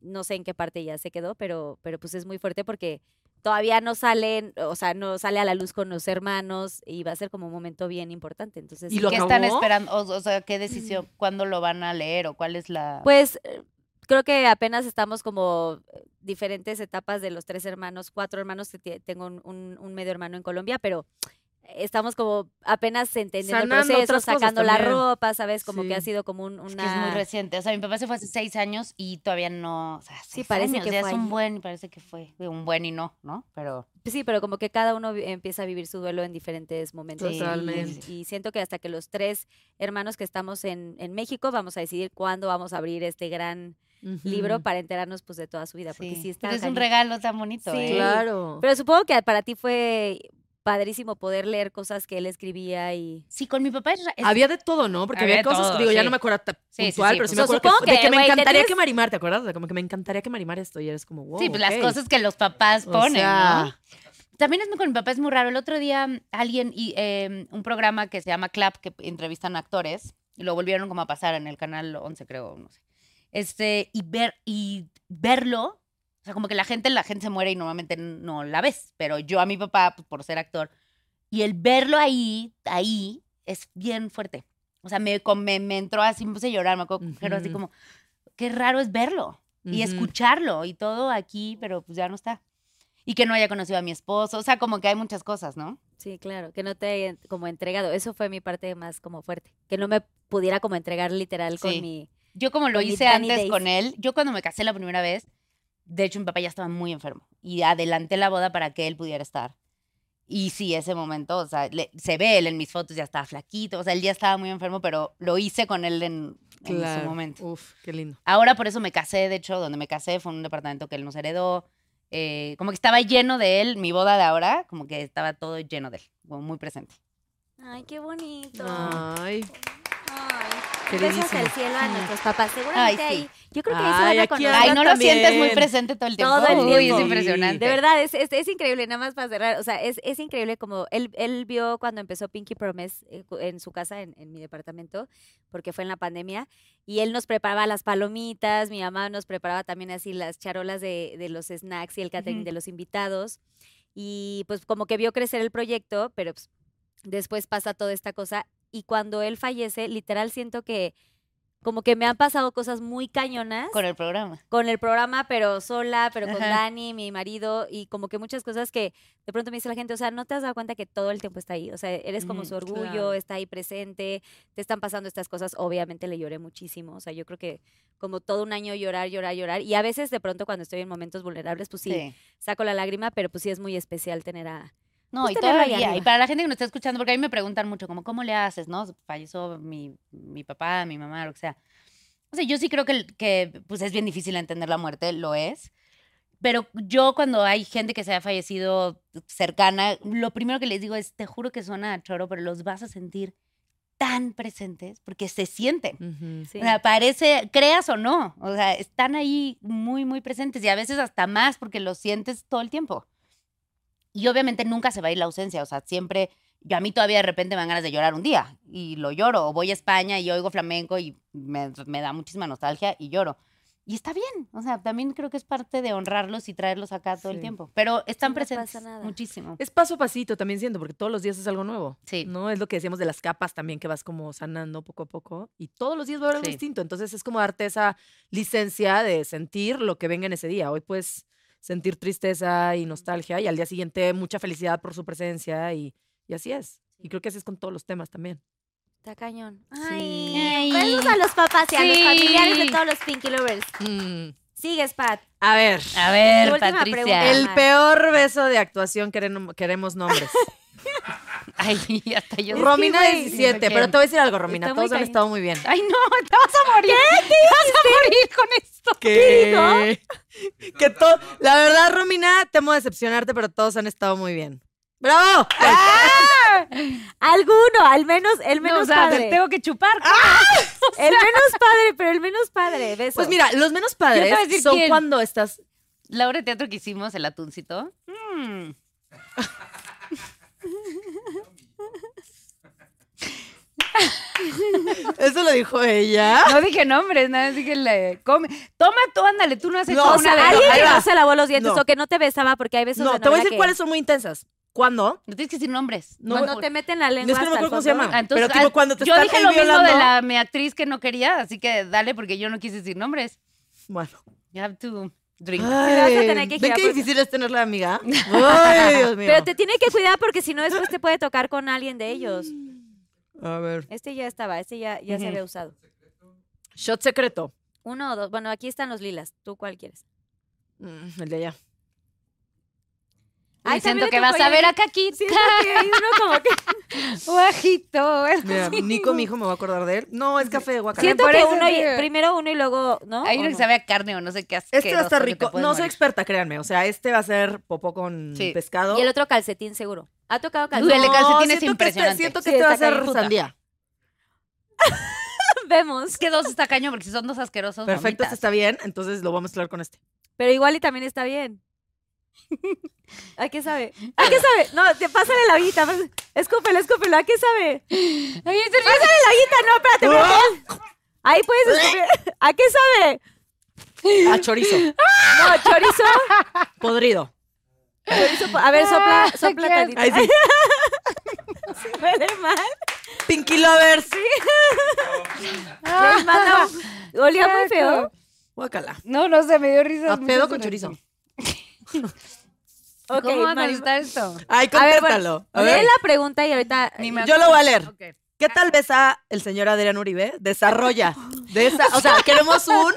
No sé en qué parte ya se quedó, pero, pero pues es muy fuerte porque todavía no salen, o sea, no sale a la luz con los hermanos y va a ser como un momento bien importante. Entonces, ¿Y lo ¿Qué acabó? están esperando? O, o sea, ¿qué decisión? ¿Cuándo lo van a leer o cuál es la...? Pues eh, creo que apenas estamos como eh, diferentes etapas de los tres hermanos, cuatro hermanos, tengo un, un- un medio hermano en Colombia, pero estamos como apenas entendiendo Sanando el proceso, sacando la ropa, ¿sabes? Como que ha Sí. sido como un, una... Es que es muy reciente. O sea, mi papá se fue hace seis años y todavía no. O sea, Sí, parece años, que ya fue es un buen y parece que fue un buen y no, ¿no? Pero Sí, pero como que cada uno empieza a vivir su duelo en diferentes momentos. y- Totalmente. Y, siento que hasta que los tres hermanos que estamos en, en México vamos a decidir cuándo vamos a abrir este gran libro para enterarnos pues de toda su vida. Porque sí, está Pero es un regalo tan bonito. Sí. ¿eh? Claro. Pero supongo que para ti fue padrísimo poder leer cosas que él escribía y... Sí, con mi papá es. Había de todo, ¿no? Porque Había cosas, todo, digo, ya no me acuerdo ta- Sí, sí, puntual, sí, pero sí pues, me o acuerdo que, de que, me encantaría tienes- que Marimar, ¿te acuerdas? O sea, como que me encantaría que Marimar esto y eres como, wow. sí, pues las cosas que los papás O ponen, También es muy con mi papá, es muy raro. El otro día mm, alguien, y, eh, un programa que se llama Clap, que entrevistan actores, y lo volvieron como a pasar en el canal 11, creo, no sé. Este, y, ver, y verlo, sea, como que la gente, la gente se muere y normalmente no la ves, pero yo a mi papá, pues, por ser actor, y el verlo ahí, ahí, es bien fuerte. O sea, me, me, me entró así, me puse a llorar, me acuerdo, pero así Ujú. como, qué raro es verlo y Ujú. escucharlo y todo aquí, pero pues ya no está. Y que no haya conocido a mi esposo, o sea, como que hay muchas cosas, ¿no? Sí, claro, que no te hayan como entregado. Eso fue mi parte más como fuerte. Que no me pudiera como entregar literal con Sí. mi... Yo como lo Con hice antes Days. con él, yo cuando me casé la primera vez, de hecho mi papá ya estaba muy enfermo y adelanté la boda para que él pudiera estar. Y sí, ese momento, o sea, le- se ve él en mis fotos, ya estaba flaquito, o sea, él ya estaba muy enfermo, pero lo hice con él en, en su Claro. momento. Uf, qué lindo. Ahora por eso me casé, de hecho, donde me casé fue en un departamento que él nos heredó. eh, como que estaba lleno de él, mi boda de ahora, como que estaba todo lleno de él, como muy presente. Ay, qué bonito. Ay. Besos al cielo a nuestros papás. Seguramente Ay, sí. ahí. Yo creo que ahí se Ay, van a aquí conocer. Ay, no lo también. sientes muy presente todo el tiempo. Todo el Uy, tiempo. es impresionante. De verdad, es, es, es increíble, nada más para cerrar. O sea, es, es increíble como él, él vio cuando empezó Pinky Promise eh, en su casa, en, en mi departamento, porque fue en la pandemia, y él nos preparaba las palomitas, mi mamá nos preparaba también así las charolas de, de los snacks y el catering Ujú. de los invitados. Y pues como que vio crecer el proyecto, pero pues, después pasa toda esta cosa. Y cuando él fallece, literal siento que como que me han pasado cosas muy cañonas Con el programa. con el programa, pero sola, pero con Ajá. Dani, mi marido, y como que muchas cosas que de pronto me dice la gente, o sea, no te has dado cuenta que todo el tiempo está ahí, o sea, eres como Ujú, su orgullo, claro. está ahí presente, te están pasando estas cosas, obviamente le lloré muchísimo, o sea, yo creo que como todo un año llorar, llorar, llorar, y a veces de pronto cuando estoy en momentos vulnerables, pues sí, Sí. saco la lágrima, pero pues sí es muy especial tener a... No, Pues y todavía, y para la gente que nos está escuchando, porque a mí me preguntan mucho, como, ¿cómo le haces, no? Falleció mi, mi papá, mi mamá, lo que sea. O sea, yo sí creo que, que pues es bien difícil entender la muerte, lo es. Pero yo cuando hay gente que se ha fallecido cercana, lo primero que les digo es, te juro que suena a choro, pero los vas a sentir tan presentes porque se sienten. Ujú. Sí. O sea, parece, creas o no, o sea, están ahí muy, muy presentes y a veces hasta más porque los sientes todo el tiempo. Y obviamente nunca se va a ir la ausencia, o sea, siempre, yo a mí todavía de repente me dan ganas de llorar un día y lo lloro, o voy a España y oigo flamenco y me, me da muchísima nostalgia y lloro. Y está bien, o sea, también creo que es parte de honrarlos y traerlos acá todo el tiempo, pero están no pasa presentes nada. muchísimo. Es paso a pasito también siento, porque todos los días es algo nuevo. Sí. ¿No? Es lo que decíamos de las capas también, que vas como sanando poco a poco. Y todos los días va a haber algo Sí. distinto. Entonces es como darte esa licencia de sentir lo que venga en ese día. Hoy puedes sentir tristeza y nostalgia y al día siguiente mucha felicidad por su presencia y, y así es. Y creo que así es con todos los temas también. Está cañón. Sí. Ay, besos a los papás y a los familiares de todos los Pinky Lovers. Mm. Sigues, Pat. A ver. A ver, Patricia. pregunta. El peor beso de actuación queremos, queremos nombres. *laughs* Ay, *laughs* hasta yo. Romina güey, 17, ¿quién? pero te voy a decir algo, Romina. Todos han estado muy bien. Ay, no, te vas a morir. ¿Qué? Te vas a morir con esto. que, *laughs* que to- la verdad, Romina, temo decepcionarte, pero todos han estado muy bien. ¡Bravo! Alguno, al menos, el menos No, o sea, padre. tengo que chupar. *laughs* El menos padre, pero el menos padre. Beso. Pues mira, los menos padres decir son quién. cuando estás. La obra de teatro que hicimos, el atuncito. mm, Eso lo dijo ella. No dije nombres, nada, dije le come. Toma tú, ándale, tú no has hecho No, o una sea, de alguien ahí que no se lavó los dientes No. o que no te besaba porque hay besos No, de te voy a decir que cuáles son muy intensas. ¿Cuándo? No tienes que decir nombres. No, cuando te meten la No, lengua es que no me acuerdo cómo se llama. Ah, entonces, pero tipo ah, cuando te yo dije lo mismo de violando- la mi actriz que no quería, así que dale porque yo no quise decir nombres. Bueno. You have to drink. Ay, vas a tener que ¿Ven qué por- difícil es tenerla de amiga? *laughs* Ay, Dios mío. Pero te tiene que cuidar porque si no después te puede tocar con alguien de ellos. A ver. Este ya estaba, este ya, ya se había usado. Shot secreto. Uno o dos. Bueno, aquí están los lilas. ¿Tú cuál quieres? Mm, el de allá. Ay, siento que vas a ver a Caquita. *laughs* Siento que hay uno como que... *laughs* Bajito. Mira, Nico, mi hijo, me voy a acordar de él. No, es café de guacamole. Siento que uno y- primero uno y luego, ¿no? Hay ¿O uno que no? sabe a carne o no sé qué Este va a estar rico. No soy morir. experta, créanme. O sea, este va a ser popó con Sí. pescado. Y el otro calcetín seguro. ¿Ha tocado Uy, calcetín? el de calcetín es siento que este- impresionante. siento que Sí, este va a ser cañón. sandía. *laughs* Vemos. Es que dos está caño porque si son dos asquerosos. Perfecto, este está bien. Entonces lo voy a mezclar con este. Pero igual y también está bien. *laughs* ¿A qué sabe? ¿A qué sabe? No, te pásale la ollita. pas- Escúpelo, escúpelo. ¿A qué sabe? Ay, serio. Pásale la ollita. No, espérate, espérate. Ahí puedes escupir. ¿A qué sabe? A chorizo. No, chorizo. Podrido. A ver, sopla, qué sopla tantito. Ahí *laughs* sí. Huele mal. Pinky Lovers. *laughs* Manda un- Olía muy feo. Guácala. No, no sé, me dio risa. A pedo con chorizo. Ok, ¿Cómo va a Mari- contestar esto? Ay, A ver, contéstalo. A Lee ver. la pregunta y ahorita. Ni me Yo lo voy a leer. ¿Qué tal ves a el señor Adrián Uribe? Desarrolla. De esa, o sea, queremos un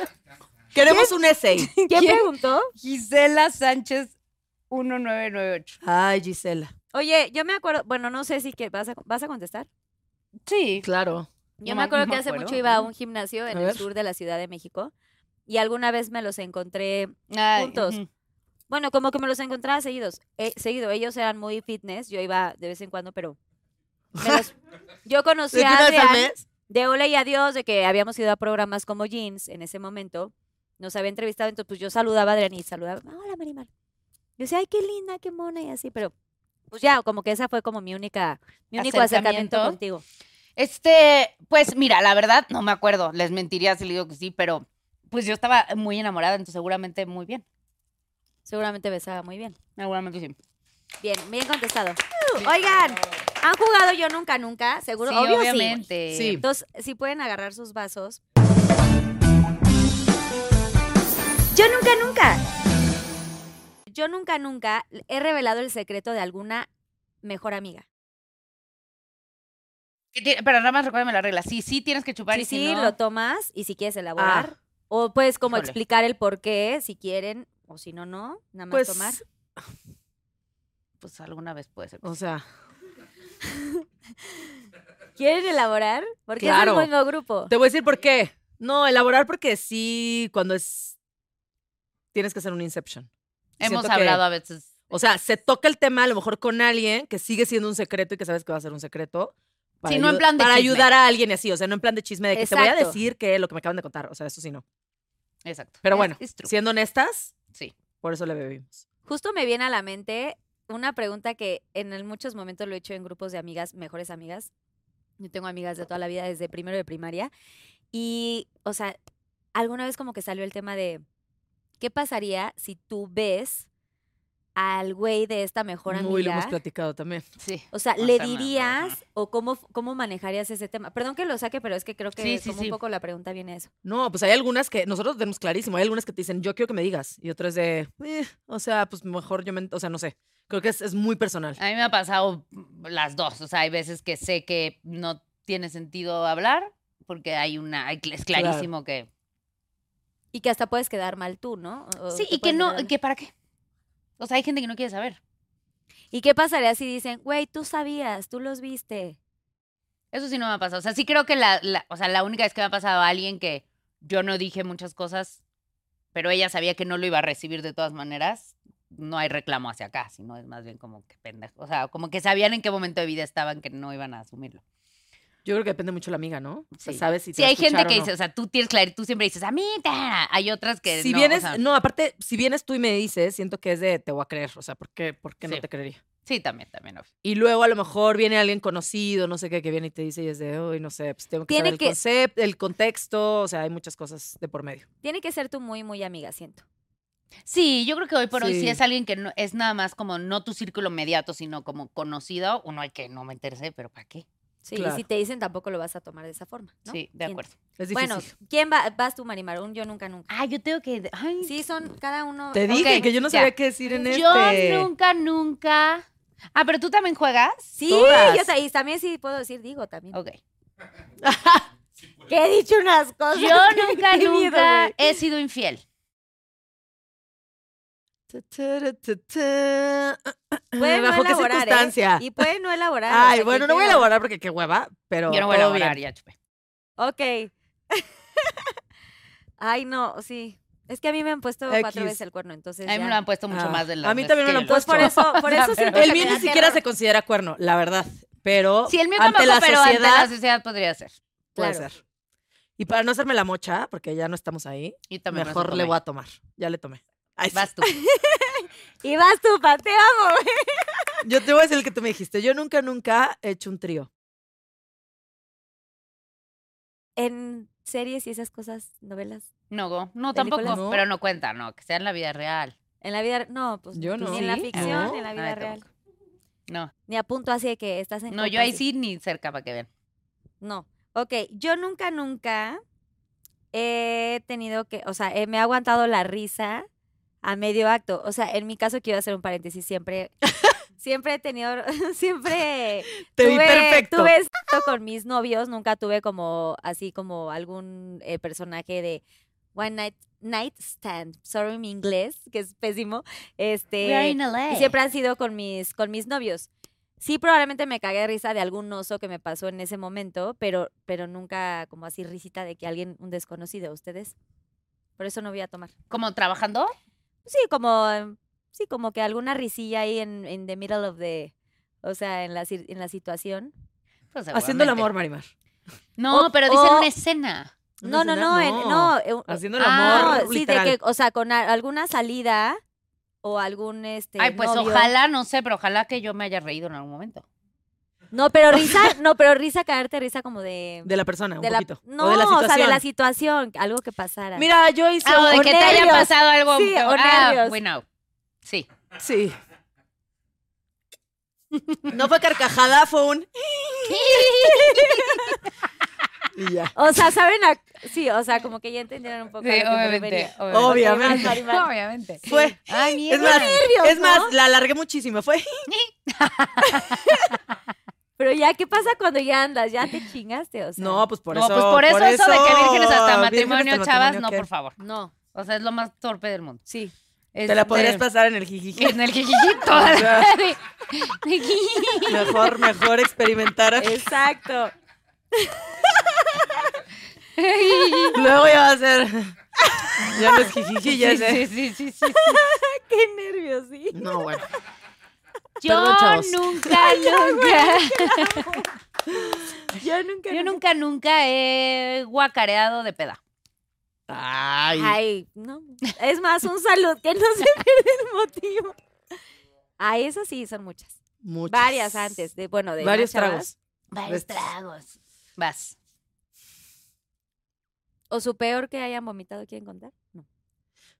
queremos un essay. ¿Quién preguntó? Gisela Sánchez 1998. Ay, Gisela. Oye, yo me acuerdo, bueno, no sé si que vas a, vas a contestar. Sí. Claro. Yo No me acuerdo no que hace acuerdo. mucho iba a un gimnasio en A el sur de la Ciudad de México y alguna vez me los encontré, Ay, Juntos. bueno, como que me los encontraba seguidos, eh, seguido. Ellos eran muy fitness, yo iba de vez en cuando, pero los- *laughs* yo conocí ¿De que a Adrián. de hola y adiós, de que habíamos ido a programas como Jeans en ese momento, nos había entrevistado, entonces pues yo saludaba a Adrián y saludaba, hola Marimar. Yo decía, ay, qué linda, qué mona y así, pero pues ya, como que esa fue como mi única, mi único acercamiento Acercamiento. contigo. Este, pues mira, la verdad, no me acuerdo. Les mentiría si le digo que sí, pero pues yo estaba muy enamorada, entonces seguramente muy bien. Seguramente besaba muy bien. Seguramente sí. Bien, bien contestado. Oigan, ¿han jugado yo nunca, nunca? Seguro, Sí, obvio sí, obviamente. Sí. Entonces, si pueden agarrar sus vasos. Yo nunca, nunca. Yo nunca, nunca he revelado el secreto de alguna mejor amiga. ¿Qué tiene- Pero nada más recuérdame la regla. Sí, sí tienes que chupar Sí, y si sí, no, lo tomas y si quieres elaborar. O puedes como Híjole. explicar el por qué, si quieren, o si no, no. Nada más Pues, tomar. *sighs* pues alguna vez puede ser. o sea, *laughs* ¿Quieren elaborar? Porque Claro. es el mismo grupo. te voy a decir por qué. No, elaborar porque sí, cuando es. Tienes que hacer un inception. Hemos siento que- hablado a veces. O sea, se toca el tema a lo mejor con alguien que sigue siendo un secreto y que sabes que va a ser un secreto. Sí, no en plan de Para chisme. ayudar a alguien y así, o sea, no en plan de chisme de que te voy a decir que lo que me acaban de contar. O sea, eso sí no. Exacto. Pero bueno, es siendo honestas, Sí. por eso le bebimos. Justo me viene a la mente una pregunta que en el- muchos momentos lo he hecho en grupos de amigas, mejores amigas. Yo tengo amigas de toda la vida desde primero de primaria. Y, o sea, alguna vez como que salió el tema de, ¿qué pasaría si tú ves al güey de esta mejor amiga? Muy lo hemos platicado también. Sí. O sea, ¿le dirías ajá. o cómo, cómo manejarías ese tema? Perdón que lo saque, pero es que creo que Sí, sí, como sí. un poco la pregunta viene a eso. No, pues hay algunas que nosotros tenemos clarísimo. Hay algunas que te dicen, yo quiero que me digas. Y otras de, "Eh, o sea, pues mejor yo me. O sea, no sé. Creo que es, es muy personal. A mí me ha pasado las dos. O sea, hay veces que sé que no tiene sentido hablar porque hay una. Es clarísimo que. Y que hasta puedes quedar mal tú, ¿no? O Sí, y que no. quedar- que ¿Para qué? O sea, hay gente que no quiere saber. ¿Y qué pasaría si dicen, güey, tú sabías, tú los viste? Eso sí no me ha pasado. O sea, sí creo que la, la- o sea, la única vez que me ha pasado a alguien que yo no dije muchas cosas, pero ella sabía que no lo iba a recibir de todas maneras, no hay reclamo hacia acá, sino es más bien como que pendejo. O sea, como que sabían en qué momento de vida estaban que no iban a asumirlo. Yo creo que depende mucho de la amiga, ¿no? O sea, Sí. sabes si te Sí, hay gente que no. dice, o sea, tú tienes claro, tú siempre dices, a mí, ta". hay otras que si no, o vienes, sea, no, aparte, si vienes tú y me dices, siento que es de te voy a creer. O sea, ¿por qué, por qué no te creería? Sí, también, también. obvio. Y luego a lo mejor viene alguien conocido, no sé qué, que viene y te dice y es de, uy, no sé, pues tengo que Tiene saber el que- concepto, el contexto, o sea, hay muchas cosas de por medio. Tiene que ser tú muy, muy amiga, siento. Sí, yo creo que hoy por hoy si es alguien que no, es nada más como no tu círculo inmediato, sino como conocido, uno hay que no meterse, pero ¿para qué? Sí, Claro. y si te dicen tampoco lo vas a tomar de esa forma, ¿no? Sí, de acuerdo. Es difícil. Bueno, ¿quién va? Vas tú, Marimar, un yo nunca, nunca. Ah, yo tengo que... Ay, Sí, son cada uno. te dije que yo no ya. sabía qué decir en Yo este. nunca, nunca... Ah, pero tú también juegas. Sí, Todas. yo y también sí puedo decir, digo también. Ok. *laughs* Que he dicho unas cosas. Yo *laughs* nunca, miedo, nunca güey. he sido infiel. *clears throat* Pueden no ¿Bajo qué elaborar, ¿eh? Y pueden no elaborar. Ay, bueno, no voy a elaborar porque qué hueva, pero Yo no voy a elaborar, bien. ya chupé. Ok. *laughs* Ay, no, sí. Es que a mí me han puesto cuatro veces el cuerno, entonces. A mí me ya. lo han puesto mucho Ah, más de la a mí también me lo han Pues por puesto. eso, por *laughs* eso siento El mío me ni siquiera se considera cuerno, la verdad. Pero Sí, el mío ante tampoco, la pero ante la sociedad sociedad podría ser. puede Claro. ser. Y para no hacerme la mocha, porque ya no estamos ahí, Y también me mejor le voy a tomar. Ya le tomé. Ay. Vas tú. *laughs* Y vas tú, pa, te amo. *laughs* Yo te voy a decir el que tú me dijiste. Yo nunca, nunca he hecho un trío. En series y esas cosas, novelas. No, go. no ¿Películas? tampoco, No. pero no cuenta, no, que sea en la vida real. En la vida, no, pues Yo no. ni en la ficción, No. ni en la vida real. No, Ni a punto así de que estás en no, yo ahí sí ni cerca para que vean. No. Ok, yo nunca, nunca he tenido que, o sea, eh, me ha aguantado la risa a medio acto. O sea, en mi caso quiero hacer un paréntesis, siempre, *laughs* siempre he tenido, *laughs* siempre Te vi tuve, perfecto. tuve esto con mis novios, nunca tuve como, así como algún eh, personaje de One Night, night Stand, sorry mi inglés, que es pésimo, este... We are in LA. Y siempre han sido con mis, con mis novios. Sí, probablemente me cagué de risa de algún oso que me pasó en ese momento, pero, pero nunca como así risita de que alguien, un desconocido, ustedes. Por eso no voy a tomar. ¿Como trabajando? Sí, como, em, sí, como que alguna risilla ahí en, en the middle of the, o sea, en la, en la situación. Pues Haciendo el amor, Marimar. No, O- pero dicen o- una escena. No, no, no, en- no, Haciendo el Ah, amor no, sí, de que, o sea, con a- alguna salida o algún este Ay, pues novio. ojalá, no sé, pero ojalá que yo me haya reído en algún momento. No, pero risa, no, pero risa caerte risa como de De la persona, un de la- poquito. no, o de la situación. sea, de la situación, algo que pasara. Mira, yo hice... Ah, o de o que te haya pasado algo. Sí, o ah, nervios. bueno, sí. Sí. *laughs* No fue carcajada, fue un... *laughs* y ya. O sea, saben, a- sí, o sea, como que ya entendieron un poco. Sí, a lo que me obviamente. Obviamente. Marimar. Obviamente. Fue. Ay, Es mierda. más, nervios, es más, la alargué muchísimo. Fue... *laughs* Pero ya, ¿qué pasa cuando ya andas? Ya te chingaste, o sea. No, pues por no, eso... pues por eso, eso de que vírgenes hasta matrimonio, hasta chavas, matrimonio, no, por favor. No, O sea, es lo más torpe del mundo. sí. Te la podrías Este, pasar en el jijiji. En el jijijito. *laughs* O sea, *laughs* mejor, mejor experimentar. Exacto. *laughs* Luego ya va a ser... Ya no es jijiji, ya Sí, de- sí, sí, sí, sí. Qué nervios, sí. No, bueno. Yo Perdón, chavos. nunca, *laughs* *laughs* nunca. Yo nunca. Yo nunca, nunca he guacareado de peda. Ay. Ay, no. Es más, un salud, que no se pierde el motivo. Ay, eso sí, son muchas. Muchas. Varias antes, de, bueno, de Varios tragos. Varios tragos. Vas. ¿O su peor que hayan vomitado, quieren contar? No.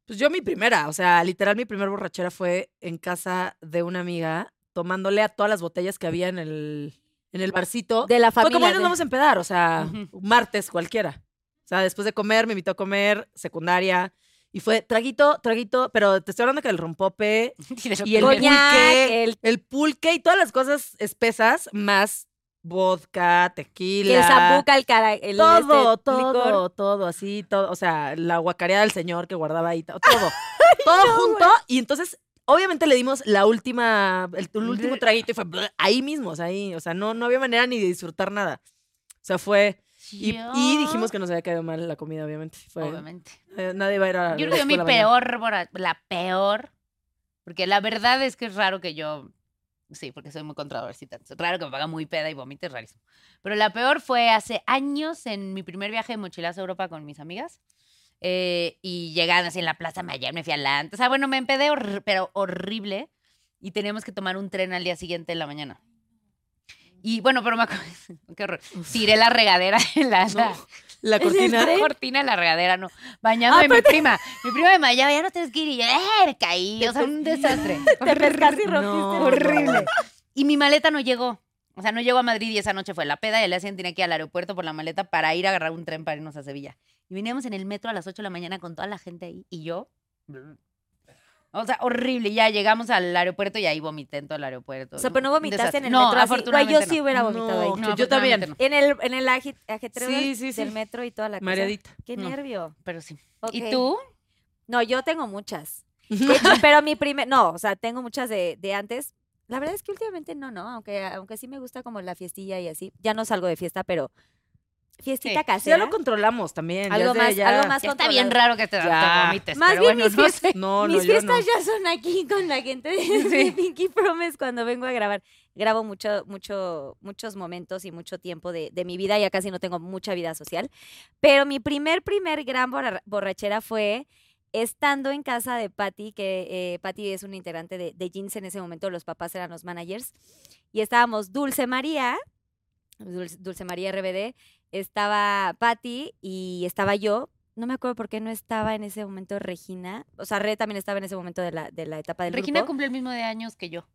Pues yo mi primera, o sea, literal mi primer borrachera fue en casa de una amiga, tomándole a todas las botellas que había en el, en el barcito. De la Fue familia. como hoy nos de- vamos a empedar, o sea, martes cualquiera. O sea, después de comer, me invitó a comer, secundaria. Y fue traguito, traguito, pero te estoy hablando que el rompope *laughs* y el Coñac, pulque, el- el pulque y todas las cosas espesas, más vodka, que tequila. el zapuca, el cara, el todo, este, todo, licor. todo, así, todo. O sea, la guacareada del señor que guardaba ahí, to- todo. todo *laughs* junto. Y entonces, obviamente le dimos la última, el, el último traguito y fue ahí mismo, o sea, ahí. O sea, no, no había manera ni de disfrutar nada. O sea, fue. Y, y dijimos que nos había caído mal la comida, obviamente. Fue, Obviamente. eh, nadie va a ir a. Yo la creo que mi peor, la peor, porque la verdad es que es raro que yo, sí, porque soy muy controversita, es raro que me haga muy peda y vomite, es rarísimo. Pero la peor fue hace años en mi primer viaje de mochilazo a Europa con mis amigas. eh, y llegan así en la plaza Mayor, me fui adelante. O sea, bueno, me empedé, hor- pero horrible. Y teníamos que tomar un tren al día siguiente en la mañana. Y bueno, pero me acuerdo, *laughs* qué horror. Tiré la regadera en la, la- La cortina. la cortina la regadera, no. Bañándome mi prima. Mi prima me bañaba, ya no tienes que ir. Y yo, ¡eh! Me caí. O sea, un desastre. *laughs* Te y rompiste. No. el- Horrible. Y mi maleta no llegó. O sea, no llegó a Madrid y esa noche fue la peda y al día siguiente tenía que ir al aeropuerto por la maleta para ir a agarrar un tren para irnos a Sevilla. Y veníamos en el metro a las 8 de la mañana con toda la gente ahí y yo. O sea, horrible. Ya llegamos al aeropuerto y ahí vomité en todo el aeropuerto. O sea, pero no vomitaste en el metro. No, así. Güey, afortunadamente yo sí hubiera vomitado ahí. No, yo también. En el, en el ajetreo Sí, del, sí, sí. del metro y toda la cosa. Mareadita. Qué No. nervio. Pero sí. ¿Y tú? No, yo tengo muchas. De hecho, pero mi primer, no, o sea, tengo muchas de, de antes. La verdad es que últimamente no, ¿no? Aunque, aunque sí me gusta como la fiestilla y así. Ya no salgo de fiesta, pero fiestita Sí. Sí, ya casera. lo controlamos también. Algo más- ya- algo más Ya está bien raro que te, te vomites. Más pero bien bueno, mis no fiestas- sé. No, no, Mis fiestas no. ya son aquí con la gente de, de Pinky Promise cuando vengo a grabar. Grabo mucho, mucho, muchos momentos y mucho tiempo de, de mi vida. Ya casi no tengo mucha vida social. Pero mi primer, primer gran borra- borrachera fue estando en casa de Patty, que eh, Patty es una integrante de, de Jeans en ese momento. Los papás eran los managers. Y estábamos Dulce María, Dulce, Dulce María RBD, estaba Patty y estaba yo. No me acuerdo por qué no estaba en ese momento Regina. O sea, Re también estaba en ese momento de la, de la etapa del Regina grupo. cumple el mismo de años que yo.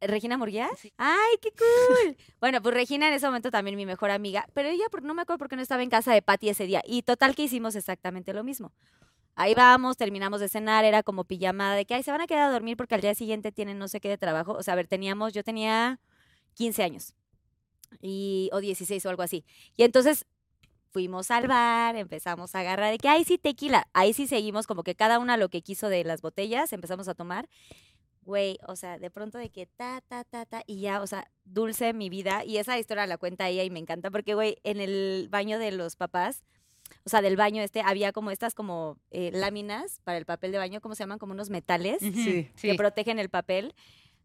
¿Regina Murguía? Sí. ¡Ay, qué cool! *laughs* bueno, pues Regina en ese momento también mi mejor amiga, pero ella no me acuerdo por qué no estaba en casa de Patty ese día. Y total que hicimos exactamente lo mismo. Ahí vamos, terminamos de cenar, era como pijamada de que, ay, se van a quedar a dormir porque al día siguiente tienen no sé qué de trabajo. O sea, a ver, teníamos, yo tenía 15 años y, o 16 o algo así. Y entonces fuimos al bar, empezamos a agarrar de que, ay, sí, tequila. Ahí sí seguimos como que cada una lo que quiso de las botellas, empezamos a tomar. Güey, o sea, de pronto de que ta, ta, ta, ta, y ya, o sea, dulce mi vida. Y esa historia la cuenta ella y me encanta porque, güey, en el baño de los papás, o sea, del baño este, había como estas como eh, láminas para el papel de baño, ¿cómo se llaman? Como unos metales Sí. que protegen el papel.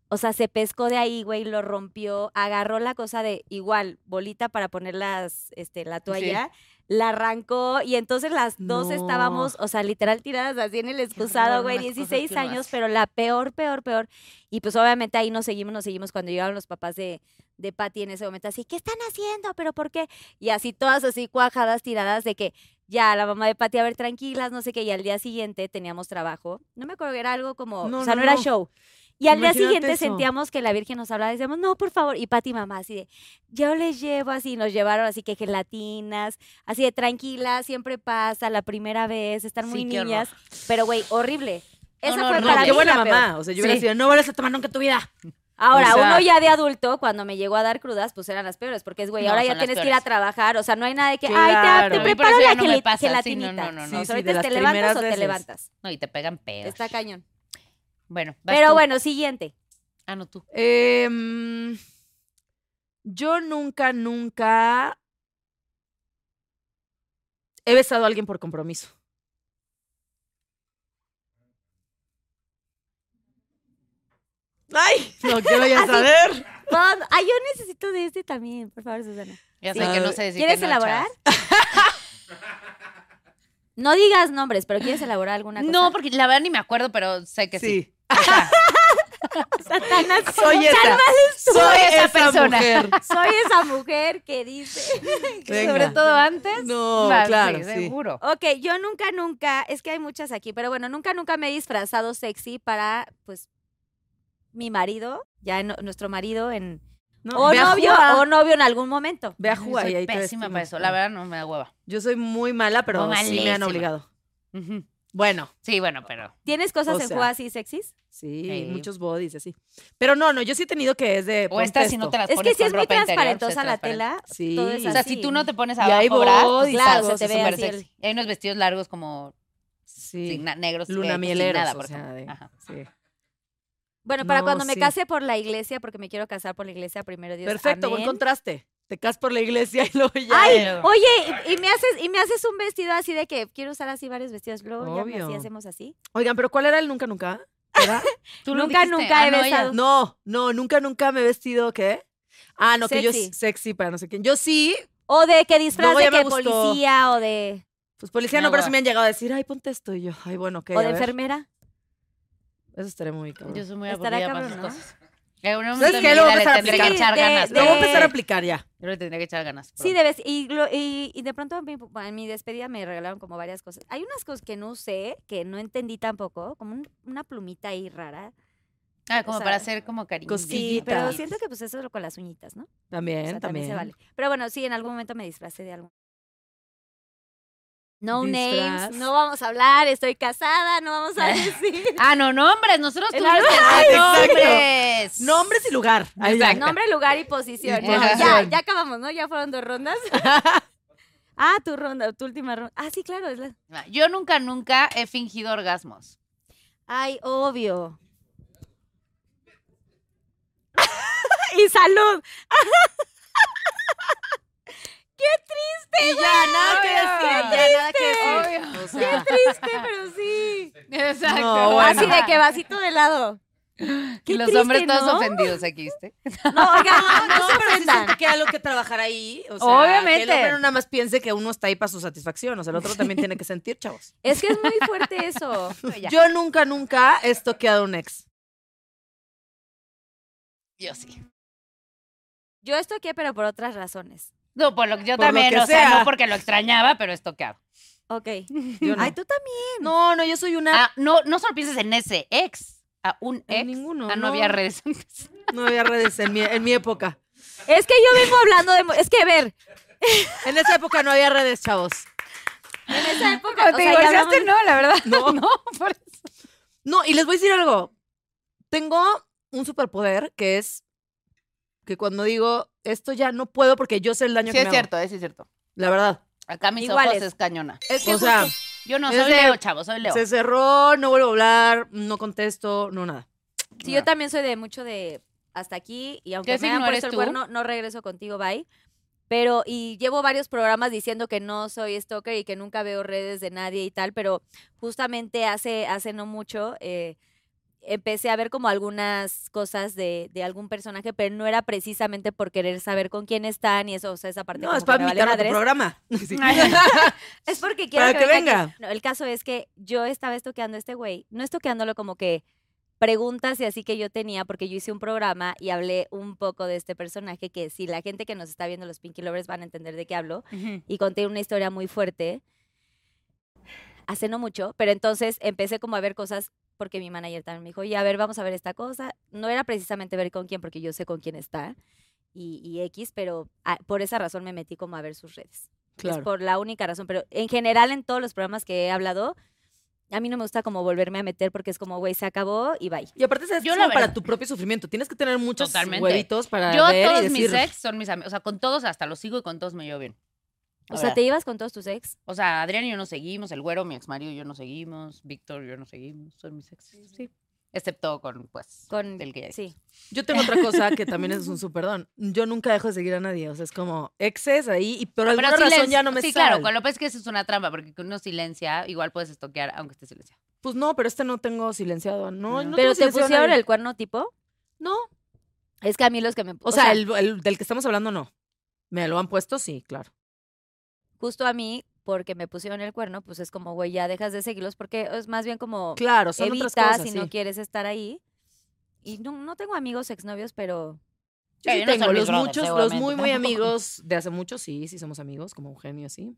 O sea, se pescó de ahí, güey, lo rompió, agarró la cosa de igual, bolita para poner las, este, la toalla, la arrancó y entonces las dos No. estábamos, o sea, literal tiradas así en el excusado, güey, unas cosas 16 que uno años, pero la peor, peor, peor. Y pues obviamente ahí nos seguimos, nos seguimos cuando llegaron los papás de, de Patty en ese momento, así, ¿qué están haciendo? ¿Pero por qué? Y así todas así cuajadas, tiradas de que ya la mamá de Patty, a ver, tranquilas, no sé qué, y al día siguiente teníamos trabajo. No me acuerdo, era algo como, No, o sea, no, no, era no. show. Y al día siguiente eso. sentíamos que la Virgen nos hablaba y decíamos, no, por favor. Y Pati mamá así de, yo les llevo así, nos llevaron así que gelatinas, así de tranquila, siempre pasa, la primera vez, están muy Sí, niñas. Pero güey, horrible. Esa no, fue no, para qué mí buena la peor. mamá. O sea, yo hubiera Sí. sido, no vuelves a tomar nunca tu vida. Ahora, O sea- uno ya de adulto, cuando me llegó a dar crudas, pues eran las peores, porque es, güey, No, ahora ya tienes que ir a trabajar, o sea, no hay nada de que, Claro. ay, te, preparo la no me gel- pasa, sí, no, gelatinita. no, no, no. Sí, sí, ahorita te levantas o te levantas. No, y te pegan peor. Está cañón. Bueno, vas Pero tú. bueno, siguiente. Ah, no, tú. Em, yo nunca, nunca he besado a alguien por compromiso. Ay, no quiero ya *laughs* saber. Pon- Ay, yo necesito de este también, por favor, Susana. Ya Sí. sé que no sé decir ¿Quieres que no, elaborar? *laughs* No digas nombres, pero ¿quieres elaborar alguna cosa? No, porque la verdad ni me acuerdo, pero sé que sí. Sí, *laughs* Satanás, soy esa. Soy esa esa persona. mujer. soy esa mujer que dice. *laughs* Venga. sobre todo antes. No, claro, sí, sí. seguro. Ok, yo nunca, nunca, es que hay muchas aquí, pero bueno, nunca, nunca me he disfrazado sexy para, pues, mi marido, ya nuestro marido en... No, o novio, o novio en algún momento. Ve a Ay, Juga y soy ahí te pésima para eso. La verdad no me da hueva. Yo soy muy mala, pero sí me han obligado. Ujú. Bueno, Sí, bueno, pero. ¿Tienes cosas O en sea, Jua así sexys? sí, Sí. muchos bodies y así. Pero no, no, yo sí he tenido que es de O estas si no te las Es pones que si es muy transparentosa es la tela, Sí. todo es O sea, si tú no te pones Y hay abajo bra, bodies, pues, claro, se te ve así el-. Hay unos vestidos largos como Sí. negros. Luna eh, sin mieleros, nada, o por sea, ejemplo. de- Ajá. sí. Bueno, para No, cuando me case por la iglesia, porque me quiero casar por la iglesia, primero Dios. Perfecto, buen contraste. Te casas por la iglesia y *laughs* luego ya. Ay, oye, y, y me haces, y me haces un vestido así de que quiero usar así varios vestidos. Luego ya me- así Obvio. hacemos así. Oigan, pero ¿cuál era el nunca, nunca? ¿Era? *laughs* Tú Nunca, dijiste. nunca Ah, he no, besado. No, no, nunca, nunca me he vestido, ¿qué? Ah, no, que yo Sexy. sexy para no sé quién. Yo sí, O de que disfraz de ya que policía o de, pues policía No, no, pero sí me han llegado a decir, ay, ponte esto y yo. Ay, bueno, ¿qué? o de ver. enfermera. Eso estaría muy cabrón. Yo soy muy aburrida para esas ¿no? cosas. ¿Sabes qué? mi Lo voy a vida le empezar a tendré que aplicar. echar Sí, de- ganas. de- Lo voy a pronto. empezar a aplicar ya. Yo le tendría que echar ganas. Sí, pronto. debes. Y, lo- y, y de pronto en mi, en mi despedida me regalaron como varias cosas. Hay unas cosas que no usé, que no entendí tampoco, como un- una plumita ahí rara. Ah, como o sea, para hacer como cariño. Sí, pero siento que pues eso es lo con las uñitas, ¿no? O También, sea, también. se vale. Pero bueno, sí, en algún momento me disfracé de algo. No Disfraz. names, no vamos a hablar, estoy casada, no vamos a *laughs* decir. Ah, no, nombres. Nosotros tuvimos que nombres. Nombres y lugar. Exacto. Nombre, lugar y posición. Bueno, ya, ya acabamos, ¿no? Ya fueron dos rondas. *laughs* ah, tu ronda, tu última ronda. Ah, sí, claro. Es la... Yo nunca, nunca he fingido orgasmos. Ay, obvio. *laughs* y salud. Y ya, nada que Obvio. decir. Ya, nada que decir. O sea, Triste, pero sí. Exacto. No, bueno. Así de que vasito de lado. y Qué los triste, hombres todos ¿no? ofendidos aquí, ¿viste? No, oigan, no, no, No, se pero sí que hay algo que trabajar ahí. O sea, Obviamente. Que el hombre no nada más piense que uno está ahí para su satisfacción. O sea, el otro también tiene que sentir, chavos. Es que es muy fuerte eso. *laughs* Yo nunca, nunca he toqueado un ex. Yo sí. Yo estoqué, pero por otras razones. No, por lo que yo Por lo también, que o sea, sea. no porque lo extrañaba, pero es toqueado. Ok. Yo no. Ay, tú también. No, no, yo soy una. Ah, no, no solo pienses en ese ex, a un En ex. ninguno, Ah, no, no. había redes antes. No había redes en mi, en mi época. Es que yo vengo hablando de. Es que, a ver, En esa época no había redes, chavos. en esa época. Cuando o te sea, ya divorciaste, no, la verdad. No. *laughs* no, por eso. No, y les voy a decir algo. Tengo un superpoder que es que cuando digo esto ya no puedo porque yo sé el daño Sí que es me cierto, eh, sí es cierto. hago. La verdad. Acá mis Iguales. ojos es cañona. Es que o sea, Yo no Es soy Leo, chavo, soy Leo. se cerró, no vuelvo a hablar, no contesto, no nada. Sí, yo también soy de mucho de hasta aquí y aunque ¿Qué me hayan puesto el cuerno, no regreso contigo, bye. Pero, y llevo varios programas diciendo que no soy stalker y que nunca veo redes de nadie y tal, pero justamente hace, hace no mucho, eh, empecé a ver como algunas cosas de, de algún personaje, pero no era precisamente por querer saber con quién están y eso, o sea, esa parte No, como es para invitar a tu programa. Sí. *laughs* *laughs* Es porque quiero Para que venga. No, el caso es que yo estaba estoqueando a este güey, no estoqueándolo como que preguntas y así que yo tenía, porque yo hice un programa y hablé un poco de este personaje que si la gente que nos está viendo, los Pinky Lovers, van a entender de qué hablo, y conté una historia muy fuerte hace no mucho, pero entonces empecé como a ver cosas porque mi manager también me dijo, y a ver, vamos a ver esta cosa. No era precisamente ver con quién, porque yo sé con quién está y, y X, pero ah, por esa razón me metí como a ver sus redes. Es Claro. por la única razón, pero en general en todos los programas que he hablado, a mí no me gusta como volverme a meter porque es como, güey, se acabó y bye. Y aparte, ¿sabes? Yo es la como para tu propio sufrimiento. Tienes que tener muchos Totalmente. huevitos para Yo, ver todos y decir... mis ex son mis amigos. O sea, con todos hasta los sigo y con todos me llevo bien. O sea. ¿te ibas con todos tus ex? O sea, Adrián y yo nos seguimos, el güero, mi ex marido y yo nos seguimos, Víctor y yo nos seguimos, son mis ex. Sí. Excepto con, pues, Con, el que ya sí. Yo tengo otra cosa que también es un *laughs* súper don. Yo nunca dejo de seguir a nadie. O sea, es como exes ahí y por alguna razón silencio- ya no me Sí, sale. claro, con López que eso es una trampa, porque con uno silencia, igual puedes estoquear aunque esté silenciado. Pues no, pero este no tengo silenciado. No, No. no ¿Pero tengo te pusieron el cuerno tipo? No. Es que a mí los que me... O, sea, el, el del que estamos hablando, no. ¿Me lo han puesto? Sí, claro. Justo a mí, porque me pusieron el cuerno, pues es como, güey, ya dejas de seguirlos porque es más bien como Claro, son evitas otras cosas, si sí. no quieres estar ahí. Y no, no tengo amigos exnovios, pero Yo Sí, tengo los brothers, muchos, los muy, muy amigos de hace mucho, sí, sí somos amigos, como Eugenio, sí.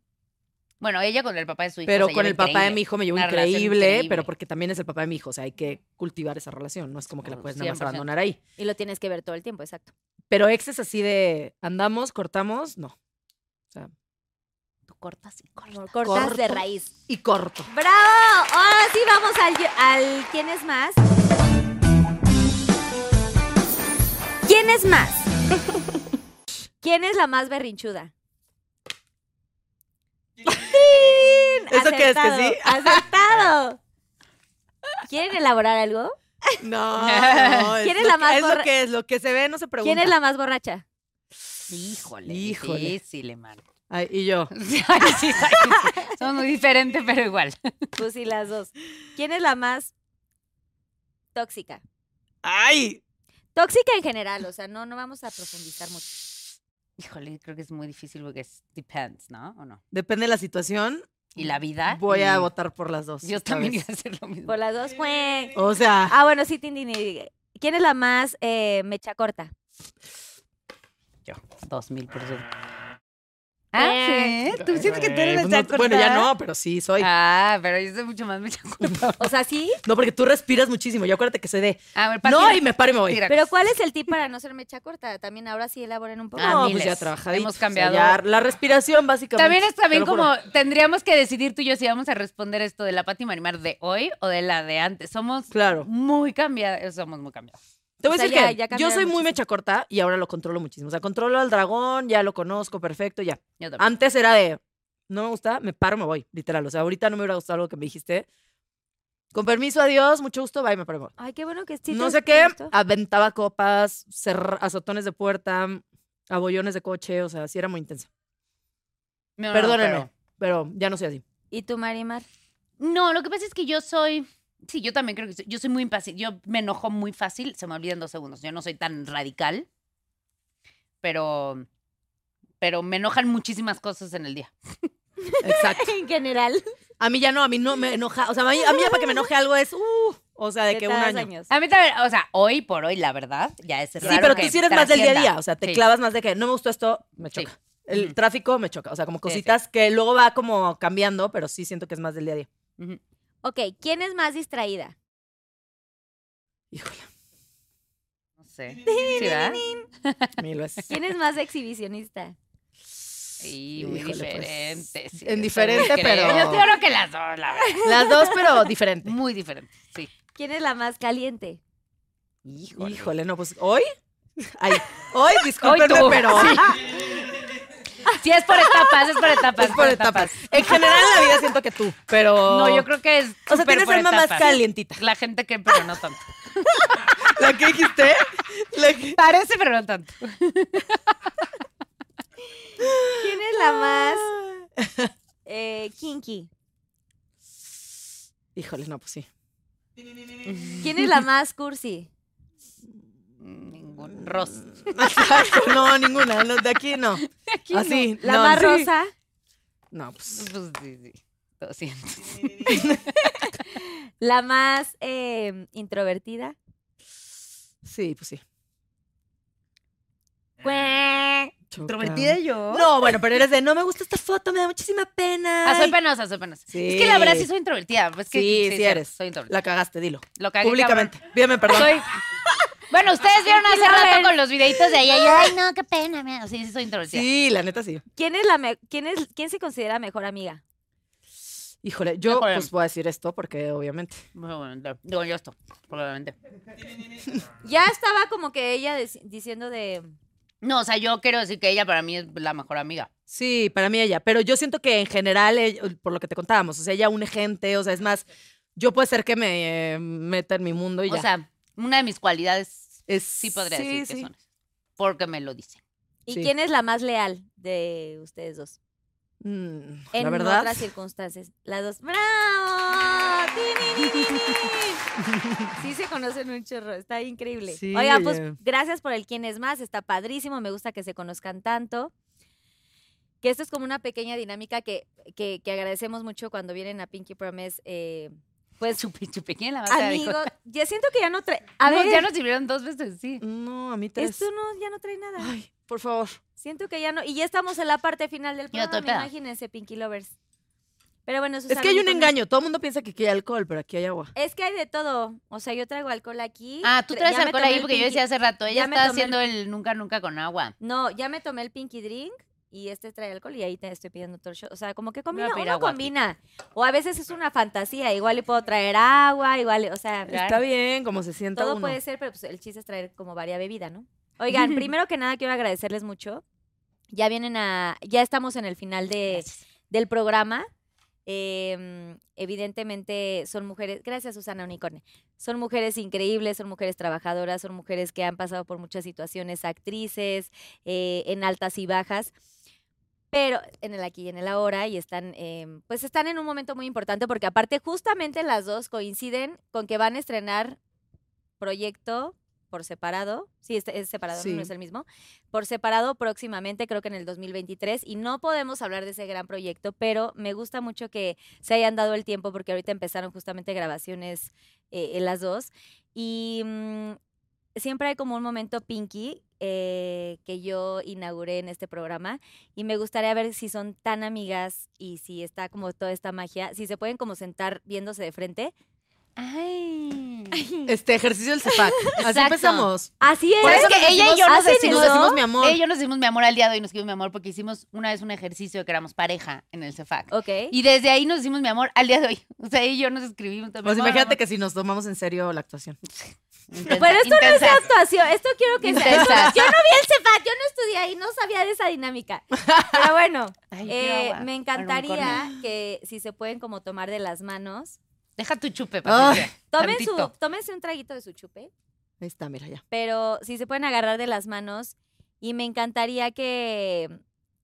Bueno, ella con el papá de su hijo. Pero se con lleva el papá de mi hijo me llevo increíble, increíble. pero porque también es el papá de mi hijo, o sea, hay que cultivar esa relación, no es como que la Oh, puedes nada más 100%. abandonar ahí. y lo tienes que ver todo el tiempo, exacto. Pero exes así de andamos, cortamos, no. O sea, cortas y cortas. Cortas de raíz. y corto. ¡Bravo! Ahora sí vamos al, al ¿Quién es más? ¿Quién es más? *laughs* ¿Quién es la más berrinchuda? *laughs* ¿Eso qué es, que sí? *laughs* ¡Acertado! ¿Quieren elaborar algo? No, no, ¿Quién es la más Es lo que es, lo que se ve no se pregunta. ¿Quién es la más borracha? Híjole. Híjole. Difícil, hermano. Ay, y yo. *laughs* Ay, sí, ay, sí. Somos muy diferentes, pero igual. Pues sí, las dos. ¿Quién es la más tóxica? ¡Ay! Tóxica en general, o sea, no, no vamos a profundizar mucho. Híjole, creo que es muy difícil porque es depends, ¿no? ¿O no? Depende de la situación. Y la vida. Voy a y votar por las dos. Yo también vez. iba a hacer lo mismo. Por las dos, pues. O sea, Ah, bueno, sí, Tindini. ¿Quién es la más eh, mecha corta? Yo, dos mil por ciento. Ah, Eh. sí. Tú sientes que tú eres pues la no- bueno, ya no, pero sí soy. Ah, pero yo soy mucho más mecha corta. *laughs* O sea, sí. No, porque tú respiras muchísimo. Yo acuérdate que soy de. A ver, No, y me paro y me voy. tira. Pero ¿cuál es el tip para no ser mecha corta? También ahora sí elaboren un poco. Ah, No, miles. pues ya trabajadito. Hemos O sea, cambiado. ya la respiración, básicamente. También es también como tendríamos que decidir tú y yo si vamos a responder esto de la Pati Marimar de hoy o de la de antes. Somos Claro. muy cambiados, somos muy cambiados. Te voy a decir ya- que ya yo soy muy mecha corta y ahora lo controlo muchísimo. O sea, controlo al dragón, ya lo conozco, perfecto, ya. Antes era de, no me gusta, me paro, me voy, literal. O sea, ahorita no me hubiera gustado algo que me dijiste. Con permiso, adiós, mucho gusto, bye, me paro, y me voy. Ay, qué bueno que sí. no sé qué, aventaba copas, cerr- azotones de puerta, abollones de coche, o sea, sí era muy intensa. No, no, Perdónenme, pero- pero ya no soy así. ¿Y tú, Marimar? No, lo que pasa es que yo soy. Sí, yo también creo que yo soy muy impaciente. Yo me enojo muy fácil, se me olvidan dos segundos. Yo no soy tan radical, pero. Pero me enojan muchísimas cosas en el día. Exacto. *laughs* en general. A mí ya no, a mí no me enoja. O sea, a mí, a mí ya para que me enoje algo es, uh, o sea, de que un año. años. A mí también, o sea, hoy por hoy, la verdad, ya es Sí, raro pero que tú sí eres más del día a día. O sea, te Sí. clavas más de que no me gustó esto, me Sí. choca. El tráfico me choca. O sea, como Sí, sí. cositas que luego va como cambiando, pero sí siento que es más del día a día. Ujú. Ok, ¿quién es más distraída? Híjole, No sé. ¿Sí, verdad? mil veces. ¿Quién es más exhibicionista? Sí, muy Híjole, pues, diferente. sí, en diferente, pero- Yo creo que las dos, la verdad. Las dos, pero diferente. Muy diferente, sí. ¿Quién es la más caliente? Híjole. Híjole, no, pues hoy. Ay, hoy, *laughs* discúlpenme, tú. pero Sí, *laughs* es por etapas, es por etapas. es por etapas. En general en la vida siento que tú, pero. No, yo creo que es. O sea, tienes alma más calientita. La gente que, pero no tanto. *laughs* ¿La que dijiste? La que- Parece, pero no tanto. ¿Quién es la más eh, kinky? Híjole, no, pues sí. ¿Quién es la más cursi? Ningún. Ross. *laughs* no, ninguna. no, *laughs* de aquí no. Así. La no, más sí. rosa. No, pues. Pues sí, sí. Lo siento. *laughs* La más eh, introvertida. Sí, pues sí. ¿Introvertida yo? No, bueno, pero eres de no me gusta esta foto, me da muchísima pena. Ah, soy penosa, soy penosa. Sí. Es que la verdad sí soy introvertida. Es que, Sí, sí eres. Soy introvertida. La cagaste, dilo. Lo cagué, Públicamente. Pídeme perdón. Soy... Bueno, ustedes vieron hace rato con los videitos de ella. y yo, Ay, no, qué pena. me-". Sí, sí, soy introvertida. Sí, la neta sí. ¿Quién es la me- quién es quién se considera mejor amiga? Híjole, yo Híjole. pues voy a decir esto porque obviamente. Probablemente. Digo, yo esto, probablemente. Ya estaba como que ella diciendo de No, o sea, yo quiero decir que ella para mí es la mejor amiga. Sí, para mí ella. Pero yo siento que en general, ella- por lo que te contábamos, o sea, ella une gente, o sea, es más, yo puede ser que me eh, meta en mi mundo y O ya. sea, una de mis cualidades es, sí podría sí, decir sí. que son. esas, Porque me lo dicen. ¿Y Sí. quién es la más leal de ustedes dos? Mm, En la verdad. otras circunstancias. Las dos. ¡Bravo! *laughs* Sí se conocen un chorro, está increíble. Sí, Oigan, pues gracias por el quién es más, está padrísimo, me gusta que se conozcan tanto. Que esto es como una pequeña dinámica que, que, que agradecemos mucho cuando vienen a Pinky Promise. eh, pues, Chupi, chupi. ¿Quién la va a amigos, ya siento que ya no trae. A No, ver, ya nos sirvieron dos veces, sí. No, a mí tres. esto no, ya no trae nada. Ay, por favor. Siento que ya no. Y ya estamos en la parte final del programa, peda. imagínense, Pinky Lovers. Pero bueno, Es que hay un engaño. Todo el mundo piensa que aquí hay alcohol, pero aquí hay agua. Es que hay de todo. O sea, yo traigo alcohol aquí. Ah, tú Tra- traes ya alcohol ahí porque yo decía hace rato, ella ya está el- haciendo el nunca, nunca con agua. No, ya me tomé el Pinky Drink y este trae alcohol y ahí te estoy pidiendo otro shot. O sea, como que combina, uno agua combina. O a veces es una fantasía. Igual le puedo traer agua, igual, o sea, Está bien, como se sienta todo uno. puede ser, pero pues el chiste es traer como varia bebida, ¿no? Oigan, *laughs* primero que nada quiero agradecerles mucho. Ya vienen a, ya estamos en el final de, del programa. Eh, evidentemente son mujeres, gracias Susana Unicorne, son mujeres increíbles, son mujeres trabajadoras, son mujeres que han pasado por muchas situaciones, actrices, eh, en altas y bajas, pero en el aquí y en el ahora y están, eh, pues están en un momento muy importante porque aparte justamente las dos coinciden con que van a estrenar proyecto por separado, sí, es, es separado, no es el mismo, por separado próximamente, creo que en el 2023, y no podemos hablar de ese gran proyecto, pero me gusta mucho que se hayan dado el tiempo porque ahorita empezaron justamente grabaciones eh, en las dos, y mm, siempre hay como un momento pinky eh, que yo inauguré en este programa, y me gustaría ver si son tan amigas y si está como toda esta magia, si se pueden como sentar viéndose de frente. Ay. Este ejercicio del CEPAC. *laughs* Así empezamos. Así es. Por eso Es que nos ella y decimos- yo nos ¿hacen decimos, eso? decimos mi amor. Ella y yo nos decimos mi amor al día de hoy, nos decimos mi amor porque hicimos una vez un ejercicio de que éramos pareja en el CEFAC. Ok. Y desde ahí nos decimos mi amor al día de hoy. O sea, ella y yo nos escribimos también. Pues imagínate que si nos tomamos en serio la actuación. *laughs* Pero esto no es actuación, esto quiero que sea. Intensas. Yo no vi el CEPAC, yo no estudié ahí, no sabía de esa dinámica. Pero bueno, *laughs* Ay, eh, me encantaría que si se pueden como tomar de las manos, Deja tu chupe. Patricia. tomen su, tómense un traguito de su chupe, Ahí está, mira ya. pero si se pueden agarrar de las manos y me encantaría que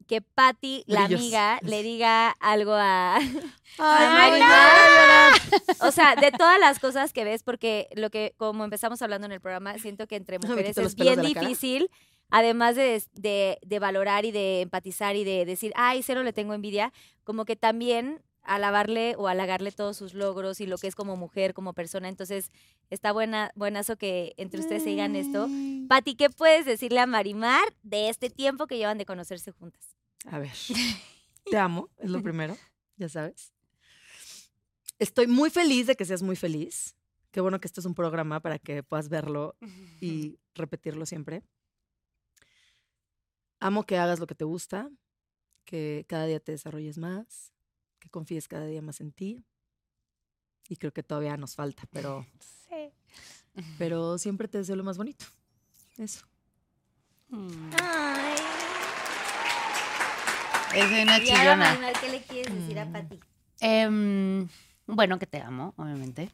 que Patty, la Brillos. amiga, le diga algo a, *laughs* Ay, Ay, no. O sea, de todas las cosas que ves, porque lo que, como empezamos hablando en el programa, siento que entre mujeres es bien difícil, además de, de, de valorar y de empatizar y de decir, ay, cero le tengo envidia, como que también alabarle o halagarle todos sus logros y lo que es como mujer, como persona. Entonces, está buena, buenazo que entre ustedes se digan esto. Pati, ¿qué puedes decirle a Marimar de este tiempo que llevan de conocerse juntas? A ver. *laughs* Te amo, es lo primero, ya sabes. Estoy muy feliz de que seas muy feliz. Qué bueno que este es un programa para que puedas verlo *laughs* y repetirlo siempre. Amo que hagas lo que te gusta, que cada día te desarrolles más, que confíes cada día más en ti. Y creo que todavía nos falta, pero, *laughs* pero siempre te deseo lo más bonito. Eso. Ay, Es una y ahora, chillona. ¿qué le quieres decir a Mm. Pati? Em, bueno, que te amo, obviamente.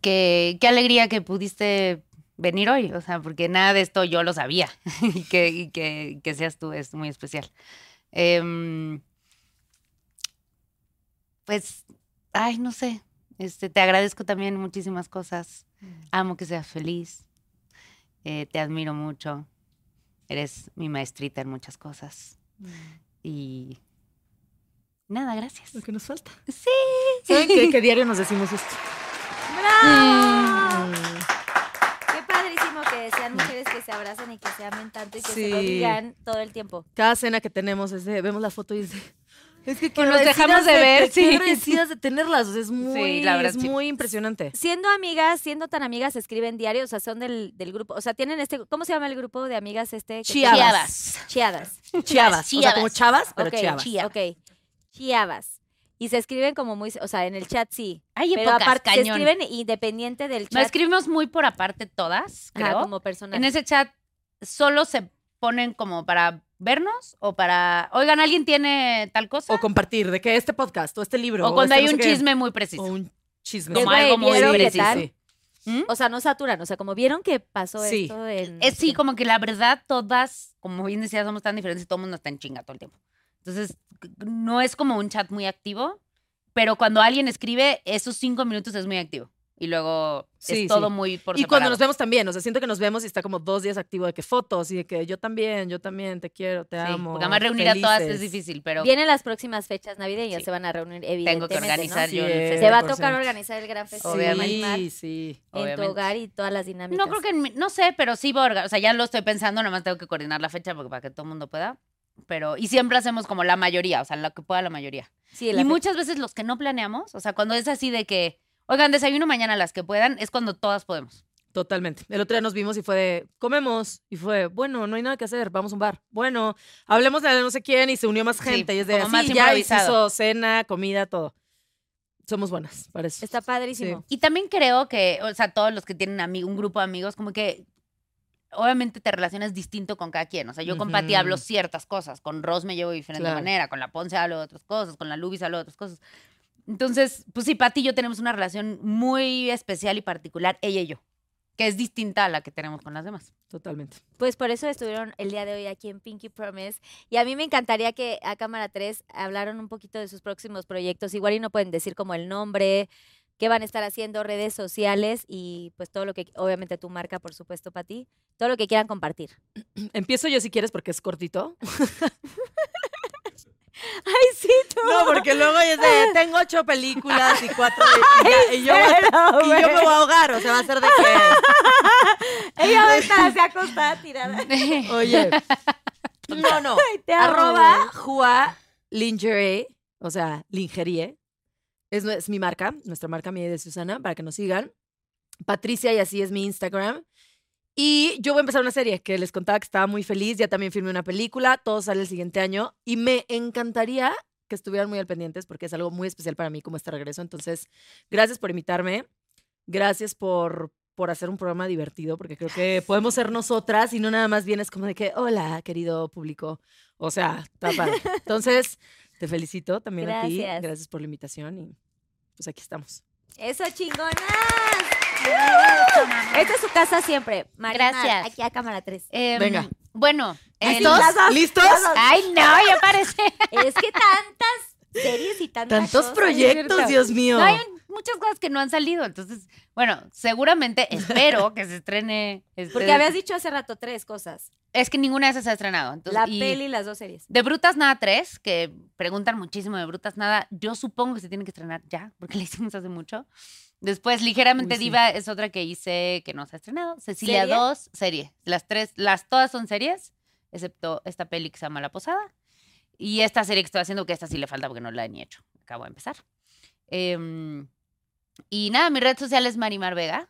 Que, qué alegría que pudiste venir hoy, o sea, porque nada de esto yo lo sabía *laughs* y, que, y que, que seas tú es muy especial. Em, pues, ay, no sé, Este, te agradezco también muchísimas cosas. Amo que seas feliz. Eh, te admiro mucho. Eres mi maestrita en muchas cosas. Y nada, gracias. Lo que nos falta. Sí. ¿Saben qué, *laughs* qué diario nos decimos esto? ¡Bravo! Qué padrísimo que sean mujeres que se abracen y que se amen tanto y que se lo digan todo el tiempo. Cada cena que tenemos es de, vemos la foto y es de, es que Pues nos dejamos de ver, qué sí. agradecidas de tenerlas, o sea, es muy, la verdad, es sí. muy impresionante. Siendo amigas, siendo tan amigas, escriben diario, o sea, son del, del grupo, o sea, tienen este, ¿cómo se llama el grupo de amigas este? que Chiadas. Chiavas, *laughs* o sea, como chavas, pero ok, chiavas. chia- ok. Chiavas. Y se escriben como muy, o sea, en el chat sí. Hay Pero épocas, aparte se escriben independiente del Nos chat. escribimos muy por aparte todas, Ajá, creo. como personal. En ese chat solo se ponen como para vernos o para, oigan, ¿alguien tiene tal cosa? O compartir, de que este podcast, o este libro. O cuando este hay no un qué, chisme muy preciso. O un chisme. Como algo muy ¿vieron qué preciso. Sí. ¿Mm? O sea, no saturan, o sea, como vieron que pasó Sí. esto en... Es sí, como que la verdad todas, como bien decía, somos tan diferentes y todo el mundo está en chinga todo el tiempo. Entonces, no es como un chat muy activo, pero cuando alguien escribe, esos cinco minutos es muy activo. Y luego Sí, es todo sí. muy por Y cuando nos vemos también, o sea, siento que nos vemos y está como dos días activo de que fotos y de que yo también, yo también, te quiero, te Sí, amo. porque además reunir a todas es felices. difícil, pero Vienen las próximas fechas navideñas, Sí. se van a reunir tengo evidentemente, que organizar ¿no? yo el Sí, festejo. Se va a 100%. tocar organizar el gran festival Sí, sí. en tu hogar y todas las dinámicas. No creo que, en mi- no sé, pero sí voy a o sea, ya lo estoy pensando, nada más tengo que coordinar la fecha porque para que todo el mundo pueda. Pero, y siempre hacemos como la mayoría, o sea, lo que pueda la mayoría. Sí, Y la fe- muchas veces los que no planeamos, o sea, cuando es así de que, oigan, desayuno mañana las que puedan, es cuando todas podemos. Totalmente. El otro día nos vimos y fue de, comemos. Y fue, bueno, no hay nada que hacer, vamos a un bar. Bueno, hablemos de no sé quién y se unió más Sí, gente. y es de, como así, más ya y se improvisado. hizo cena, comida, todo. Somos buenas, parece. Está padrísimo. Y también creo que, o sea, todos los que tienen un grupo de amigos, como que obviamente te relacionas distinto con cada quien. O sea, yo con Pati Ujú. hablo ciertas cosas, con Ros me llevo de diferente Claro. manera, con la Ponce hablo de otras cosas, con la Lubis hablo de otras cosas. Entonces, pues sí, Pati y yo tenemos una relación muy especial y particular, ella y yo, que es distinta a la que tenemos con las demás. Totalmente. Pues por eso estuvieron el día de hoy aquí en Pinky Promise. Y a mí me encantaría que a Cámara 3 hablaron un poquito de sus próximos proyectos. Igual y no pueden decir como el nombre, qué van a estar haciendo, redes sociales y pues todo lo que, obviamente tu marca, por supuesto, para ti, todo lo que quieran compartir. *clears throat* Empiezo yo si quieres porque es cortito. *laughs* *laughs* Ay, sí, tú. No, porque luego es de, tengo ocho películas y cuatro de- *laughs* y, yo, y yo me voy a ahogar, o sea, va a ser de que, *laughs* Ella va a estar así acostada, tirada. oye, no, no, Te arroba. Jua Lingerie, o sea, lingerie, es, es mi marca, nuestra marca mía y de Susana, para que nos sigan. Patricia y así es mi Instagram. Y yo voy a empezar una serie que les contaba que estaba muy feliz, ya también filmé una película, todo sale el siguiente año y me encantaría que estuvieran muy al pendientes porque es algo muy especial para mí como este regreso. Entonces, gracias por invitarme, gracias por, por hacer un programa divertido porque creo que podemos ser nosotras y no nada más vienes como de que, hola, querido público. O sea, padre. *laughs* Entonces, te felicito también a ti, Gracias. gracias por la invitación y pues aquí estamos. Eso, chingonas. Esta es su casa siempre. Marimar, Gracias. Aquí a Cámara 3. Em, Venga. Bueno, ¿Listos? ¿Listos? Ay, no, ya parece. Es que tantas series y tantas Tantos cosas. proyectos. Dios mío. No, hay muchas cosas que no han salido. Entonces, bueno, seguramente espero *laughs* que se estrene. este, Porque habías dicho hace rato tres cosas. Es que ninguna de esas se ha estrenado. Entonces, La y peli y las dos series. De Brutas Nada 3, que preguntan muchísimo de Brutas Nada, yo supongo que se tiene que estrenar ya, porque la hicimos hace mucho. Después, Ligeramente Uy, sí. Diva es otra que hice que no se ha estrenado. Cecilia ¿Serie? 2, serie. Las tres, las todas son series, excepto esta peli que se llama La Posada. Y esta serie que estoy haciendo, que esta sí le falta porque no la he ni hecho. Acabo de empezar. Em, y nada, mi red social es Marimar Vega.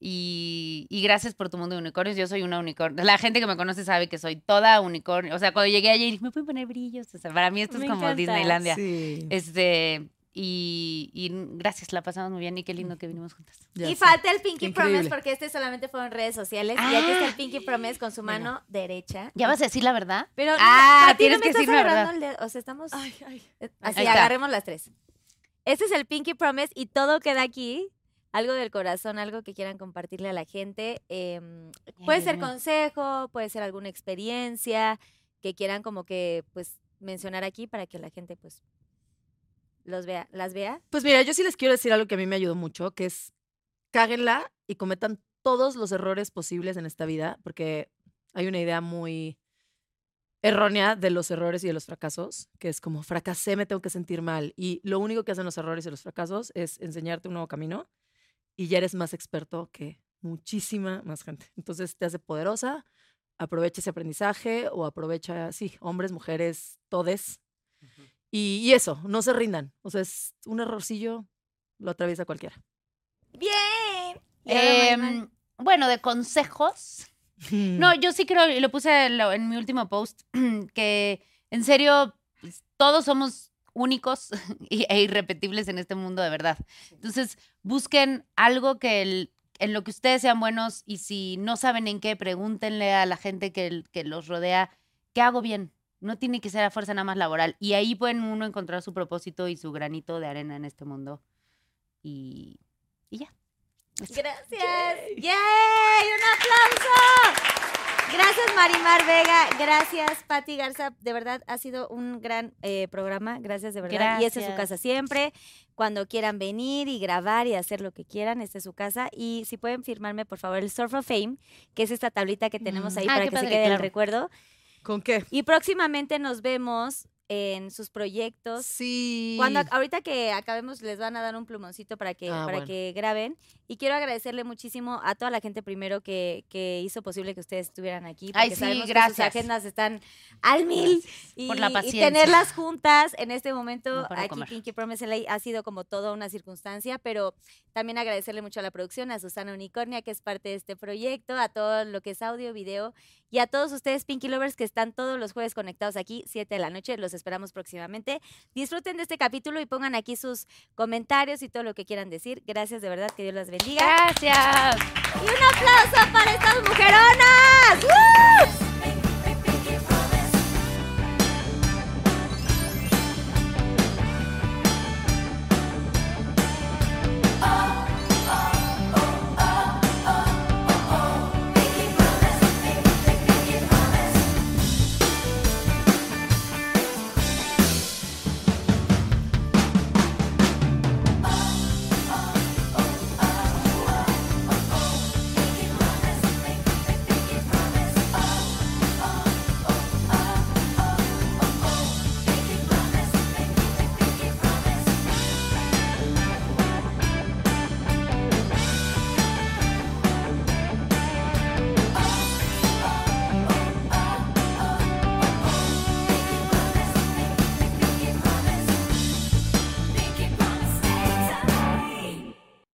Y, y gracias por tu mundo de unicornios. Yo soy una unicornio. La gente que me conoce sabe que soy toda unicornio. O sea, cuando llegué ayer dije, ¿me pueden poner brillos? O sea, para mí esto Me es como encanta. Disneylandia. Sí. Este, y, y gracias, la pasamos muy bien y qué lindo que vinimos juntas. Ya y sé. falta el Pinky Promise porque este solamente fue en redes sociales. Y aquí está el Ah. Pinky Promise con su Bueno. mano derecha. ¿Ya vas a decir la verdad? Pero Ah, a ti tienes no me que estás decirme la verdad. el dedo. O sea, estamos Ay, ay. eh, así, agarremos las tres. Este es el Pinky Promise y todo queda aquí. Algo del corazón, algo que quieran compartirle a la gente. em, puede ser consejo, puede ser alguna experiencia que quieran como que pues mencionar aquí para que la gente pues los vea, las vea. Pues mira, yo sí les quiero decir algo que a mí me ayudó mucho, que es cáguenla y cometan todos los errores posibles en esta vida, porque hay una idea muy errónea de los errores y de los fracasos, que es como fracasé, me tengo que sentir mal. Y lo único que hacen los errores y los fracasos es enseñarte un nuevo camino y ya eres más experto que muchísima más gente. Entonces te hace poderosa, aprovecha ese aprendizaje o aprovecha, sí, hombres, mujeres, todes. Y, y eso, no se rindan. O sea, es un errorcillo, lo atraviesa cualquiera. Bien. Em, bueno, de consejos. No, *laughs* yo sí creo, y lo puse en, mi último post, *clears throat* que en serio, pues, todos somos únicos *laughs* e irrepetibles en este mundo de verdad. Entonces, busquen algo que el- en lo que ustedes sean buenos y si no saben en qué, pregúntenle a la gente que, el- que los rodea, ¿qué hago bien? No tiene que ser a fuerza nada más laboral. Y ahí pueden uno encontrar su propósito y su granito de arena en este mundo. Y, y ya. Gracias. ¡Yay! ¡Un aplauso! Gracias, Marimar Vega. Gracias, Patti Garza. De verdad, ha sido un gran eh, programa. Gracias, de verdad. Y esta es su Gracias. casa siempre. Cuando quieran venir y grabar y hacer lo que quieran, esta es su casa. Y si pueden firmarme, por favor, el Surf of Fame, que es esta tablita que tenemos Mm. ahí Ah, para que se padre, quede el claro. recuerdo. ¿Con qué? Y próximamente nos vemos en sus proyectos. Sí. Cuando ahorita que acabemos les van a dar un plumoncito para que Ah, para bueno. que graben y quiero agradecerle muchísimo a toda la gente primero que, que hizo posible que ustedes estuvieran aquí porque Ay, sí, sabemos que sus gracias. agendas están al mil y, por la y paciencia. tenerlas juntas en este momento No aquí comer. Pinky Promise LA ha sido como toda una circunstancia pero también agradecerle mucho a la producción a Susana Unicornia que es parte de este proyecto a todo lo que es audio video y a todos ustedes Pinky Lovers que están todos los jueves conectados aquí 7 de la noche los esperamos próximamente Disfruten de este capítulo y pongan aquí sus comentarios y todo lo que quieran decir. Gracias de verdad, que Dios las bendiga. Gracias. Y un aplauso para estas mujeronas. ¡Woo!